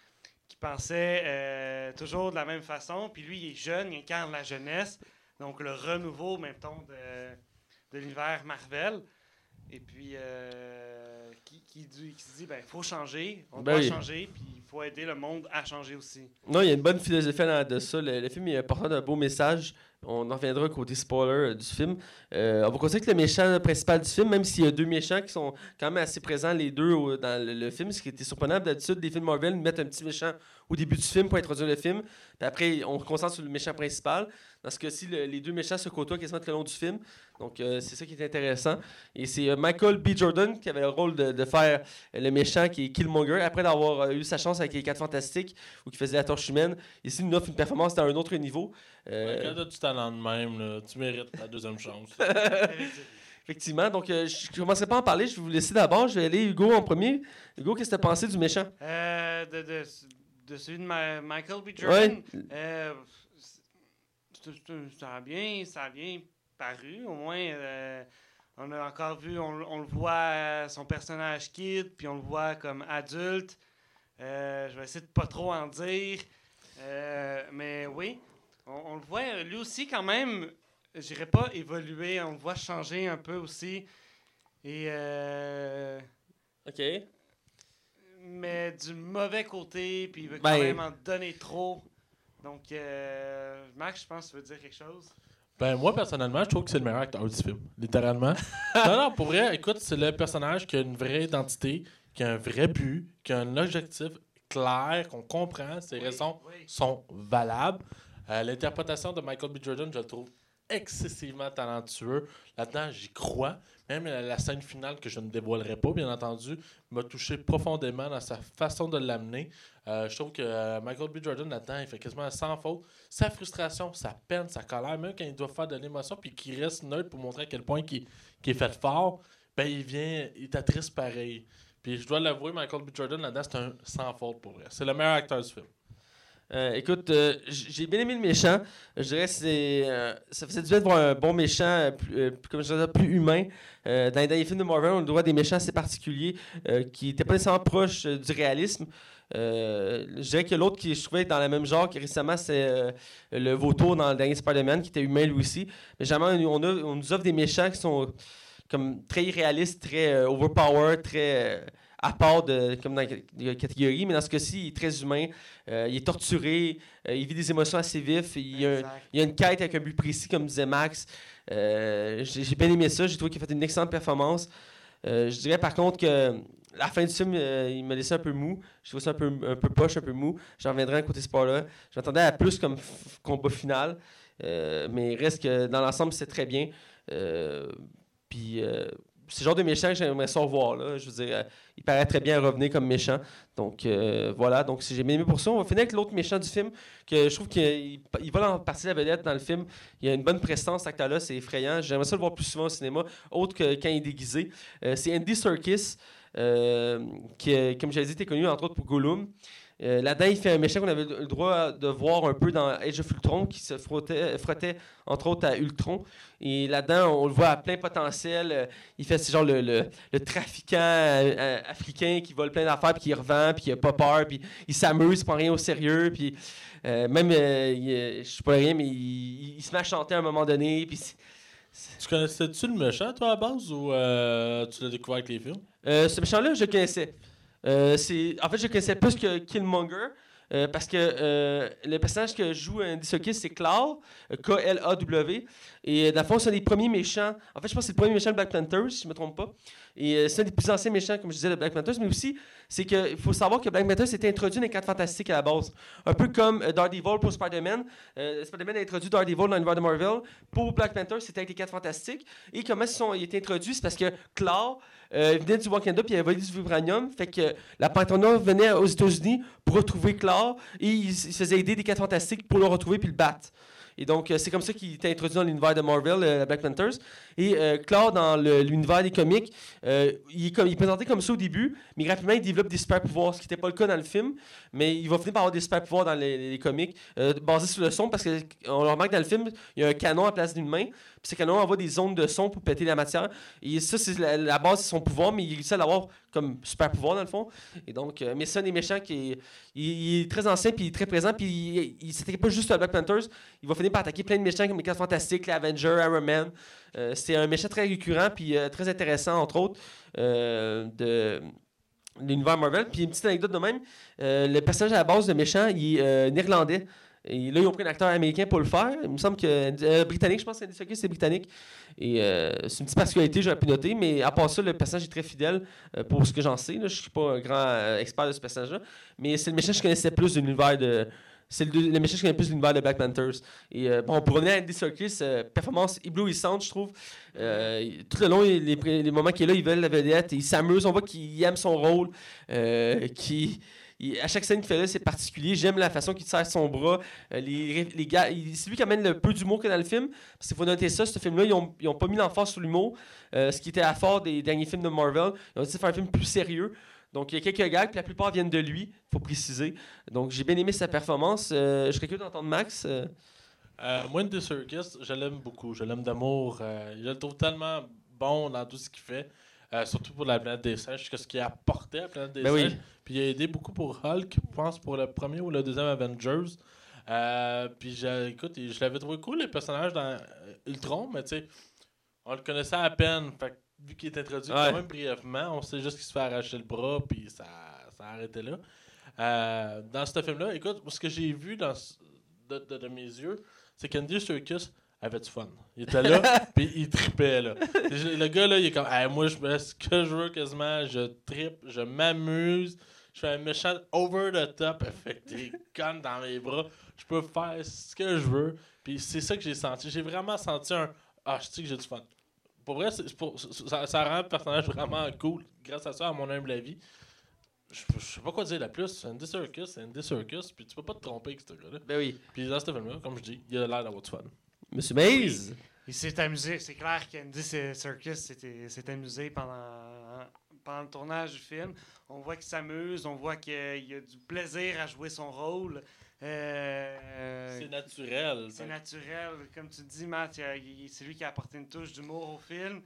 qui pensaient euh, toujours de la même façon. Puis lui, il est jeune, il incarne la jeunesse. Donc le renouveau, mettons, de, de l'univers Marvel. Et puis, euh, qui, qui, dit- qui se dit, ben, il faut changer, on Ben doit oui. changer, puis il faut aider le monde à changer aussi. Non, il y a une bonne philosophie de ça. Le, le film il porteur d'un beau message. On en reviendra côté spoiler euh, du film. Euh, on va considérer que le méchant principal du film, même s'il y a deux méchants qui sont quand même assez présents, les deux, au- dans le, le film, ce qui était surprenant. D'habitude, les films Marvel mettent un petit méchant au début du film pour introduire le film. Puis après, on se concentre sur le méchant principal. Dans ce cas-ci, le- les deux méchants se côtoient quasiment tout le long du film. Donc, euh, c'est ça qui est intéressant. Et c'est euh, Michael B. Jordan qui avait le rôle de, de faire le méchant qui est Killmonger. Après d'avoir euh, eu sa chance avec les 4 Fantastiques, où il faisait la torche humaine, ici, il nous offre une performance dans un autre niveau. Euh, Quand t'as du talent de même, là, tu mérites ta deuxième chance. effectivement. Donc, euh, je ne commencerai pas à en parler. Je vais vous laisser d'abord. Je vais aller Hugo en premier. Hugo, qu'est-ce que tu as pensé du méchant? Euh, de, de, de celui de Ma- Michael B. Jordan. Ouais. Euh, ça a bien, ça a bien paru. Au moins, euh, on a encore vu, on, on le voit son personnage kid, puis on le voit comme adulte. Euh, je vais essayer de pas trop en dire, Euh, mais oui, on, on le voit lui aussi quand même. Je dirais pas évoluer, on le voit changer un peu aussi. Et euh, OK. Mais du mauvais côté, puis il veut Ben- quand même en donner trop. Donc, euh, Max, je pense que tu veux dire quelque chose? Ben, moi, personnellement, je trouve que c'est le meilleur acteur du film. Littéralement. non, non, pour vrai, écoute, c'est le personnage qui a une vraie identité, qui a un vrai but, qui a un objectif clair, qu'on comprend, ses raisons Oui. sont valables. Euh, L'interprétation de Michael B. Jordan, je le trouve excessivement talentueux. Là-dedans, j'y crois. Même la, scène finale, que je ne dévoilerai pas, bien entendu, m'a touché profondément dans sa façon de l'amener. Euh, je trouve que euh, Michael B. Jordan, là-dedans, il fait quasiment sans faute. Sa frustration, sa peine, sa colère, même quand il doit faire de l'émotion, puis qu'il reste neutre pour montrer à quel point il, qu'il est fait fort, ben il vient, il t'attriste pareil. Puis je dois l'avouer, Michael B. Jordan, là-dedans, c'est un sans faute pour vrai. C'est le meilleur acteur du film. Euh, écoute, euh, j'ai bien aimé le méchant. Je dirais que c'est, euh, ça faisait du bien de voir un bon méchant, plus, comme je disais, plus humain. Euh, dans les films de Marvel, on doit des méchants assez particuliers qui n'étaient pas nécessairement proches du réalisme. Je dirais que l'autre qui je trouvais dans le même genre que récemment, c'est le vautour dans le dernier Spider-Man qui était humain lui aussi. Mais jamais on, on nous offre des méchants qui sont comme très irréalistes, très euh, overpower, très à part de, comme dans la catégorie, mais dans ce cas-ci, il est très humain. Euh, il est torturé, euh, il vit des émotions assez vives, il y, a, une quête avec un but précis, comme disait Max. Euh, j'ai bien aimé ça, j'ai trouvé qu'il a fait une excellente performance. Je dirais par contre que la fin du film, il m'a laissé un peu mou. Je trouve ça un peu, un peu poche, un peu mou. J'en reviendrai à côté ce sport-là. Je m'attendais à plus comme combat final. Mais reste que dans l'ensemble, c'est très bien. Puis c'est le genre de méchant que j'aimerais ça revoir. Là. Je veux dire, euh, il paraît très bien revenir comme méchant. Donc euh, voilà, donc si j'ai aimé pour ça, on va finir avec l'autre méchant du film, que je trouve qu'il il vole en partie la vedette dans le film. Il a une bonne prestance, cet acteur-là, c'est effrayant. J'aimerais ça le voir plus souvent au cinéma, autre que quand il est déguisé. Euh, c'est Andy Serkis, qui, comme j'avais dit, était connu entre autres pour Gollum. Euh, Là-dedans, il fait un méchant qu'on avait le droit de voir un peu dans Age of Ultron, qui se frottait, frottait entre autres à Ultron. Et là-dedans, on le voit à plein potentiel. Euh, Il fait c'est genre le, le- le trafiquant euh, africain qui vole plein d'affaires, puis qui revend, puis qui a pas peur, puis il s'amuse, il prend rien au sérieux, puis euh, même, je sais pas rien, mais il, il se met à chanter à un moment donné, puis c'est- Tu connaissais-tu le méchant, toi, à base, ou tu l'as découvert avec les films? Ce méchant-là, je le connaissais. Euh, en fait, je connaissais plus que Killmonger. euh, parce que euh, le personnage que joue Andy Serkis, c'est euh, K-L-A-W. Et dans le fond, c'est un des premiers méchants. En fait, je pense que c'est le premier méchant de Black Panther, si je ne me trompe pas. Et c'est un des plus anciens méchants, comme je disais, de Black Panther. Mais aussi, c'est qu'il faut savoir que Black Panther s'était introduit dans les 4 Fantastiques à la base. Un peu comme Daredevil pour Spider-Man. Spider-Man a introduit Daredevil dans l'univers de Marvel. Pour Black Panther, c'était avec les 4 Fantastiques. Et comment ils a été introduit, c'est parce que Claw euh, venait du Wakanda puis il avait volé du vibranium. Fait que la Noire venait aux États-Unis pour retrouver Claw et il, se faisait aider des 4 Fantastiques pour le retrouver puis le battre. Et donc, euh, c'est comme ça qu'il était introduit dans l'univers de Marvel, euh, la Black Panthers. Et euh, dans l'univers des comics, euh, il, est comme, présenté comme ça au début, mais rapidement, il développe des super pouvoirs, ce qui n'était pas le cas dans le film. Mais il va finir par avoir des super pouvoirs dans les, comics, basés sur le son, parce qu'on remarque dans le film, il y a un canon à la place d'une main, puis ce canon envoie des ondes de son pour péter la matière. Et ça, c'est la, la base de son pouvoir, mais il réussit à l'avoir comme super pouvoir, dans le fond. Et donc, euh, mais c'est un des méchants qui est, il, est très ancien, puis il est très présent, puis il, il s'attaque pas juste à Black Panthers, il va finir par attaquer plein de méchants comme les 4 Fantastiques, les Avengers, Iron Man. Euh, c'est un méchant très récurrent, puis euh, très intéressant, entre autres, euh, de l'univers Marvel. Puis une petite anecdote de même, le personnage à la base de méchant, il est néerlandais. Et là, ils ont pris un acteur américain pour le faire. Il me semble que. euh, britannique, je pense que c'est britannique. Et euh, c'est une petite particularité, j'aurais pu noter. Mais à part ça, le personnage est très fidèle euh, pour ce que j'en sais. Je suis pas un grand euh, expert de ce personnage-là. Mais c'est le méchant que je connaissais plus de l'univers de. C'est le, le méchant que je plus de l'univers de Black Panthers. Et bon, pour revenir à Andy Serkis, performance éblouissante, je trouve. Tout le long, les, moments qu'il est là, il veut la vedette, il s'amuse, on voit qu'il aime son rôle, il- à chaque scène qu'il fait là, c'est particulier. J'aime la façon qu'il serre son bras. Euh, les, les gars, il- c'est lui qui amène le peu d'humour a dans le film. Parce qu'il faut noter ça, ce film-là, ils n'ont ils ont pas mis l'emphase sur l'humour, euh, ce qui était à fort des derniers films de Marvel. Ils ont décidé de faire un film plus sérieux. Donc, il y a quelques gags, puis la plupart viennent de lui, faut préciser. Donc, j'ai bien aimé sa performance. Euh, je serais curieux d'entendre Max. euh, moi, Andy Serkis, je l'aime beaucoup. Je l'aime d'amour. Je le trouve tellement bon dans tout ce qu'il fait. Euh, surtout pour la planète des singes, ce qu'il a apporté à la planète des Ben oui. singes. Puis il a aidé beaucoup pour Hulk, je pense, pour le premier ou le deuxième Avengers. Euh, puis écoute, je l'avais trouvé cool, les personnages dans euh, Ultron, mais tu sais, on le connaissait à peine. Fait que vu qu'il est introduit Ouais. quand même brièvement, on sait juste qu'il se fait arracher le bras, puis ça, ça a arrêté là. Euh, dans ce film-là, écoute, ce que j'ai vu dans, de- de mes yeux, c'est qu'Andy Serkis avait du fun. Il était là, puis il tripait, là. Le gars, là, il est comme, Hey, moi, je fais ce que je veux quasiment, je tripe, je m'amuse, je fais un méchant over the top, fait que des connes dans mes bras, je peux faire ce que je veux. Puis c'est ça que j'ai senti. J'ai vraiment senti un, ah, je sais que j'ai du fun. Pour vrai, c'est- c'est pour- ça, ça rend le personnage vraiment cool, grâce à ça, à mon humble avis. Je, je sais pas quoi dire de plus. Andy Serkis, c'est Andy Serkis, puis tu peux pas te tromper avec ce gars-là. Ben oui. Puis dans ce film-là, comme je dis, il a l'air d'avoir du fun. Monsieur Maze. Il s'est amusé. C'est clair qu'Andy s'était- s'est amusé pendant, pendant le tournage du film. On voit qu'il s'amuse, on voit qu'il a du plaisir à jouer son rôle. Euh, C'est naturel. c'est naturel. Comme tu dis, Matt, c'est lui qui a apporté une touche d'humour au film.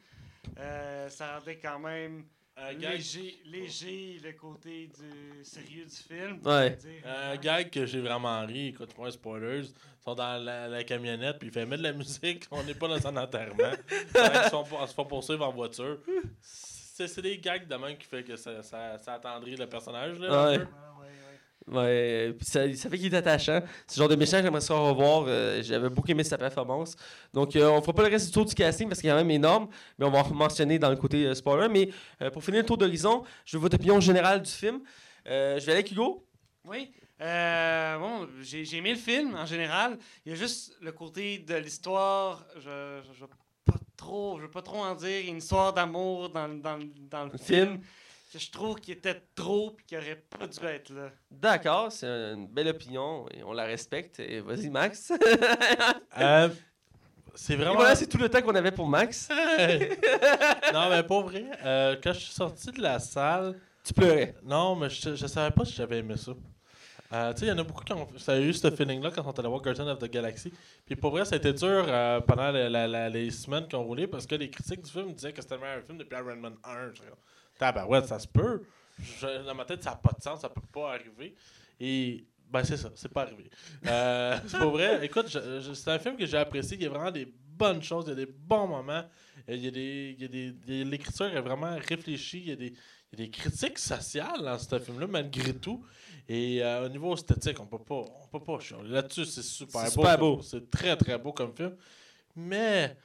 Euh, ça rendait quand même Un gag, léger, léger le côté du sérieux du film. Ouais. un gag que j'ai vraiment ri, écoute, moi, spoilers, ils sont dans la, la camionnette, puis il fait mettre de la musique, on n'est pas dans un enterrement. ils sont, ils se font poursuivre en voiture. C'est des gags de même qui fait que ça, ça, ça attendrit le personnage. Là, un Ouais. Ouais, ça, ça fait qu'il est attachant. C'est le genre de méchant que j'aimerais ça revoir. euh, J'avais beaucoup aimé sa performance. Donc, euh, on fera pas le reste du tour du casting parce qu'il est quand même énorme, mais on va en mentionner dans le côté euh, spoiler. Mais euh, pour finir le tour d'horizon, je veux votre opinion générale du film. Je vais aller avec Hugo. Oui. Bon, j'ai aimé le film en général. Il y a juste le côté de l'histoire. Je je, je veux pas trop, je veux pas trop en dire. Il y a une histoire d'amour dans, dans, dans le Le film film. Que je trouve qui était trop puis qui aurait pas dû être là. D'accord, c'est une belle opinion et on la respecte. Et vas-y, Max. Euh, c'est Et vraiment. voilà, c'est tout le temps qu'on avait pour Max. non, mais pas vrai. Euh, quand je suis sorti de la salle, Tu pleurais. non, mais je, je savais pas si j'avais aimé ça. Euh, tu sais, il y en a beaucoup qui ont ça a eu ce feeling-là quand on est allé voir Guardian of the Galaxy. Puis pour vrai, ça a été dur euh, pendant la- la- la- les semaines qui ont roulé parce que les critiques du film disaient que c'était le meilleur film depuis Iron Man 1. Tabarouette, ça se peut. Je- dans ma tête, ça n'a pas de sens, ça peut pas arriver. Et ben c'est ça, c'est pas arrivé. Euh, c'est pas vrai. Écoute, je- je- c'est un film que j'ai apprécié. Il y a vraiment des bonnes choses, il y a des bons moments. Il y a des, il y a des, l'écriture est vraiment réfléchie. Il y a des, il y a des critiques sociales dans ce film-là, malgré tout. Et euh, au niveau esthétique, on peut pas, on peut pas. Là-dessus, c'est super C'est beau. super beau. C'est très, très beau comme film. Mais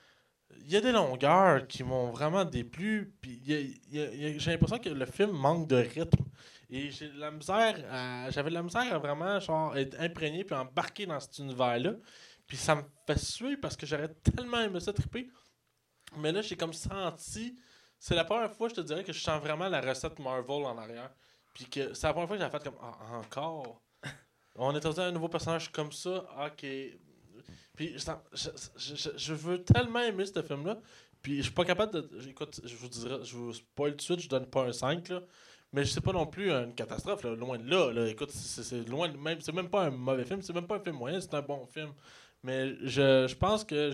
y a des longueurs qui m'ont vraiment déplu. Puis il il il j'ai l'impression que le film manque de rythme. Et j'ai de la misère à- j'avais de la misère à vraiment genre, être imprégné puis embarquer dans cet univers-là. Puis ça me fait suer parce que j'aurais tellement aimé ça triper. Mais là, j'ai comme senti. C'est la première fois, je te dirais, que je sens vraiment la recette Marvel en arrière. Puis que c'est la première fois que j'ai fait comme Ah, encore? On est dans un nouveau personnage comme ça? Ok. Puis je, je- je- veux tellement aimer ce film-là. Puis je suis pas capable de. Écoute, je vous je vous spoil tout de suite, je donne pas un 5 là. Mais c'est pas non plus une catastrophe, là, loin de là. là. Écoute, c'est loin même. C'est même pas un mauvais film, c'est même pas un film moyen, c'est un bon film. Mais je, je pense que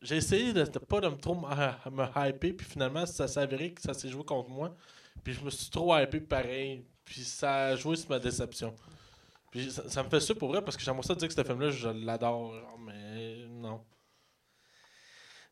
j'ai essayé de, de pas de me trop me, me hyper, puis finalement ça s'est avéré que ça s'est joué contre moi. Puis je me suis trop hypé pareil. Puis ça a joué sur ma déception. Puis ça, ça me fait ça pour vrai parce que j'aimerais ça dire que ce film-là, je l'adore. Mais non.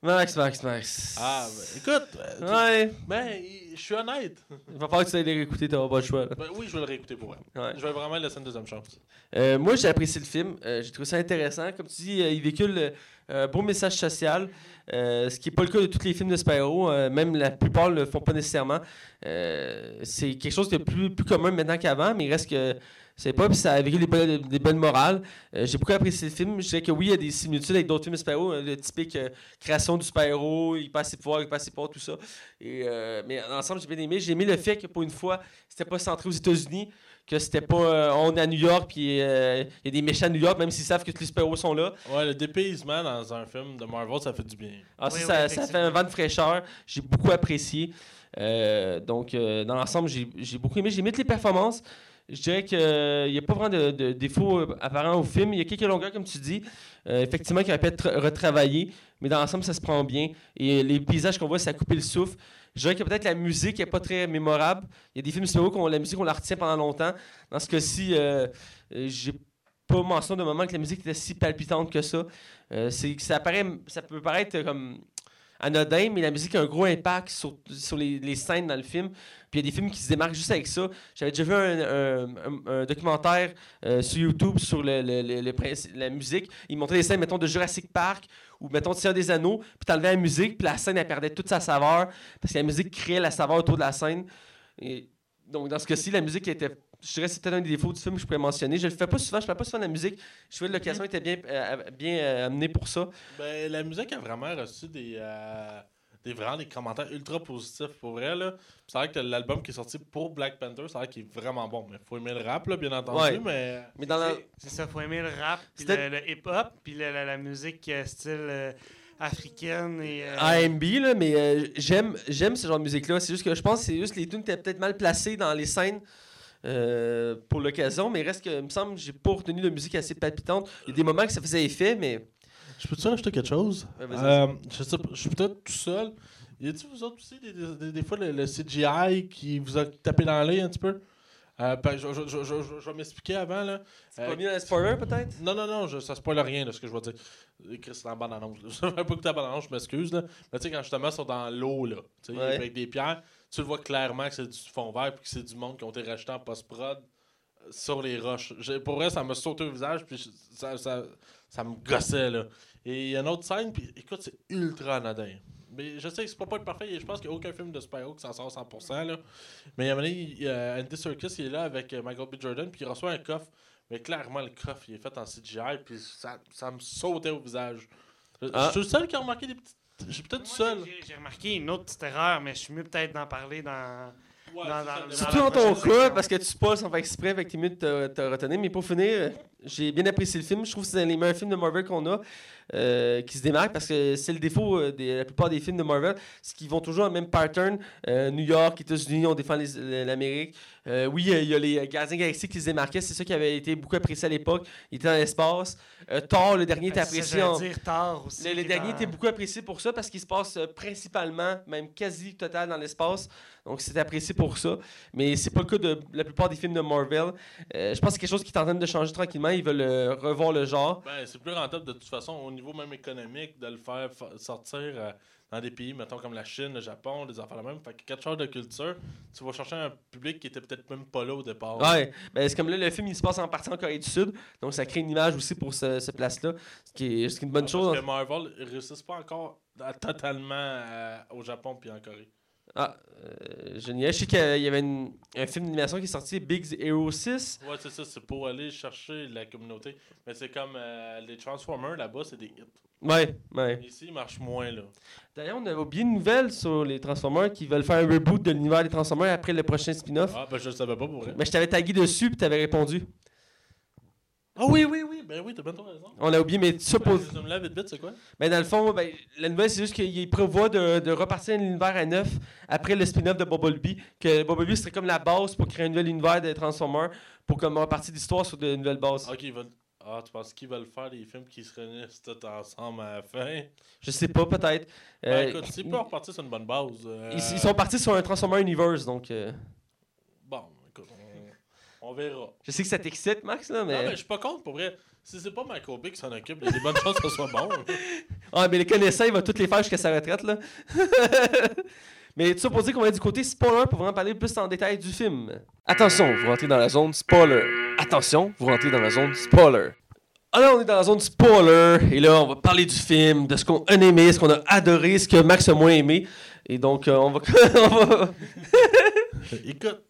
Max, Max, Max. Ah, ben, écoute, euh, Ouais. ben, je suis honnête. Il va falloir que tu ailles les réécouter, t'auras pas le choix. là. Ben, oui, je vais le réécouter pour vrai. Ouais. Je vais vraiment laisser une deuxième chance. Euh, moi, j'ai apprécié le film. Euh, j'ai trouvé ça intéressant. Comme tu dis, euh, il véhicule un beau message social, ce qui n'est pas le cas de tous les films de. Euh, même la plupart ne le font pas nécessairement. C'est quelque chose de plus, plus commun maintenant qu'avant, mais il reste que c'est pas, puis ça véhicule des, bonnes- des bonnes morales. Euh, j'ai beaucoup apprécié le film. Je dirais que oui, il y a des similitudes avec d'autres films de super-héros. euh, le typique euh, création du super-héros, il passe ses pouvoirs, il passe ses pouvoirs, tout ça. Et, euh, mais ensemble, j'ai bien aimé. J'ai aimé le fait que pour une fois, c'était pas centré aux États-Unis que c'était pas euh, on est à New York puis euh, il y a des méchants à New York même s'ils savent que tous les super-héros sont là. Ouais, le dépaysement dans un film de Marvel, ça fait du bien. Ah, ça, Oui, ça, oui, ça fait un vent de fraîcheur. J'ai beaucoup apprécié. Euh, donc, euh, dans l'ensemble, j'ai j'ai beaucoup aimé. J'ai aimé toutes les performances. Je dirais qu'il n'y a pas vraiment de, de défauts euh, apparents au film. Il y a quelques longueurs, comme tu dis, euh, effectivement, qui auraient pu être retravaillées. Mais dans l'ensemble, ça se prend bien. Et les paysages qu'on voit, ça a coupé le souffle. Je dirais que peut-être la musique n'est pas très mémorable. Il y a des films super où la musique, on la retient pendant longtemps. Dans ce cas-ci, euh, euh, j'ai pas mention de moment que la musique était si palpitante que ça. Euh, ça, paraît, ça peut paraître comme anodin, mais la musique a un gros impact sur, les scènes dans le film. Puis il y a des films qui se démarquent juste avec ça. J'avais déjà vu un, documentaire euh, sur YouTube sur le, la musique. Il montrait des scènes, mettons, de Jurassic Park ou, mettons, Seigneur des Anneaux. Puis t'enlevais la musique, puis la scène, elle perdait toute sa saveur parce que la musique créait la saveur autour de la scène. Donc, dans ce cas-ci, la musique était. Je dirais que peut-être un des défauts du film que je pourrais mentionner. Je le fais pas souvent, je fais pas souvent de la musique. Je trouvais que l'occasion était bien, euh, bien euh, amenée pour ça. Ben, la musique a vraiment reçu des, des, vraiment des commentaires ultra positifs pour elle. là. C'est vrai que l'album qui est sorti pour Black Panther, c'est vrai qu'il est vraiment bon. Mais faut aimer le rap, là, bien entendu. Ouais. Mais Mais dans la... C'est- ça, faut aimer le rap, puis le, le hip-hop, puis la, la musique euh, style euh, africaine et. euh, AMB, là, mais euh, j'aime, j'aime ce genre de musique-là. C'est juste que je pense que c'est juste que les tunes étaient peut-être mal placées dans les scènes euh, pour l'occasion, mais reste que, il me semble, que j'ai pas retenu de musique assez palpitante. Il y a des moments que ça faisait effet, mais. Je peux-tu rajouter quelque chose? Ouais. Euh, Je sais pas, je suis peut-être tout seul. Y a-t-il vous autres aussi des, des- des- des fois le, le CGI qui vous a tapé dans l'œil un petit peu? Euh, ben, je, je, je, je- je vais m'expliquer avant. Là. C'est Euh, pas mis dans peut-être? Non, non, non, je, ça spoil rien de ce que je vais dire. Euh, Chris, c'est dans la bande-annonce. Je vais pas écouter la bande-annonce, je m'excuse. là. Mais tu sais, quand justement ils sont dans l'eau, là, Ouais. avec des pierres, tu le vois clairement que c'est du fond vert puis que c'est du monde qui ont été rachetés en post-prod sur les roches. Pour vrai, ça me sauté au visage puis ça, ça, ça me gossait. Là. Et il y a une autre scène, puis écoute, c'est ultra anodin. Mais je sais que c'est pas pas être parfait. Je pense qu'il n'y a aucun film de super-héros qui s'en sort 100%. Là. Mais il y a un moment donné, Andy Serkis il est là avec euh, Michael B. Jordan, puis il reçoit un coffre. Mais clairement, le coffre, il est fait en CGI, puis ça, ça me sautait au visage. Je- Ah. Je suis le seul qui a remarqué des petites. Je suis peut-être seul. j'ai- remarqué une autre petite erreur, mais je suis mieux peut-être d'en parler dans. Ouais, dans- dans- Surtout dans ton cas, parce que tu spoil sans faire exprès, avec tes minutes te, te retenir. Mais pour finir, j'ai bien apprécié le film. Je trouve que c'est un des meilleurs films de Marvel qu'on a, euh, qui se démarque, parce que c'est le défaut euh, de la plupart des films de Marvel, c'est qu'ils vont toujours dans le même pattern. Euh, New York, États-Unis, on défend l'Amérique. Euh, oui, il y a les gardiens galaxiques qui se démarquaient, c'est ça qui avait été beaucoup apprécié à l'époque. Il était dans l'espace. Thor, le dernier, était Ben, c'est ça, apprécié en... dire tard aussi. Le, dernier était beaucoup apprécié pour ça parce qu'il se passe principalement, même quasi total dans l'espace. Donc c'était apprécié pour ça. Mais c'est pas le cas de la plupart des films de Marvel. Je pense que c'est quelque chose qui est en train de changer tranquillement. Ils veulent euh, revoir le genre. Ben, c'est plus rentable de toute façon au niveau même économique de le faire fa- sortir euh, dans des pays, mettons comme la Chine, le Japon, des affaires de même. Fait que quelque chose de culture, tu vas chercher un public qui était peut-être même pas là au départ. Ouais, ben, c'est comme là, le film il se passe en partie en Corée du Sud. Donc ça crée une image aussi pour ce, ce place-là. Ce qui est, ce qui est une bonne Parce chose. que Marvel ne réussissent pas encore à- totalement euh, au Japon puis en Corée. Ah, euh, génial. Je sais qu'il y avait une- un film d'animation qui est sorti, Big Hero 6. Ouais, c'est ça, c'est pour aller chercher la communauté. Mais c'est comme euh, les Transformers là-bas, c'est des hits. Ouais, ouais. Ici, ils marchent moins là. D'ailleurs, on avait oublié une nouvelle sur les Transformers qui veulent faire un reboot de l'univers des Transformers après le prochain spin-off. Ah, ben je le savais pas pour vrai. Mais je t'avais tagué dessus puis t'avais répondu. Ah oui, oui, oui, ben oui, t'as bien raison. On l'a oublié, mais ça pour. Ben, là vite vite, c'est quoi? Ben, dans le fond, ben, la nouvelle, c'est juste qu'il prévoit de, de repartir l'univers à neuf après le spin-off de Bumblebee. Que Bumblebee serait comme la base pour créer un nouvel univers de Transformers pour comme repartir l'histoire sur de nouvelles bases. Ok, ils veulent. Ah, tu penses qu'ils veulent faire des films qui se réunissent tous ensemble à la fin? Je sais pas, peut-être. Ben Euh, écoute, s'ils peuvent repartir sur une bonne base. euh, ils, ils sont partis sur un Transformer Universe, donc euh, on, verra. je sais que ça t'excite, Max, là, Non, mais mais. je suis pas contre pour vrai. Si c'est pas Michael Bay qui s'en occupe, il y a des bonnes chances que ce soit bon. Ah, mais les connaissants, il va toutes les faire jusqu'à sa retraite, là. mais tout ça pour dire qu'on va être du côté spoiler pour vraiment parler plus en détail du film. Attention, vous rentrez dans la zone spoiler. Attention, vous rentrez dans la zone spoiler. Alors, on est dans la zone spoiler, et là, on va parler du film, de ce qu'on a aimé, ce qu'on a adoré, ce que Max a moins aimé. Et donc, euh, on va. on va- écoute.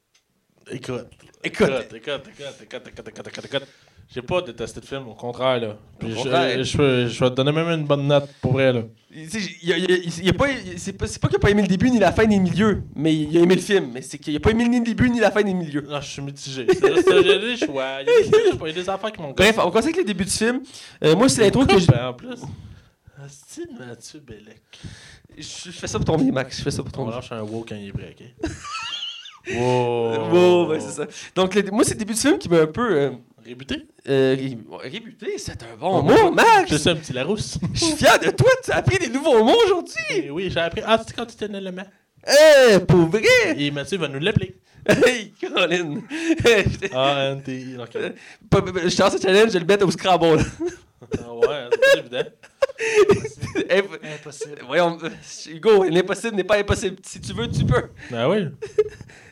Écoute. Écoute. Écoute, écoute, écoute, écoute, écoute, écoute, écoute, écoute. J'ai pas détesté le film, au contraire, là. Puis Au je- contraire. Je, je, je vais te donner même une bonne note pour vrai, là. Tu sais, il y a- il y a- il y a pas- C'est pas, c'est pas qu'il a pas aimé le début ni la fin ni le milieu, mais il a aimé le film. Mais c'est qu'il a pas aimé ni le début ni la fin ni le milieu. Non, je suis mitigé. A des choix. Il y a des, choix, il y a des affaires qui m'ont Bref, on commence avec le début du film. Euh, moi, c'est l'intro que je... Ben, en plus. Asti de Mathieu Bellec. je. je fais ça pour ton bien, Max. Je fais ça pour ton On bien. lâche un wow quand il est prêt, ok? wow. Wow, ouais, c'est ça. Donc, le- moi, c'est le début du film qui m'a un peu. Euh, Rébuté? euh, ré- rébuté, c'est un bon mot, Max! Je suis un petit Larousse. Je suis fier de toi, tu as appris des nouveaux mots aujourd'hui! Et oui, j'ai appris. Ah, c'est quand tu tenais le main. Eh, pour vrai! Et Mathieu va nous l'appeler. Hey, Colin! Pas- pas- Je lance ce challenge, je vais le mettre au Scrabble. Ah ouais, c'est pas évident. Impossible. Voyons, euh, Hugo, l'impossible n'est pas impossible. Si tu veux, tu peux. Ben oui.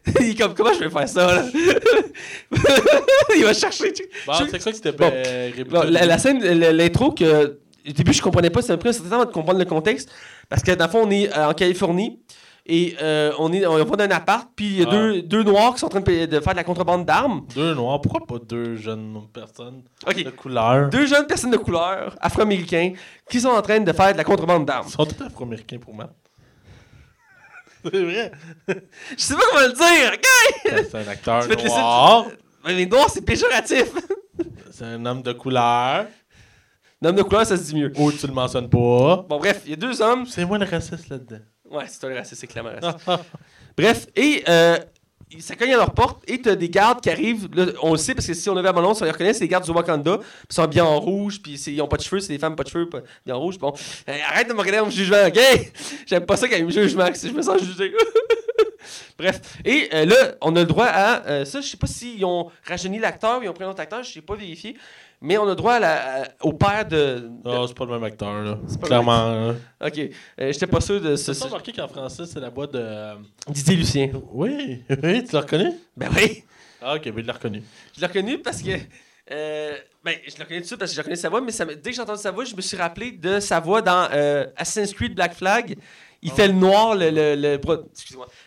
Il est comme, comment je vais faire ça, là? Il va chercher. tu- Bon, je- c'est quoi que c'était Bon. euh, rébuté? Bon, la, la scène, l'intro, que au début, je comprenais pas, ça m'a pris un certain temps de comprendre le contexte. Parce que, dans le fond, on est euh, en Californie. Et euh, on, est, on va dans un appart, puis il y a Ah. deux, deux noirs qui sont en train de, faire de la contrebande d'armes. Deux noirs. Pourquoi pas deux jeunes personnes de couleur? Deux jeunes personnes de couleur, afro-américains, qui sont en train de faire de la contrebande d'armes. Ils sont tous afro-américains pour moi. C'est vrai. Je sais pas comment le dire, OK? C'est un acteur laisser- noir. Mais les noirs, c'est péjoratif. C'est un homme de couleur. L'homme de couleur, ça se dit mieux. Ou tu le mentionnes pas. Bon, bref, il y a deux hommes. C'est moi le raciste là-dedans. Ouais, c'est le raciste, c'est clairement raciste. Bref, et euh, ça cogne à leur porte et t'as des gardes qui arrivent. Là, on le sait parce que si on avait à mon nom, on les reconnaît, c'est les gardes du Wakanda. Puis ils sont bien en rouge, puis ils ont pas de cheveux, c'est des femmes pas de cheveux, pas, bien en rouge. Bon, Euh, arrête de me regarder en jugement, ok? J'aime pas ça quand ils me jugent, Max. Je me sens jugé. Bref, et euh, là, on a le droit à. euh, ça, je sais pas s'ils ont rajeuni l'acteur ou ils ont pris un autre acteur, je sais pas vérifié. Mais on a droit à la- à- au père de. de- Ah, c'est pas le même acteur, là. C'est pas le Clairement. Ok, euh, j'étais pas sûr de ce. T'as remarqué qu'en français, c'est la boîte de. Didier Lucien. Oui, oui, tu l'as reconnu? Ben oui! Ah, ok, ben il l'a reconnu. Je l'ai reconnu parce que. euh, ben, je l'ai reconnu tout de suite parce que j'ai reconnu sa voix, mais ça dès que j'ai entendu sa voix, je me suis rappelé de sa voix dans euh, Assassin's Creed Black Flag. Il Oh. fait le noir, le, le,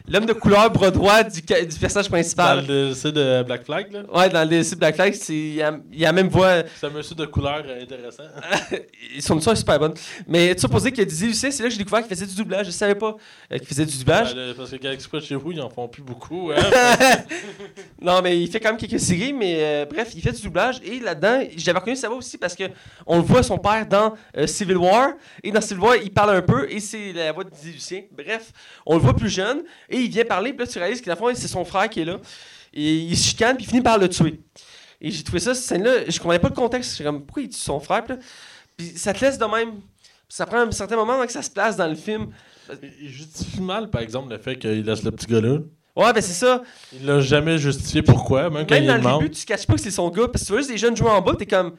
l'homme de couleur bras droit du, du personnage Dans principal. le DLC de Black Flag, là. Ouais, dans le DLC Black Flag, c'est, il, a, il a la même voix. C'est un monsieur de couleur euh, intéressant. Son histoire est super bonne. Mais tu sais, posé que Dizzy Lucien, c'est là que j'ai découvert qu'il faisait du doublage. Je savais pas euh, qu'il faisait du doublage. Ben, parce que Galaxy Quest chez vous, ils en font plus beaucoup. Hein? non, mais il fait quand même quelques séries, mais euh, bref, il fait du doublage. Et là-dedans, j'avais reconnu sa voix aussi parce que on le voit son père dans euh, Civil War. Et dans Civil War, il parle un peu et c'est la voix de Lucien. Bref, on le voit plus jeune et il vient parler. Puis là, tu réalises que la c'est son frère qui est là. Et il se chicane, puis il finit par le tuer. Et j'ai trouvé ça, cette scène-là, je comprenais pas le contexte. J'étais comme, pourquoi il tue son frère? Puis, là, puis ça te laisse de même. Ça prend un certain moment avant que ça se place dans le film. Il justifie mal, par exemple, le fait qu'il laisse le petit gars là. Ouais, ben c'est ça. Il l'a jamais justifié pourquoi, même quand Même il dans le début, tu ne caches pas que c'est son gars. Parce que tu vois juste des jeunes jouer en bas, t'es comme.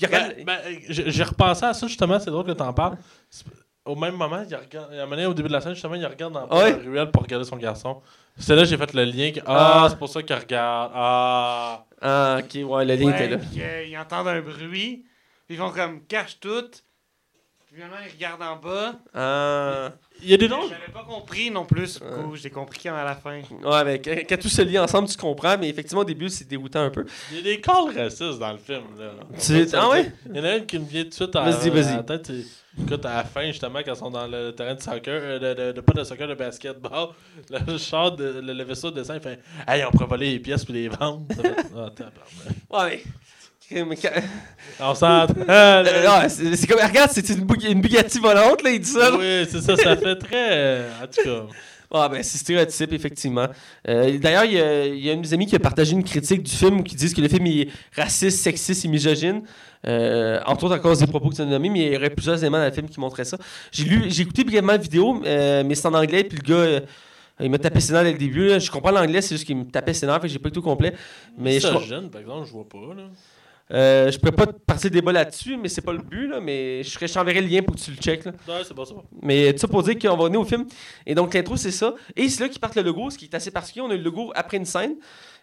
Ben, ben, j'ai j'ai repensé à ça justement, c'est drôle que t'en parles. Au même moment, il regarde, à un moment donné, au début de la scène, justement, il regarde dans Ouais. la ruelle pour regarder son garçon. C'est là que j'ai fait le lien que, Ah. ah, c'est pour ça qu'il regarde. Ah. Ah, ok, ouais, le lien était là. Ouais, puis qu'ils entendent un bruit, puis ils font comme cache tout. Finalement, ils regardent en bas. Ah. Il y a des noms. J'avais pas compris non plus. J'ai compris quand à la fin. Ouais, mais quand, quand tout se lie ensemble, tu comprends, mais effectivement, au début, c'est déroutant un peu. Il y a des calls racistes dans le film. Là. Tu- ah ouais? Il y en a une qui me vient tout de suite à, Vas-y, vas-y. tête. Écoute, à la fin, justement, quand ils sont dans le terrain de soccer, euh, de, de- de- pas de soccer, de basketball, le char, de, le, le vaisseau de dessin, il fait Hey, on pourrait voler les pièces puis les vendre. Ça fait, Ah. Ouais, mais. On s'entend. Euh, c'est comme, regarde, c'est une, une Bugatti volante, là, il dit ça. Oui, c'est ça, ça fait très. euh, En tout cas. Ah, ben, c'est stéréotype, effectivement. Euh, D'ailleurs, il y, y a un de mes amis qui a partagé une critique du film qui disent que le film est raciste, sexiste et misogyne. Euh, entre autres à cause des propos que tu as nommés, mais il y aurait plusieurs éléments dans le film qui montraient ça. J'ai lu, j'ai écouté brièvement la vidéo, euh, mais c'est en anglais, puis le gars. il m'a tapé nerfs dès le début. là. Je comprends l'anglais, c'est juste qu'il me tapait nerfs, fait que j'ai pas eu tout complet. Mais je, ça jeune, par exemple, je vois pas. Là. Euh, je pourrais pas partir débat là-dessus, mais c'est pas le but, là, mais je, t'enverrai le lien pour que tu le checkes. là. Ouais, c'est pas ça. Mais tout ça pour dire qu'on va venir au film. Et donc, l'intro, c'est ça. Et c'est là qu'ils partent le logo, ce qui est assez particulier. On a le logo après une scène.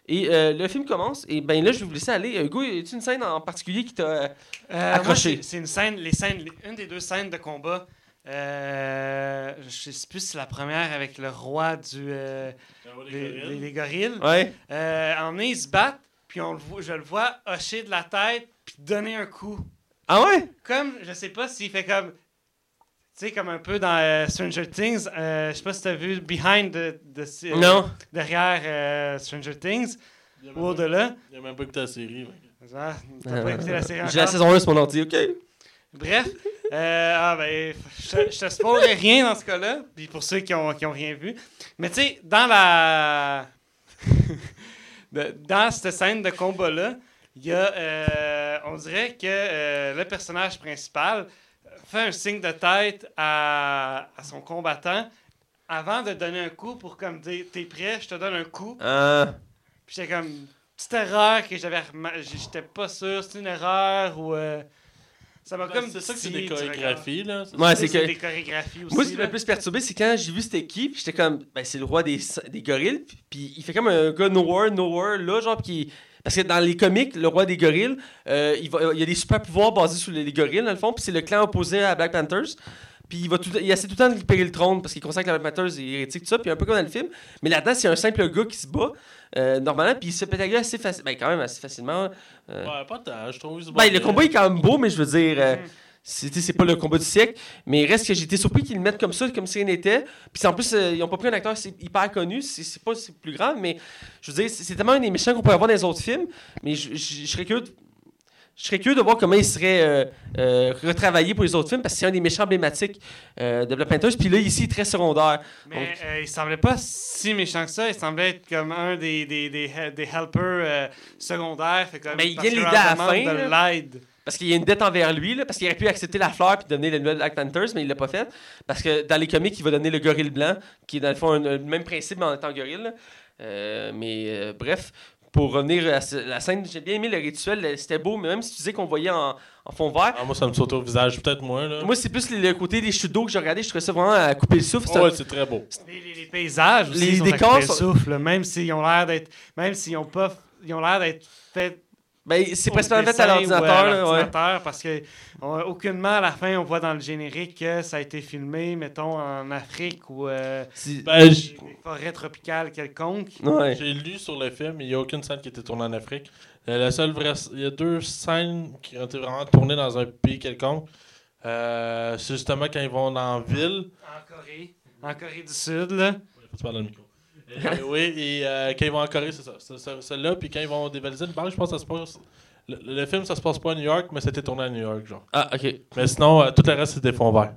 Et euh, le film commence. Et ben là, je vais vous laisser aller. Hugo, y a-t-il une scène en particulier qui t'a. Euh, moi, Accroché? c'est- c'est une scène, les scènes, les- une des deux scènes de combat. Euh, je sais plus si c'est la première avec le roi du euh, les, les- les gorilles. Ouais. Euh, en ils se battent, puis on le voit, je le vois hocher de la tête puis donner un coup. Ah ouais? Comme je sais pas s'il fait comme tu sais comme un peu dans euh, Stranger Things. Euh, je sais pas si t'as vu Behind the, the- euh, Non. derrière euh, Stranger Things ou au-delà. Il a même pas écouté la série. mec. Ah, T'as pas écouté la série J'ai la saison 1 sur mon ordi, ok. Bref, euh, ah ben, je, te- je te spoilerai rien dans ce cas-là, puis pour ceux qui ont, qui ont rien vu. Mais tu sais, dans la. Dans cette scène de combat-là, il y a. euh, on dirait que euh, le personnage principal fait un signe de tête à, à son combattant avant de donner un coup pour comme dire T'es prêt, je te donne un coup. Ah. Puis j'étais comme. Petite erreur que j'avais. J'étais pas sûr, c'est une erreur ou. Ça m'a Ben, comme. c'est ça que c'est des chorégraphies. Là. C'est- Ouais, C'est que. des chorégraphies aussi. Moi, ce qui m'a plus perturbé, c'est quand j'ai vu c'était qui, puis j'étais comme, ben, c'est le roi des, des gorilles, puis- puis il fait comme un gars nowhere, nowhere, là, genre, qui. Parce que dans les comics, le roi des gorilles, euh, il, va, il y a des super pouvoirs basés sur les, les gorilles, dans le fond, puis c'est le clan opposé à Black Panthers. Puis il, va tout, il essaie tout le temps de récupérer le trône parce qu'il considère que la Panthers est hérétique, tout ça, puis un peu comme dans le film. Mais là-dedans, c'est un simple gars qui se bat, euh, normalement, puis il se pète la gueule assez facilement. Ben, quand même assez facilement. euh. Ouais, pas tant, je trouve. Ben, le combat est quand même beau, mais je veux dire. euh, Mhm. c'est pas le combat du siècle, mais il reste que j'ai été surpris qu'ils le mettent comme ça, comme si rien n'était. Puis en plus, euh, ils ont pas pris un acteur hyper connu, c'est c'est pas c'est plus grave, mais je veux dire, c'est c'est tellement un des méchants qu'on pourrait avoir dans les autres films, mais je, je- je serais curieux je serais curieux de voir comment il serait euh, euh, retravaillé pour les autres films, parce que c'est un des méchants emblématiques euh, de Black Panthers, puis là, ici, il est très secondaire. Mais euh, il semblait pas si méchant que ça. Il semblait être comme un des, des, des, des helpers secondaires. Fait comme, Ben, il vient que l'aider à la fin, de l'aide. Parce qu'il y a une dette envers lui, là, parce qu'il aurait pu accepter la fleur puis devenir le nouvel Black Panthers, mais il l'a pas fait. Parce que dans les comics, il va donner le gorille blanc, qui est dans le fond le même principe, mais en étant gorille. Euh, mais euh, bref, pour revenir à la scène, j'ai bien aimé le rituel, c'était beau, mais même si tu disais qu'on voyait en, en fond vert. Ah, moi, ça me saute au visage, peut-être moins. Là. Moi, c'est plus le, côté des chutes d'eau que j'ai regardé, je trouvais ça vraiment à couper le souffle. Oh, ouais, c'est très beau. Les, les- les paysages aussi Les décors à couper le souffle, même s'ils ont l'air d'être. Même s'ils ont pas. Ils ont l'air d'être faits Ben, c'est principalement fait à l'ordinateur. ouais. parce que on- aucunement à la fin on voit dans le générique que ça a été filmé, mettons, en Afrique ou euh, C'est- Ben, tropicales quelconques. ouais. j'ai lu sur le film, il n'y a aucune scène qui a été tournée en Afrique. Euh, la seule vraie, il y a deux scènes qui ont été vraiment tournées dans un pays quelconque. Euh, c'est justement quand ils vont dans la ville. En Corée. En Corée du Sud, là. Faut dans le micro. Euh, oui, et euh, quand ils vont en Corée, c'est ça. Celle-là. Puis quand ils vont dévaliser une banque, je pense que ça se passe. Le, le film, ça se passe pas à New York, mais c'était tourné à New York, genre. Ah, ok. Mais sinon, euh, tout le reste, c'est des fonds verts.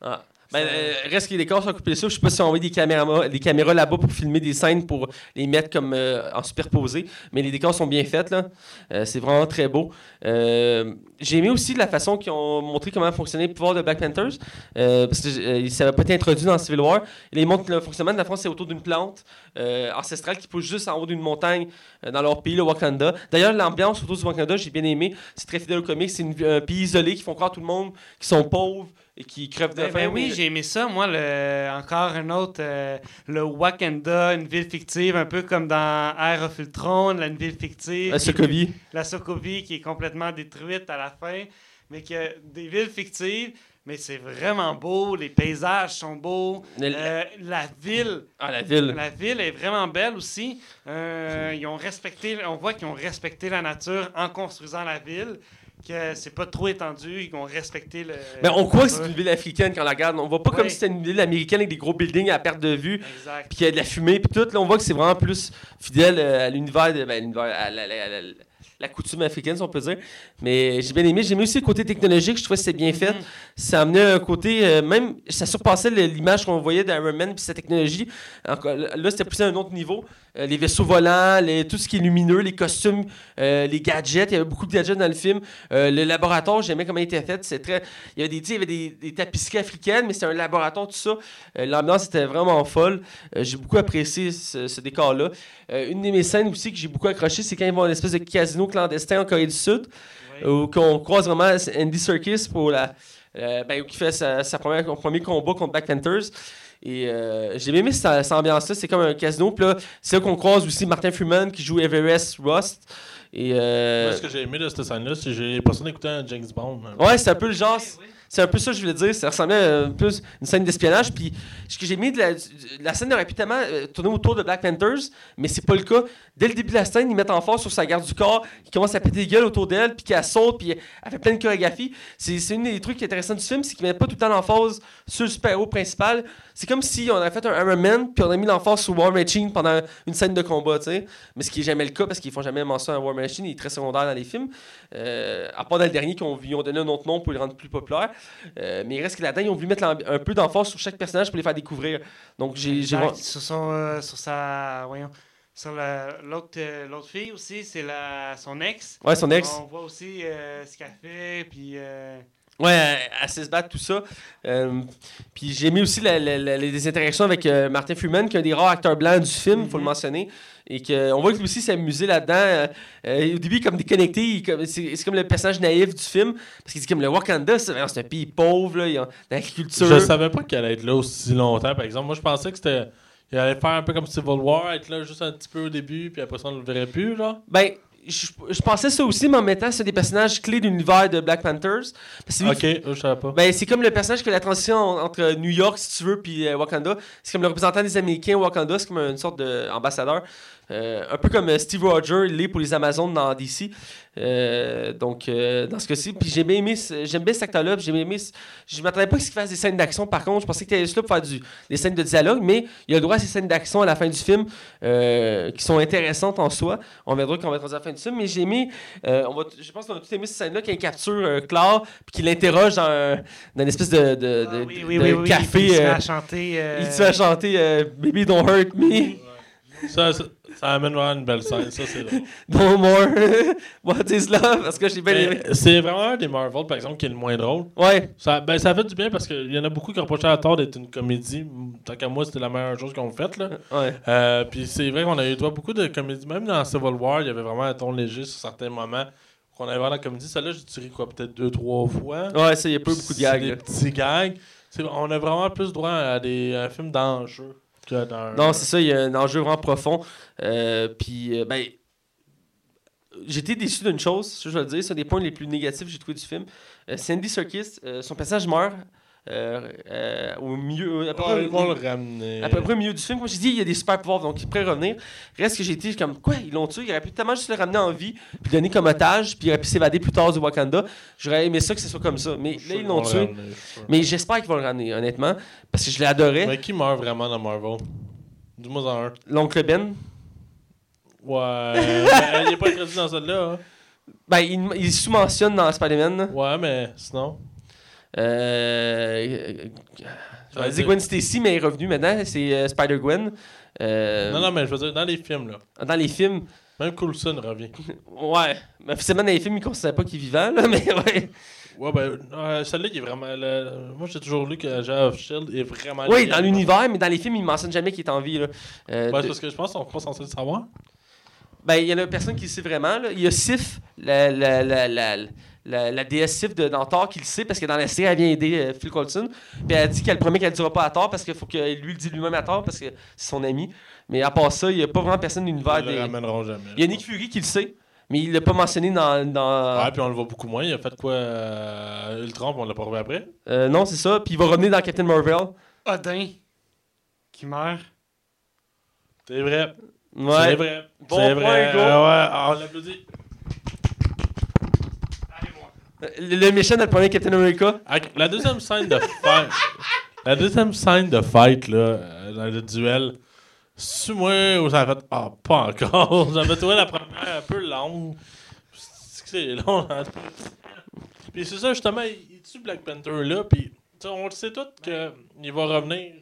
Ah. Ben, euh, reste que les décors sont coupés ça. Je sais pas si on envoie des caméras, des caméras là-bas pour filmer des scènes pour les mettre comme euh, en superposé. Mais les décors sont bien faits. Euh, c'est vraiment très beau. J'ai aimé aussi la façon qu'ils ont montré comment fonctionnait le pouvoir de Black Panthers. Parce que ça n'avait pas été introduit dans Civil War. Ils montrent le fonctionnement de la France, c'est autour d'une plante ancestrale qui pousse juste en haut d'une montagne dans leur pays, le Wakanda. D'ailleurs, l'ambiance autour du Wakanda, j'ai bien aimé. C'est très fidèle au comics. C'est un pays isolé qui font croire à tout le monde qui sont pauvres et qui crèvent de Ben, faim. ben oui, mais- j'ai aimé ça. Moi, le, encore un autre, euh, le Wakanda, une ville fictive, un peu comme dans Air of Ultron, là, une ville fictive. Qui- Sokovie. la Sokovie qui est complètement détruite à la fin, mais qui a des villes fictives, mais c'est vraiment beau, les paysages sont beaux, Le- euh, la ville, Ah, la ville. la ville est vraiment belle aussi. Euh, ils ont respecté, on voit qu'ils ont respecté la nature en construisant la ville, que c'est pas trop étendu, ils ont respecté le. Ben, on croit que c'est une ville africaine quand on la regarde. On voit pas Ouais. comme si c'était une ville américaine avec des gros buildings à perte de vue, puis qu'il y a de la fumée, puis tout. Là, on voit que c'est vraiment plus fidèle euh, à l'univers, de, ben, à la, la- la- la- la coutume africaine, si on peut dire. Mais j'ai bien aimé. J'ai aimé aussi le côté technologique. Je trouvais que c'était bien fait. Ça amenait un côté, euh, même, ça surpassait l'image qu'on voyait d'Iron Man puis sa technologie. Encore, là, c'était plus à un autre niveau. Euh, les vaisseaux volants, les- tout ce qui est lumineux, les costumes, euh, les gadgets. Il y avait beaucoup de gadgets dans le film. Le laboratoire, j'aimais comment il était fait. C'est très, il y avait des, il y avait des, des tapisseries africaines, mais c'était un laboratoire, tout ça. L'ambiance était vraiment folle. J'ai beaucoup apprécié ce, ce décor-là. Une de mes scènes aussi que j'ai beaucoup accroché, c'est quand ils vont à une espèce de casino clandestin en Corée du Sud Oui. où qu'on croise vraiment Andy Serkis pour la, euh, ben, qui fait sa, sa première, son premier combat contre Black Panthers. Et euh, j'ai bien aimé cette, cette ambiance-là. C'est comme un casino. Puis là, c'est là qu'on croise aussi Martin Freeman qui joue Everest Rust. Et euh, Moi, ce que j'ai aimé de cette scène-là, c'est que j'ai l'impression d'écouter un James Bond. ouais, c'est un peu le genre. Oui, oui. C'est un peu ça que je voulais dire. Ça ressemblait euh, un peu à une scène d'espionnage. Puis ce que j'ai mis de la, scène aurait pu tellement euh, tourner autour de Black Panthers, mais c'est pas le cas. Dès le début de la scène, ils mettent en force sur sa garde du corps, qui commence à péter des gueules autour d'elle, puis qu'elle saute, puis elle fait plein de chorégraphies. C'est c'est une des trucs intéressants du film, c'est qu'ils mettent pas tout le temps l'emphase sur le super-héros principal. C'est comme si on avait fait un Iron Man, puis on a mis l'emphase sur War Machine pendant une scène de combat, tu sais. Mais ce qui est jamais le cas, parce qu'ils font jamais mention à War Machine, il est très secondaire dans les films. Euh, à part dans le dernier, qu'on lui ont donné un autre nom pour le rendre plus populaire. Euh, mais il reste que là-dedans, ils ont voulu mettre un peu d'emphase sur chaque personnage pour les faire découvrir. Donc j'ai. vraiment- Sur, son, euh, sur sa. Voyons. Sur la- l'autre euh, l'autre fille aussi, c'est son ex. Ouais, son ex. On voit aussi ce qu'elle fait, puis. Ouais, sait se battre, tout ça. Euh, puis j'ai aimé aussi la- la- la- les interactions avec euh, Martin Freeman, qui est un des rares acteurs blancs du film, faut le Mhm. mentionner. Et qu'on voit que lui aussi s'est amusé là-dedans. Euh, au début, il est comme déconnecté. il C'est c'est comme le personnage naïf du film. Parce qu'il dit comme le Wakanda, c'est c'est un pays pauvre, là, il y a l'agriculture. Je savais pas qu'elle allait être là aussi longtemps, par exemple. Moi, je pensais que c'était. Il allait faire un peu comme Civil War, être là juste un petit peu au début, puis après ça, on le verrait plus, genre. Ben, je, je pensais ça aussi, mais en même temps, c'est des personnages clés de l'univers de Black Panthers. Parce qui- Ok, je savais pas. Ben, c'est comme le personnage qui fait la transition en- entre New York, si tu veux, puis euh, Wakanda. C'est comme le représentant des Américains au Wakanda, c'est comme une sorte d'ambassadeur. Euh, un peu comme euh, Steve Rogers, il est pour les Amazones dans DC. Euh, donc, euh, dans ce cas-ci, puis j'ai bien aimé, ce- j'aime bien cet acteur-là, j'ai bien aimé, je m'attendais pas à ce qu'il fasse des scènes d'action, par contre, je pensais qu'il était juste là pour faire du, des scènes de dialogue, mais il a le droit à ces scènes d'action à la fin du film, euh, qui sont intéressantes en soi. On verra quand on va être à la fin du film, mais j'ai aimé, euh, on va, t- je pense qu'on a tous aimé cette scène-là, il capture euh, Claire, puis qu'il l'interroge dans, un- dans une espèce de, de, ah oui, de oui, café. Il se met à chanter. il se fait chanter Baby Don't Hurt Me, Ça, ça, ça amène vraiment une belle scène, ça, c'est drôle. No More, What is Love, parce que j'ai bien aimé. C'est vraiment un des Marvel, par exemple, qui est le moins drôle. Ouais, Ça, ben, ça fait du bien parce qu'il y en a beaucoup qui reprochaient à tort d'être une comédie. Tant qu'à moi, c'était la meilleure chose qu'on fait. Là. ouais. Euh, puis c'est vrai qu'on a eu droit à beaucoup de comédies. Même dans Civil War, il y avait vraiment un ton léger sur certains moments. Qu'on avait voir la comédie. Celle-là, j'ai tiré quoi, peut-être deux, trois fois. Ouais, ça, il y a pas beaucoup de gags. Des là. petits gags. On a vraiment plus droit à des un film d'enjeu Non, c'est ça, il y a un enjeu vraiment profond. Euh, puis, euh, ben, J'étais déçu d'une chose, je vais le dire, c'est un des points les plus négatifs que j'ai trouvé du film. Euh, Sandy Serkis, son personnage meurt euh, euh, au milieu. à peu Ouais, près- ils vont le ramener. à peu près au milieu du film. Comme j'ai dit, il y a des super pouvoirs, donc il pourrait revenir. Reste que j'ai été comme, quoi, ils l'ont tué. Il aurait pu tellement juste le ramener en vie, puis donner comme otage, puis il aurait pu s'évader plus tard du Wakanda. J'aurais aimé ça que ce soit comme ça. Mais Je là, ils l'ont tué. ramener, je. Mais j'espère qu'ils vont le ramener, honnêtement, parce que je l'adorais. Mais qui meurt vraiment dans Marvel? Dis-moi en un. L'oncle Ben, Ouais. mais il est pas crédit dans celle-là. hein. ben, il, il sous-mentionne dans Spider-Man. Ouais, mais sinon? Euh, je vais dire Gwen Stacy, mais elle est revenue maintenant. C'est euh, Spider-Gwen. Euh, Non, non, mais je veux dire, dans les films, là. Dans les films, Même Coulson revient. ouais. Mais officiellement, dans les films, ils ne considèrent pas qu'il est vivant, là, mais ouais. Ouais, ben, euh, celle-là, il est vraiment. le- Moi, j'ai toujours lu que of Shield est vraiment. Oui, dans l'univers, mais dans les films, ils ne mentionnent jamais qu'il est en vie. Là. Euh, Ouais, c'est parce que je pense qu'on n'est pas censé le savoir. Ben, il y en a personne qui le sait vraiment. Là. Il y a Sif, la, la, la, la, la, la déesse Sif de, dans Thor, qui le sait parce que dans la série, elle vient aider euh, Phil Coulson. Puis elle dit qu'elle promet qu'elle ne dira pas à Thor parce qu'il faut que lui le dise lui-même à Thor parce que c'est son ami. Mais à part ça, il n'y a pas vraiment personne de l'univers. Ils le des- ramèneront jamais. Il y a Nick Fury qui le sait, mais il l'a pas mentionné dans. dans... Ouais, puis on le voit beaucoup moins. Il a fait quoi euh, Ultron, puis on l'a pas revu après? Euh, non, c'est ça. Puis il va revenir dans Captain Marvel. Odin qui meurt. C'est vrai. C'est Ouais. vrai. Bon c'est point, vrai. Euh, ouais, on l'applaudit. Le, le méchant dans le premier Captain America. La deuxième scène de fight. la deuxième scène de fight, là, euh, dans le duel. C'est moi où ça a. Ah, pas encore. J'avais trouvé la première un peu longue. C'est long. hein? Puis c'est ça, justement, il, tue Black Panther là. Puis on le sait tous qu'il va revenir.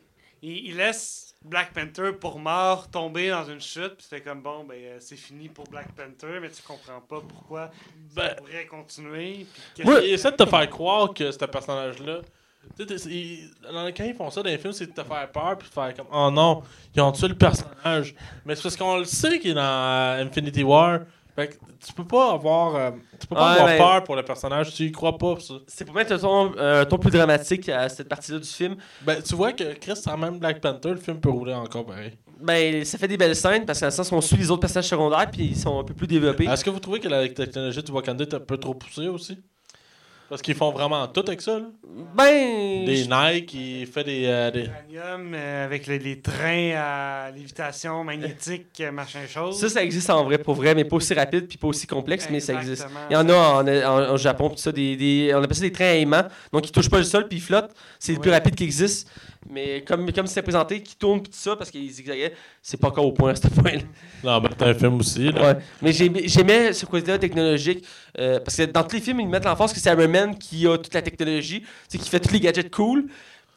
Il laisse Black Panther pour mort tomber dans une chute, puis c'est comme bon, ben euh, c'est fini pour Black Panther, mais tu comprends pas pourquoi Ben, ça pourrait continuer. Puis Moi, que- il essaie de te faire croire que ce personnage-là. Quand ils font ça dans les films, c'est de te faire peur puis de faire comme Oh non, ils ont tué le personnage. Mais c'est parce qu'on le sait qu'il est dans euh, Infinity War. Fait que tu peux pas avoir, euh, tu peux pas Ouais, avoir mais- peur pour le personnage, tu y crois pas ça. C'est pour mettre un ton, un ton plus dramatique à cette partie-là du film. Ben, tu vois que Chris, sans même Black Panther, le film peut rouler encore pareil. Ben, ça fait des belles scènes parce qu'à sens on suit les autres personnages secondaires puis ils sont un peu plus développés. Est-ce que vous trouvez que la technologie du Wakanda est un peu trop poussée aussi? Parce qu'ils font vraiment tout avec ça, là. Ben, Des Nike, ils font des. euh, des... Euh, avec les, les trains à lévitation magnétique, euh, machin chose. ça, ça existe en vrai, pour vrai, mais pas aussi rapide puis pas aussi complexe, mais ça existe. Il y en a en, en- en Japon, pis ça, des, des- on appelle ça des trains à aimant. Donc, ils touchent pas le sol puis ils flottent. C'est le plus Ouais. rapide qui existe. Mais comme comme c'est présenté, qui tournent pis tout ça, parce qu'ils zigzaguaient, c'est pas encore au point à ce point-là. Non, ben, t'as un film aussi, là. Ouais. Mais j'aimais ce côté-là technologique. euh, parce que dans tous les films, ils mettent l'emphase que c'est Iron Man qui a toute la technologie, qui fait tous les gadgets cool.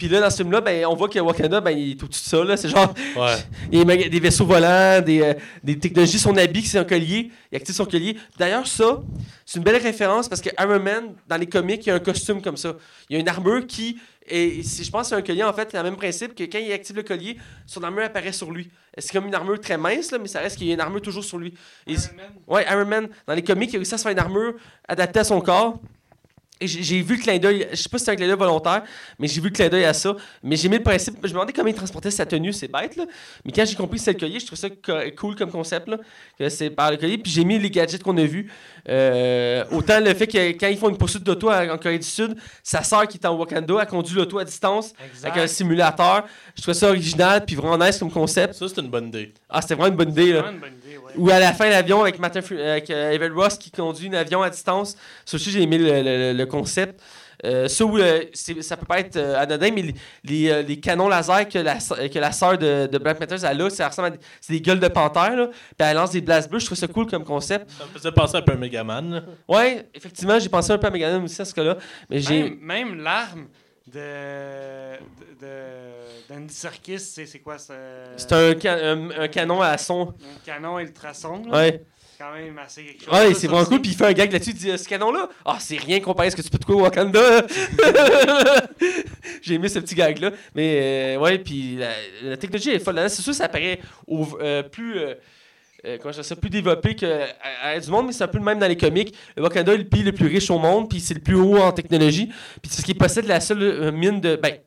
Puis là, dans ce film-là, ben, on voit que Wakanda, ben, il est au-dessus de ça. là. C'est genre, Ouais. il y a des vaisseaux volants, des, euh, des technologies, son habit, c'est un collier. Il active son collier. D'ailleurs, ça, c'est une belle référence parce que Iron Man, dans les comics, il y a un costume comme ça. Il y a une armure qui. Et je pense que c'est un collier, en fait, c'est le même principe que quand il active le collier, son armure apparaît sur lui. C'est comme une armure très mince, là, mais ça reste qu'il y a une armure toujours sur lui. Et Iron Man? Ouais, Iron Man, dans les comics, il a réussi à se faire une armure adaptée à son corps. J'ai vu le clin d'œil, je sais pas si c'est un clin d'œil volontaire, mais j'ai vu le clin d'œil à ça. Mais j'ai mis le principe, je me demandais comment il transportait sa tenue, c'est bête, là. Mais quand j'ai compris que c'était le collier, je trouve ça co- cool comme concept, là, que c'est par le collier. Puis j'ai mis les gadgets qu'on a vus. Euh, autant le fait que quand ils font une poursuite d'auto en en Corée du Sud, sa sœur qui est en Wakanda a conduit l'auto à distance Exact. avec un simulateur. Je trouvais ça original, puis vraiment nice comme concept. Ça, c'est une bonne idée. Ah, c'était vraiment une bonne idée, là. Vraiment une bonne idée. Ou à la fin, l'avion avec, Martin avec euh, Evan Ross qui conduit un avion à distance. Ça aussi, j'ai aimé le, le- le concept. Euh, ça, où, euh, ça peut pas être euh, anodin, mais les, les, euh, les canons laser que la, que la sœur de, de Black Panther elle a, ça ressemble à des, c'est des gueules de panthère. Là, puis elle lance des blasts bleus. Je trouve ça cool comme concept. Ça me faisait penser un peu à Megaman. Ouais, effectivement, j'ai pensé un peu à Megaman aussi à ce cas-là. Mais j'ai. Même, même l'arme de, de, de- d'Andy Serkis, c'est, quoi ça? C'est un, ca- un, un canon à son. Un canon ultrason. là? Ouais. C'est quand même assez quelque chose. Ouais, c'est vraiment cool. Puis il fait un gag là-dessus. Il dit Ce canon-là, ah, c'est rien comparé à ce que tu peux trouver au Wakanda. J'ai aimé ce petit gag-là. Mais euh, ouais, puis la, la technologie est folle. C'est sûr, ça paraît au- euh, plus. euh, euh, comment ça, plus développé que à- à du monde, mais c'est un peu le même dans les comics. Le Wakanda est le pays le plus riche au monde, puis c'est le plus haut en technologie. Puis c'est ce qui possède la seule euh, mine de. Ben,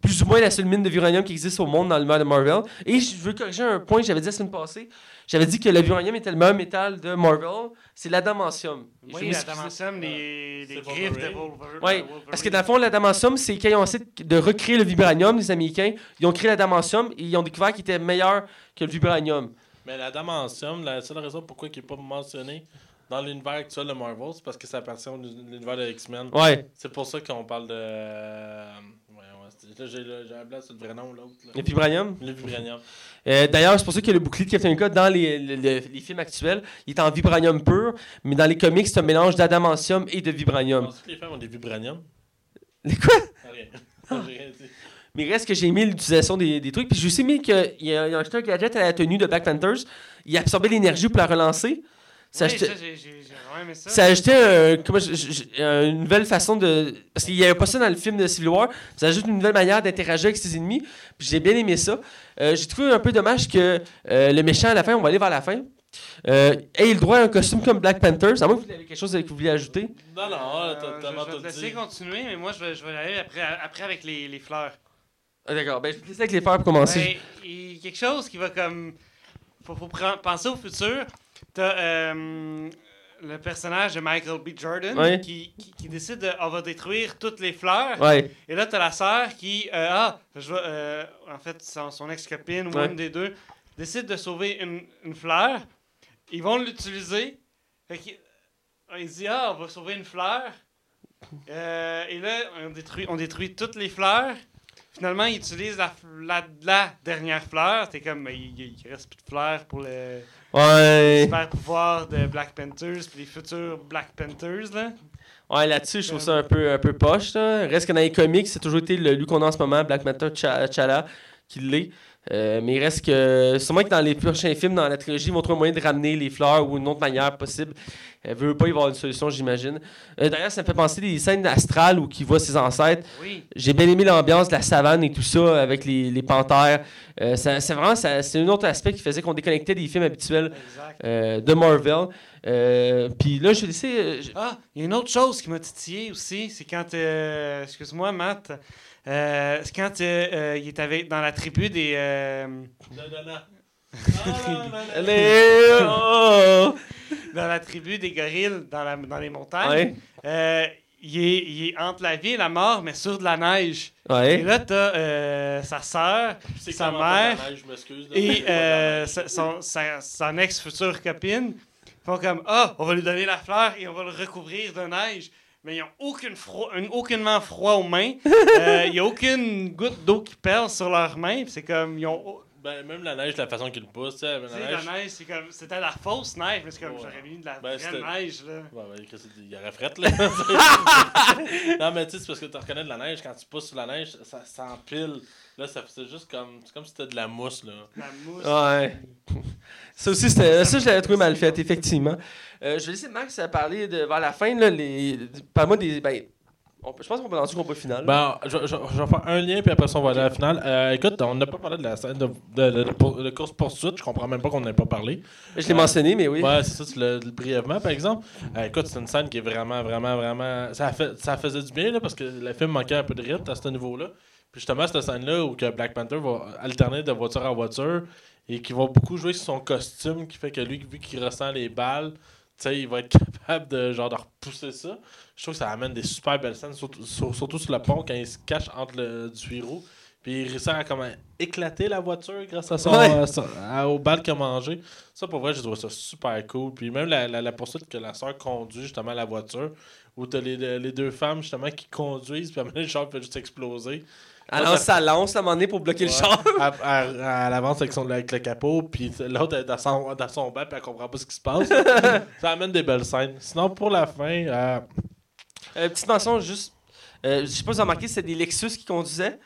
plus ou moins la seule mine de vibranium qui existe au monde dans l'univers de Marvel. Et je veux corriger un point que j'avais dit la semaine passée. J'avais dit que le vibranium était le meilleur métal de Marvel. C'est l'adamantium. Et Oui, l'adamantium, les, les griffes de Wolverine. Wolverine. Oui, parce que dans le fond, l'adamantium, c'est quand ils ont essayé de recréer le vibranium, les Américains, ils ont créé l'adamantium et ils ont découvert qu'il était meilleur que le vibranium. Mais l'adamantium, la seule raison pourquoi il n'est pas mentionné dans l'univers actuel de Marvel, c'est parce que ça appartient à l'univers de X-Men. Ouais, C'est pour ça qu'on parle de. Là, j'ai blanc sur le vrai nom, l'autre. là. le vibranium. Le vibranium. Euh, D'ailleurs, c'est pour ça que le bouclier de Captain America, dans les, le- le- les films actuels, il est en vibranium pur, mais dans les comics, c'est un mélange d'adamantium et de vibranium. Penses-tu que les femmes ont des vibraniums Les quoi? Ah, Rien. J'ai rien dit. Mais il reste que j'ai aimé l'utilisation des, des trucs. Puis j'ai aussi aimé qu'il y a, a acheté un gadget à la tenue de Black Panthers. Il absorbait l'énergie pour la relancer. Ça, Oui, achetait- ça, j'ai j'ai- j'ai vraiment aimé ça. ça ajoutait comment je- je- je- une nouvelle façon de. Parce qu'il n'y avait pas ça dans le film de Civil War. Ça ajoute une nouvelle manière d'interagir avec ses ennemis. Puis j'ai bien aimé ça. Euh, j'ai trouvé un peu dommage que euh, le méchant à la fin, on va aller vers la fin, euh, ait le droit à un costume comme Black Panthers. À moins que vous avez quelque chose que vous vouliez ajouter. Non, non, Euh, t'as je- je tellement vais tout te laisser dit. continuer, mais moi, je vais, je vais y aller après, après avec les, les fleurs. Ah, D'accord. Ben, je vais te laisser avec les fleurs pour commencer. Ben, il y a quelque chose qui va comme. Faut, faut penser au futur. T'as euh, le personnage de Michael B. Jordan Ouais. qui, qui, qui décide de. On va détruire toutes les fleurs. Ouais. Et là, t'as la sœur qui. euh, ah, je vais, euh, en fait, son, son ex-copine ou Ouais. une des deux décide de sauver une, une fleur. Ils vont l'utiliser. Fait qu'il- il dit Ah, on va sauver une fleur. Euh, et là, on détruit, on détruit toutes les fleurs. Finalement, ils utilisent la, f- la, la dernière fleur. T'es comme, mais il, il reste plus de fleurs pour le Ouais. super pouvoir de Black Panthers puis les futurs Black Panthers. Là. Ouais, là-dessus, je trouve ça un peu, un peu poche. Là. Reste que dans les comics, c'est toujours été le, lui qu'on a en ce moment, Black Manta Chala, qui l'est. Euh, mais il reste que. Sûrement que dans les prochains films, dans la trilogie, ils vont trouver un moyen de ramener les fleurs ou une autre manière possible. Elle veut pas y avoir une solution, j'imagine. Euh, D'ailleurs, ça me fait penser des scènes astrales où il voit ses ancêtres. Oui. J'ai bien aimé l'ambiance de la savane et tout ça avec les, les panthères. Euh, c'est vraiment c'est un autre aspect qui faisait qu'on déconnectait des films habituels euh, de Marvel. Euh, Puis là, je vais laisser. euh, je- Ah, il y a une autre chose qui m'a titillé aussi, c'est quand, euh, excuse-moi Matt, euh, c'est quand euh, euh, il est avec, dans la tribu des... euh, Non, non, non. Non, non, non, non. Allez! oh! dans la tribu des gorilles dans, la, dans les montagnes, Ouais. euh, il, est, il est entre la vie et la mort, mais sur de la neige. Et là, t'as euh, sa sœur Sa mère neige, et euh, son, sa, son ex-future copine font comme Ah, on va lui donner la fleur et on va le recouvrir de neige. Mais ils n'ont aucune fro- un- aucunement froid aux mains. Euh, Il n'y a aucune goutte d'eau qui perle sur leurs mains. C'est comme. Ils ont, Ben, même la neige, la façon qu'il pousse, tu sais, la neige. la neige, c'est comme. C'était la fausse neige, mais c'est comme. Ouais. J'aurais mis de la Ben, vraie neige, là. Ouais, Chris, il y aurait fret, là. non, mais tu sais, c'est parce que tu reconnais de la neige, quand tu pousses sur la neige, ça s'empile. Là, ça c'est juste comme. C'est comme si c'était de la mousse, là. La mousse. Ouais. Ça aussi, c'était, ça, je l'avais trouvé mal fait, effectivement. Euh, je vais laisser Max euh, parler de, vers la fin. Là, les, parle-moi des. Ben, on peut- je pense qu'on peut lancer le combat final. Ben, je, je- je vais faire un lien, puis après ça, on va aller à la finale. Euh, écoute, on n'a pas parlé de la scène de, de, de- de- de course-poursuite. Je comprends même pas qu'on n'ait pas parlé. je l'ai mentionné, mais oui. Ouais, c'est ça, tu l'as brièvement, par exemple. Euh, écoute, c'est une scène qui est vraiment, vraiment, vraiment. Ça, fait, ça faisait du bien, là, parce que le film manquait un peu de rythme à ce niveau-là. Puis justement, cette scène-là où que Black Panther va alterner de voiture en voiture et qui va beaucoup jouer sur son costume, qui fait que lui, vu qu'il ressent les balles, sais, il va être capable de, genre, de repousser ça. Je trouve que ça amène des super belles scènes, surtout sur, surtout sur le pont, quand il se cache entre le tuyau. Puis il réussit à comme, éclater la voiture grâce à son, Ouais. à son- à- aux balles qu'il a mangées. Ça, pour vrai, j'ai trouvé ça super cool. Puis même la, la, la poursuite que la soeur conduit justement la voiture, où t'as les, les deux femmes justement qui conduisent, puis à le char fait juste exploser. Elle lance sa lance à un moment donné pour bloquer le char. Elle, elle- elle avance avec, son, avec le capot, puis l'autre est dans son, dans son banc, puis elle comprend pas ce qui se passe. ça amène des belles scènes. Sinon, pour la fin, euh, Euh, petite mention, juste. Euh, je sais pas si vous avez remarqué, c'était des Lexus qui conduisaient.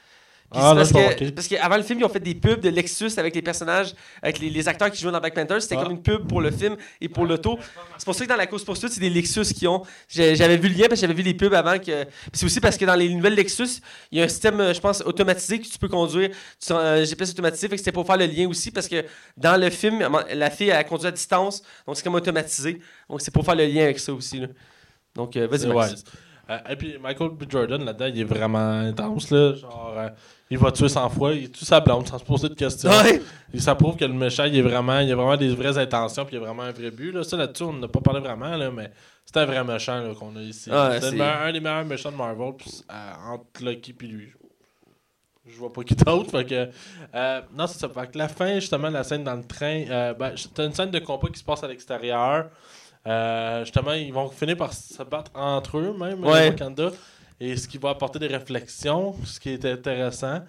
Ah, là, parce, que, parce qu'avant le film, ils ont fait des pubs de Lexus avec les personnages, avec les, les acteurs qui jouaient dans Black Panther. C'était Ah. comme une pub pour le film et pour l'auto. C'est pour ça que dans la course poursuite, c'est des Lexus qui ont. J'avais vu le lien parce que j'avais vu les pubs avant. que C'est aussi parce que dans les nouvelles Lexus, il y a un système, je pense, automatisé que tu peux conduire. Tu, euh, GPS automatisé, fait que c'était pour faire le lien aussi parce que dans le film, la fille elle conduit à distance, donc c'est comme automatisé. Donc c'est pour faire le lien avec ça aussi. là. Donc euh, vas-y. Euh, et puis Michael B. Jordan, là-dedans, il est vraiment intense. Là, genre, euh, il va tuer 100 fois, il tue sa blonde sans se poser de questions. Ouais. Ça prouve que le méchant, il, est vraiment, il a vraiment des vraies intentions, puis il a vraiment un vrai but. Là. Ça, là-dessus, on n'a pas parlé vraiment, là, mais c'est un vrai méchant qu'on a ici. Ouais, c'est un des meilleurs méchants de Marvel, puis, euh, entre Loki et lui. Je vois pas qui d'autre. Fait que, euh, non, c'est ça. Fait que la fin, justement, la scène dans le train, euh, ben, c'est une scène de combat qui se passe à l'extérieur. Euh, justement, ils vont finir par se battre entre eux, même, Ouais. Wakanda. Et ce qui va apporter des réflexions, ce qui est intéressant.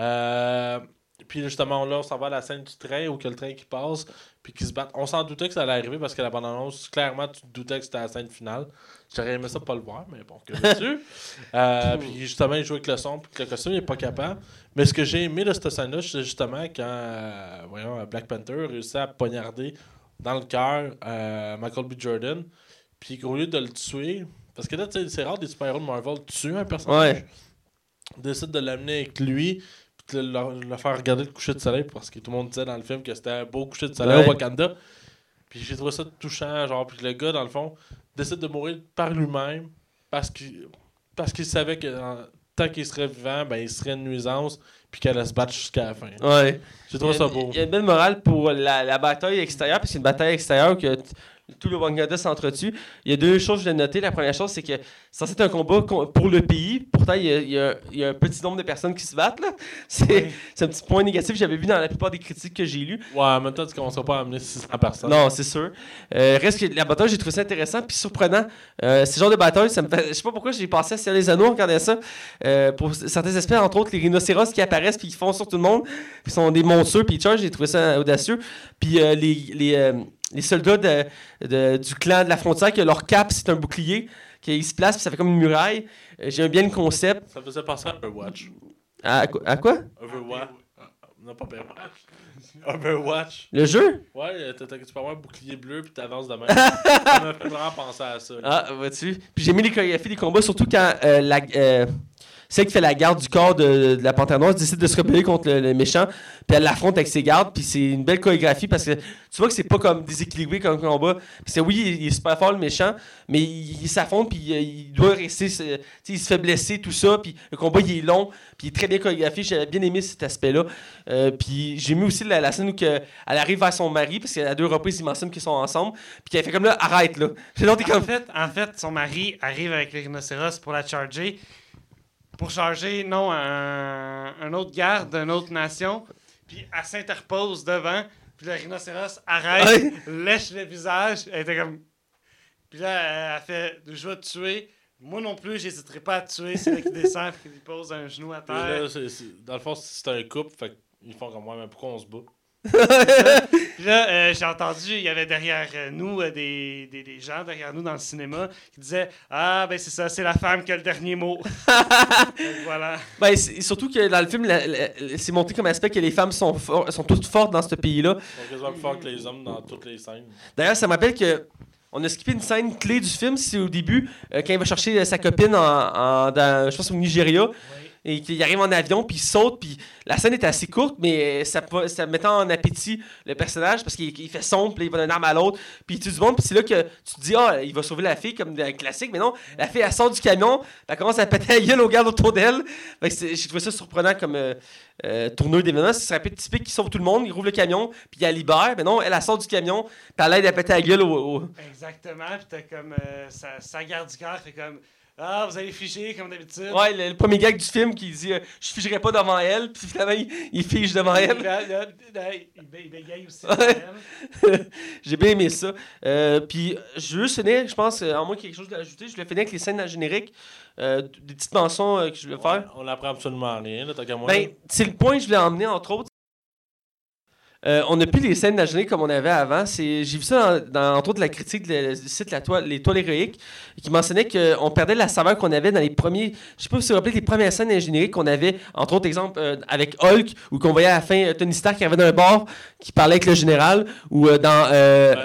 Euh, puis justement, là, on s'en va à la scène du train, où que le train qui passe, puis qui se battent. On s'en doutait que ça allait arriver parce que la bande-annonce, clairement, tu te doutais que c'était la scène finale. J'aurais aimé ça pas le voir, mais bon, que veux-tu? Euh, puis justement, il joue avec le son, puis que le costume, il est pas capable. Mais ce que j'ai aimé de cette scène-là, c'est justement quand, euh, voyons, Black Panther réussit à poignarder dans le cœur euh, Michael B. Jordan, puis qu'au lieu de le tuer, parce que là, c'est rare des super-héros de Marvel tuer un personnage. Ouais. Décide de l'amener avec lui, puis de le, le faire regarder le coucher de soleil, parce que tout le monde disait dans le film que c'était un beau coucher de soleil Ouais. au Wakanda. Puis j'ai trouvé ça touchant, genre, puis le gars, dans le fond, décide de mourir par lui-même, parce qu'il parce qu'il savait que en- tant qu'il serait vivant, ben, il serait une nuisance, puis qu'elle se battre jusqu'à la fin. Ouais. J'ai trouvé ça beau. Il y a une belle morale pour la, la bataille extérieure, parce que c'est une bataille extérieure que tout le Wakanda s'entretue. Il y a deux choses que je voulais noter. La première chose, c'est que c'est censé être un combat pour le pays. Pourtant, il y, a, il y a- il y a un petit nombre de personnes qui se battent. là. C'est Oui. c'est un petit point négatif que j'avais vu dans la plupart des critiques que j'ai lues. Ouais, en même temps, tu commenceras pas à amener 600 personnes. Non, c'est sûr. Euh, reste que la bataille, j'ai trouvé ça intéressant puis surprenant. Euh, ce genre de bataille, ça me fait. Je sais pas pourquoi j'ai pensé à Ciel les Anneaux en regardant ça. Euh, pour certains aspects, entre autres, les rhinocéros qui apparaissent puis qui font sur tout le monde. Ils sont des monstrueux puis ils chargent, j'ai trouvé ça audacieux. Puis euh, les, les, les soldats de- de- du clan de la frontière, que leur cap, c'est un bouclier, qu'ils se placent puis ça fait comme une muraille. Euh, J'aime bien le concept. Ça faisait penser à Overwatch. À, quoi- à quoi? Overwatch. Non, pas Overwatch. Overwatch. Le jeu? Ouais, t'as- tu peux avoir un bouclier bleu puis t'avances de même. ça m'a fait vraiment penser à ça. là. Ah, vois-tu? Puis j'ai mis les chorégraphies des combats, surtout quand euh, la, euh, celle qui fait la garde du corps de, de la Panthère Noire décide de se rebeller contre le, le méchant, puis elle l'affronte avec ses gardes, puis c'est une belle chorégraphie parce que tu vois que c'est pas comme déséquilibré comme combat. C'est oui, il, il est super fort le méchant, mais il, il s'affronte, puis euh, il doit rester, il se fait blesser, tout ça, puis le combat il est long, puis il est très bien chorégraphié. J'avais bien aimé cet aspect-là. Euh, puis j'ai mis aussi la, la scène où que, elle arrive vers son mari, parce qu'à deux reprises, ils mentionnent qu'ils sont ensemble, puis qu'elle fait comme là, arrête là. En fait, en fait, son mari arrive avec le rhinocéros pour la charger. Pour charger, non, un, un autre garde d'une autre nation. Puis elle s'interpose devant. Puis le rhinocéros arrête, lèche le visage. Elle était comme. Puis là, elle fait Je vais te tuer. Moi non plus, j'hésiterai pas à te tuer. C'est là qu'il descend et qu'il lui pose un genou à terre. là, dans le fond, c'est un couple, fait qu'ils font comme moi, mais pourquoi on se bat? Puis là, euh, j'ai entendu, il y avait derrière euh, nous euh, des, des, des gens derrière nous dans le cinéma qui disaient Ah, ben c'est ça, c'est la femme qui a le dernier mot. Donc, voilà. Ben, c'est- surtout que dans le film, la- la- c'est montré comme aspect que les femmes sont, for- sont toutes fortes dans ce pays-là. Ils sont plus forts que les hommes dans toutes les scènes. D'ailleurs, ça m'appelle que on a skippé une scène clé du film, c'est au début, euh, quand il va chercher sa copine en, en- dans, je pense au Nigeria, et qu'il arrive en avion, puis il saute, puis la scène est assez courte, mais ça, ça mettait en appétit le personnage, parce qu'il il fait sombre, puis il va d'un arme à l'autre, puis il tue du monde, puis c'est là que tu te dis, ah, il va sauver la fille, comme dans le classique, mais non, la fille, elle sort du camion, elle commence à péter la gueule aux gardes autour d'elle. J'ai trouvé ça surprenant comme euh, euh, tourneur d'événements. Ce serait typique qui sauve tout le monde, il rouvre le camion, puis il libère, mais non, elle, elle sort du camion, puis elle aide à péter la gueule au- Exactement. Puis t'as comme. euh, sa garde du corps fait comme Ah, vous allez figer comme d'habitude. Ouais, le, le premier gag du film qui dit euh, Je figerai pas devant elle, puis finalement il, il fige devant Il, elle. il bé- il bégaye aussi. Ouais. devant elle. J'ai bien aimé ça. Euh, puis je veux juste finir, je pense, euh, en moins quelque chose à ajouter, je voulais finir avec les scènes dans le générique, euh, des petites mentions euh, que je voulais faire. On n'apprend absolument rien, là, tant qu'à moi. Ben, c'est le point que je voulais emmener, entre autres. Euh, on n'a plus les scènes d'ingénierie comme on avait avant. C'est, j'ai vu ça dans, dans, entre autres, la critique du site La Toile, Les Toiles Héroïques, qui mentionnait qu'on perdait la saveur qu'on avait dans les premiers. Je sais pas si vous vous rappelez les premières scènes d'ingénierie qu'on avait, entre autres, exemple, euh, avec Hulk, où qu'on voyait à la fin euh, Tony Stark qui arrivait dans un bar, qui parlait avec le général, ou euh, dans.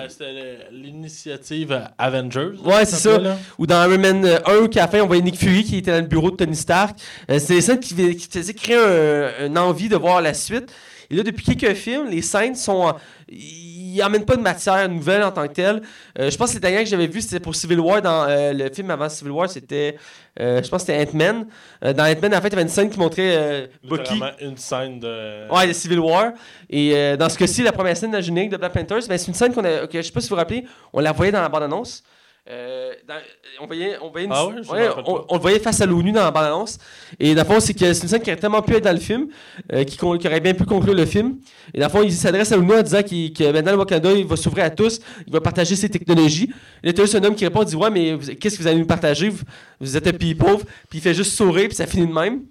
c'était l'initiative Avengers. Ouais, c'est ça. là. Ou dans Iron Man euh, 1, qu'à la fin, on voyait Nick Fury qui était dans le bureau de Tony Stark. C'est des scènes qui, qui faisaient créer un, une envie de voir la suite. Et là, depuis quelques films, les scènes sont. Il il amène pas de matière nouvelle en tant que telle. Euh, je pense que le dernier que j'avais vu, c'était pour Civil War. Dans euh, le film avant Civil War, c'était. euh, je pense que c'était Ant-Man. Euh, dans Ant-Man, en fait, il y avait une scène qui montrait euh, Bucky. Une scène de. Ouais, de Civil War. Et euh, dans ce cas-ci, la première scène de la générique de Black Panthers, ben, c'est une scène qu'on a. que je sais pas si vous vous rappelez, on la voyait dans la bande-annonce. Euh, dans- on voyait, on voyait une- Ah ouais, ouais, on, on le voyait face à l'ONU dans la bande-annonce. Et dans le fond, c'est que c'est une scène qui aurait tellement pu être dans le film, euh, qui, qui aurait bien pu conclure le film. Et dans le fond, il s'adresse à l'ONU en disant que maintenant le Wakanda, il va s'ouvrir à tous, il va partager ses technologies. Et là, juste un homme qui répond, dit Ouais, mais qu'est-ce que vous allez nous partager? Vous, vous êtes un pays pauvre. Puis il fait juste sourire, puis ça finit de même.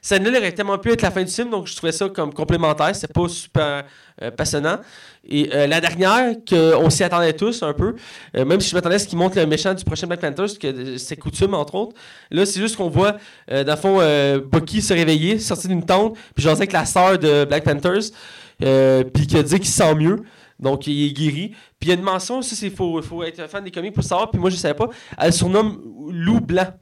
Cette scène-là aurait tellement pu être la fin du film, donc je trouvais ça comme complémentaire. C'est pas super euh, passionnant. Et euh, la dernière, qu'on s'y attendait tous un peu, euh, même si je m'attendais à ce qu'il montre le méchant du prochain Black Panther, que c'est coutume, entre autres. Là, c'est juste qu'on voit, dans le fond, Bucky se réveiller, sortir d'une tente, puis j'en avec la sœur de Black Panthers, puis qui a dit qu'il se sent mieux. Donc, il est guéri. Puis il y a une mention, ça, c'est faut, faut être fan des comics pour savoir, puis moi, je savais pas. Elle surnomme Loup Blanc.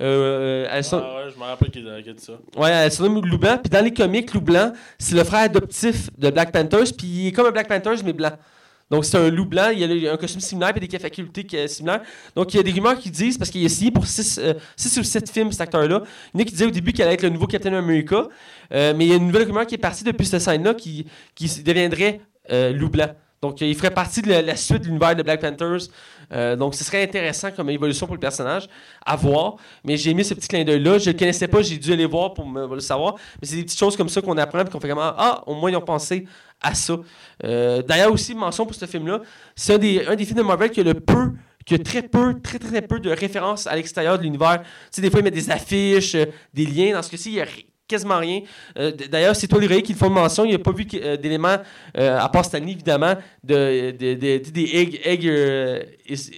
Euh, se- Ah ouais, je me rappelle qu'il a dit ça. Ouais, elle se nomme Lou Blanc. Puis dans les comics, Lou Blanc, c'est le frère adoptif de Black Panthers. Puis il est comme un Black Panthers, mais blanc. Donc c'est un loup blanc, il a un costume similaire et des facultés similaires. Donc il y a des rumeurs qui disent, parce qu'il a signé pour 6 ou 7 films, cet acteur-là. Il y en a qui disaient au début qu'il allait être le nouveau Captain America. Euh, mais il y a une nouvelle rumeur qui est partie depuis cette scène-là qui, qui deviendrait euh, loup blanc. Donc il ferait partie de la, suite de l'univers de Black Panthers. Euh, donc ce serait intéressant comme évolution pour le personnage à voir. Mais j'ai mis ce petit clin d'œil-là. Je le connaissais pas, j'ai dû aller voir pour me, le savoir. Mais c'est des petites choses comme ça qu'on apprend et qu'on fait vraiment Ah, au moins ils ont pensé à ça. Euh, D'ailleurs, aussi, mention pour ce film-là, c'est un des, films de Marvel qui a le peu qui a très peu, très très peu de références à l'extérieur de l'univers. Tu sais, des fois, ils mettent des affiches, euh, des liens. Dans ce cas-ci, il y a quasiment rien. Euh, D'ailleurs, c'est toi, les qui le font de mention. Il n'y a pas vu euh, d'éléments, euh, à part Stanley, évidemment, de, de- de- de- des egg, egg, euh, is-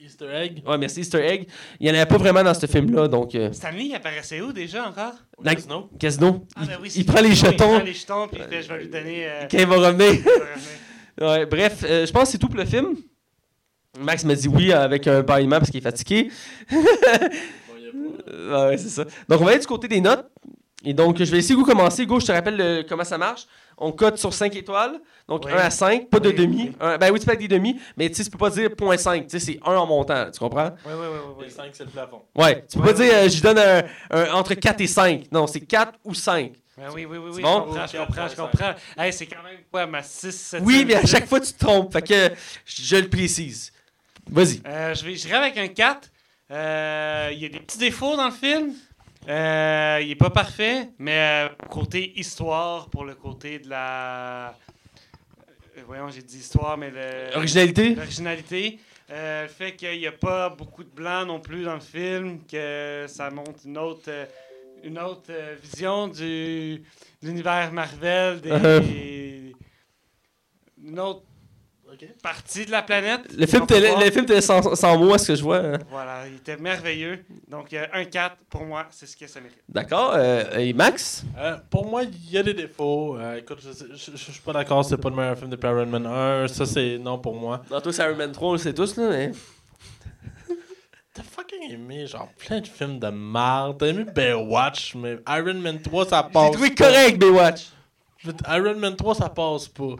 Easter egg. ouais, merci, Easter egg. Il n'y en avait pas vraiment dans ce film-là. Donc, euh, Stanley, il apparaissait où déjà encore? Dans Casino. Casino, Ah, il, ben oui, il prend les Casino, Il jetons prend les jetons, puis je vais lui donner. euh, quand il va revenir. Ouais, bref, euh, je pense que c'est tout pour le film. Max m'a dit oui avec un bâillement parce qu'il est fatigué. Bon, y a pas. Ouais, c'est ça. Donc, on va aller du côté des notes. Et donc, je vais essayer de vous commencer. Hugo, je te rappelle le- comment ça marche. On cote sur 5 étoiles. Donc, Oui. 1 à 5, pas de Oui, demi. oui. Un- ben oui, tu peux avec des demi, mais tu sais, tu peux pas dire 0.5. Tu sais, c'est 1 en montant. Tu comprends? Ouais, ouais, ouais, ouais, Les ouais. 5, c'est le plafond. Ouais. Tu peux pas dire, euh, je donne un, un- entre 4 et 5. Non, c'est 4 ou 5. Ben oui, oui, oui, oui, bon? je comprends, je comprends, je comprends. Hey, c'est quand même quoi, ma 6, 7 Oui, mais à chaque fois, tu te trompes. Fait que je le précise. Vas-y. Euh, je vais j'irai avec un 4. Euh, Il y a des petits défauts dans le film. Euh, il est pas parfait, mais euh, côté histoire, pour le côté de la. euh, voyons, j'ai dit histoire, mais le. Originalité? L'originalité. Le fait qu'il n'y a pas beaucoup de blanc non plus dans le film, que ça montre une autre, une autre vision du, de l'univers Marvel, des, une autre Partie de la planète. Le film le était sans, sans mots, à ce que je vois. hein? Voilà, il était merveilleux. Donc, euh, un 4, pour moi, c'est ce que ça mérite. D'accord. euh, et Max? Euh, pour moi, il y a des défauts. Euh, écoute, je, sais- je- je- je suis pas d'accord, c'est pas le meilleur film depuis Iron Man 1. Ça, c'est non pour moi. Dans c'est Iron Man 3, on le sait tous, là, mais... T'as fucking aimé, genre, plein de films de marde. T'as aimé Baywatch, mais Iron Man 3, ça J'ai passe. trouvé pas. correct, Baywatch. Iron Man 3, ça passe pas.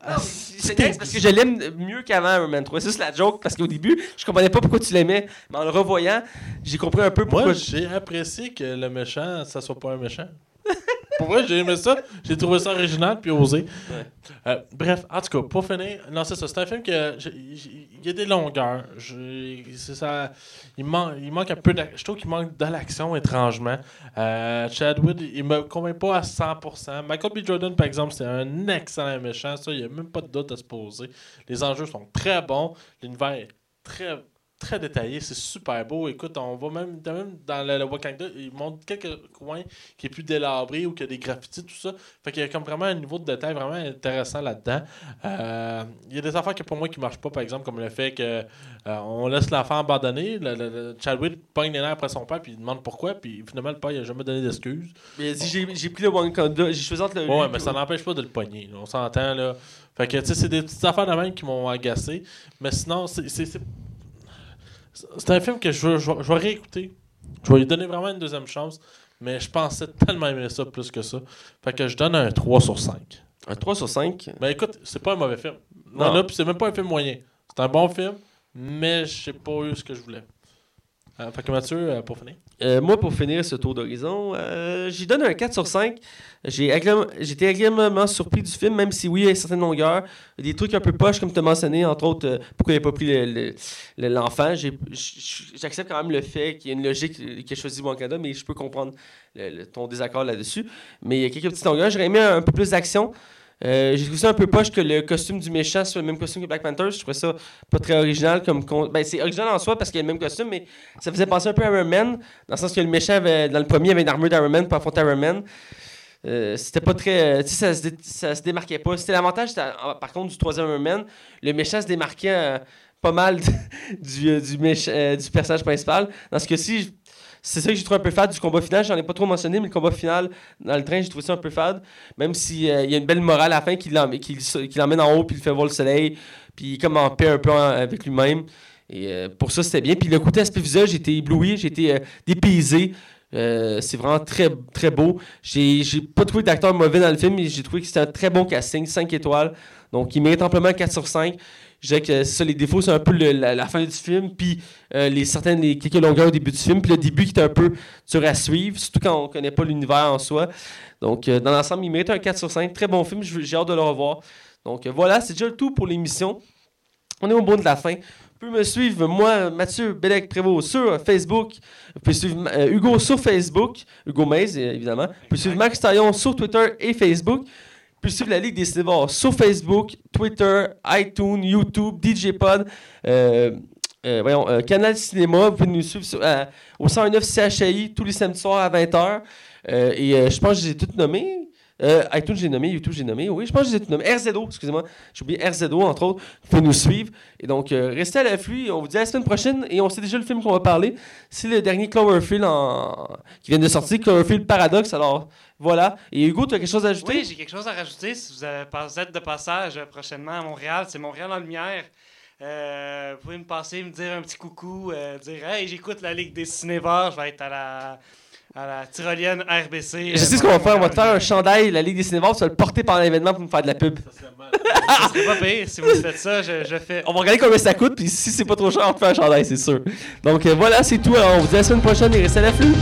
Ah, C'est nice parce que je l'aime mieux qu'avant Iron Man 3. C'est juste la joke parce qu'au début, je comprenais pas pourquoi tu l'aimais. Mais en le revoyant, j'ai compris un peu pourquoi. Moi, j'ai apprécié que le méchant, ça soit pas un méchant. Pour j'ai aimé ça. J'ai trouvé ça original puis osé. Euh, bref, en tout cas, pour finir, non, c'est ça. C'est un film que. Il y a des longueurs. Ça. Il, il manque un peu Je trouve qu'il manque de l'action, étrangement. Euh, Chadwick, il me convainc pas à 100%. Michael B. Jordan, par exemple, c'est un excellent méchant. Ça, il n'y a même pas de doute à se poser. Les enjeux sont très bons. L'univers est très très détaillé, c'est super beau. Écoute, on va même, même dans le, le Wakanda, ils montrent quelques coins qui est plus délabré ou qui a des graffitis, tout ça. Fait qu'il y a comme vraiment un niveau de détail vraiment intéressant là-dedans. Euh, Il y a des affaires que pour moi qui marchent pas, par exemple, comme le fait que euh, on laisse l'enfant abandonné, le, le- le Chadwick pogne les nerfs après son père, puis il demande pourquoi, puis finalement le père il a jamais donné d'excuses. A dit j'ai- pris le Wakanda, j'ai choisi entre le. Ouais, mais ça n'empêche pas de le pogner. On s'entend, là. Fait que, tu sais, c'est des petites affaires de même qui m'ont agacé. Mais sinon, c'est... c'est- un film que je, veux- je, vais- je vais réécouter. Je vais lui donner vraiment une deuxième chance. Mais je pensais tellement aimer ça plus que ça. Fait que je donne un 3 sur 5. Un 3 sur 5. Ben écoute, c'est pas un mauvais film. Non, Non. là, c'est même pas un film moyen. C'est un bon film, mais j'ai pas eu ce que je voulais. Euh, fait que Mathieu, euh, pour finir. Euh, moi, pour finir ce tour d'horizon, euh, j'y donne un 4 sur 5. J'ai J'étais agréablement surpris du film, même si oui, il y a une certaine longueur. Des trucs un peu poches, comme tu as mentionné, entre autres, pourquoi il n'a pas pris le- le- le- l'enfant. J'accepte quand même le fait qu'il y a une logique qui a choisi Wakanda, mais je peux comprendre ton désaccord là-dessus. Mais il y a quelques petites longueurs. J'aurais aimé un peu plus d'action. Euh, j'ai trouvé ça un peu poche que le costume du méchant soit le même costume que Black Panther. Je trouvais ça pas très original. comme con- ben, C'est original en soi parce qu'il y a le même costume, mais ça faisait penser un peu à Iron Man, dans le sens que le méchant, avait, dans le premier, avait une armure d'Iron Man pour affronter Iron Man. Euh, c'était pas très. Sais, ça, se démarquait pas. C'était l'avantage, ah, par contre, du troisième Iron Man. Le méchant se démarquait euh, pas mal du, euh, du, euh, du personnage principal. Dans ce cas-ci, c'est ça que j'ai trouvé un peu fade du combat final. J'en ai pas trop mentionné, mais le combat final dans le train, j'ai trouvé ça un peu fade. Même s'il y a une belle morale à la fin qui l'emmène, en haut, puis il fait voir le soleil, puis il est comme en paix un peu en- avec lui-même. Et euh, pour ça, c'était bien. Puis le côté aspect visuel, été ébloui, été euh, dépaysé. Euh, c'est vraiment très, très beau. J'ai pas trouvé d'acteur mauvais dans le film, mais j'ai trouvé que c'était un très bon casting, 5 étoiles. Donc, il mérite amplement 4 sur 5. Je dirais que ça, les défauts, c'est un peu la, fin du film, puis euh, les certaines, les quelques longueurs au début du film, puis le début qui est un peu dur à suivre, surtout quand on connaît pas l'univers en soi. Donc, euh, dans l'ensemble, il mérite un 4 sur 5. Très bon film, j'ai hâte de le revoir. Donc, euh, voilà, c'est déjà le tout pour l'émission. On est au bout de la fin. Vous pouvez me suivre, moi, Mathieu Bellec Prévost, sur Facebook. Vous pouvez suivre Hugo sur Facebook, Hugo Maze, évidemment. Vous pouvez suivre Max Taillon sur Twitter et Facebook. Pouvez suivre la Ligue des Cinévores sur Facebook, Twitter, iTunes, YouTube, DJ Pod, euh, euh, voyons, euh, Canal Cinéma. Vous pouvez nous suivre sur, au 109 CHI tous les samedis soirs à 20h. Euh, et je pense que je les ai toutes nommées. Euh, iTunes, j'ai nommé, YouTube, j'ai nommé. Oui, je pense que je les ai toutes nommées. RZO, excusez-moi. J'ai oublié RZO, entre autres. Vous pouvez nous suivre. Et donc, euh, restez à l'afflux. On vous dit à la semaine prochaine. Et on sait déjà le film qu'on va parler. C'est le dernier Cloverfield qui vient de sortir, Cloverfield Paradox. Alors, voilà. Et Hugo, tu as quelque chose à ajouter? Oui, j'ai quelque chose à rajouter. Si vous, êtes de passage euh, prochainement à Montréal, c'est Montréal en lumière. Euh, vous pouvez me passer, me dire un petit coucou, dire Hey, j'écoute la Ligue des cinévores, je vais être à la, à la tyrolienne RBC. Je sais ce qu'on va faire. On va te faire un chandail, la Ligue des Cinévores. Tu vas le porter pendant l'événement pour me faire de la pub. Ça serait mal. Ça serait pas pire. Si vous faites ça, je, je fais. On va regarder combien ça coûte. Puis si c'est pas trop cher, on te fait un chandail, c'est sûr. Donc euh, voilà, c'est tout. Alors, on vous dit à la semaine prochaine et restez à l'afflux.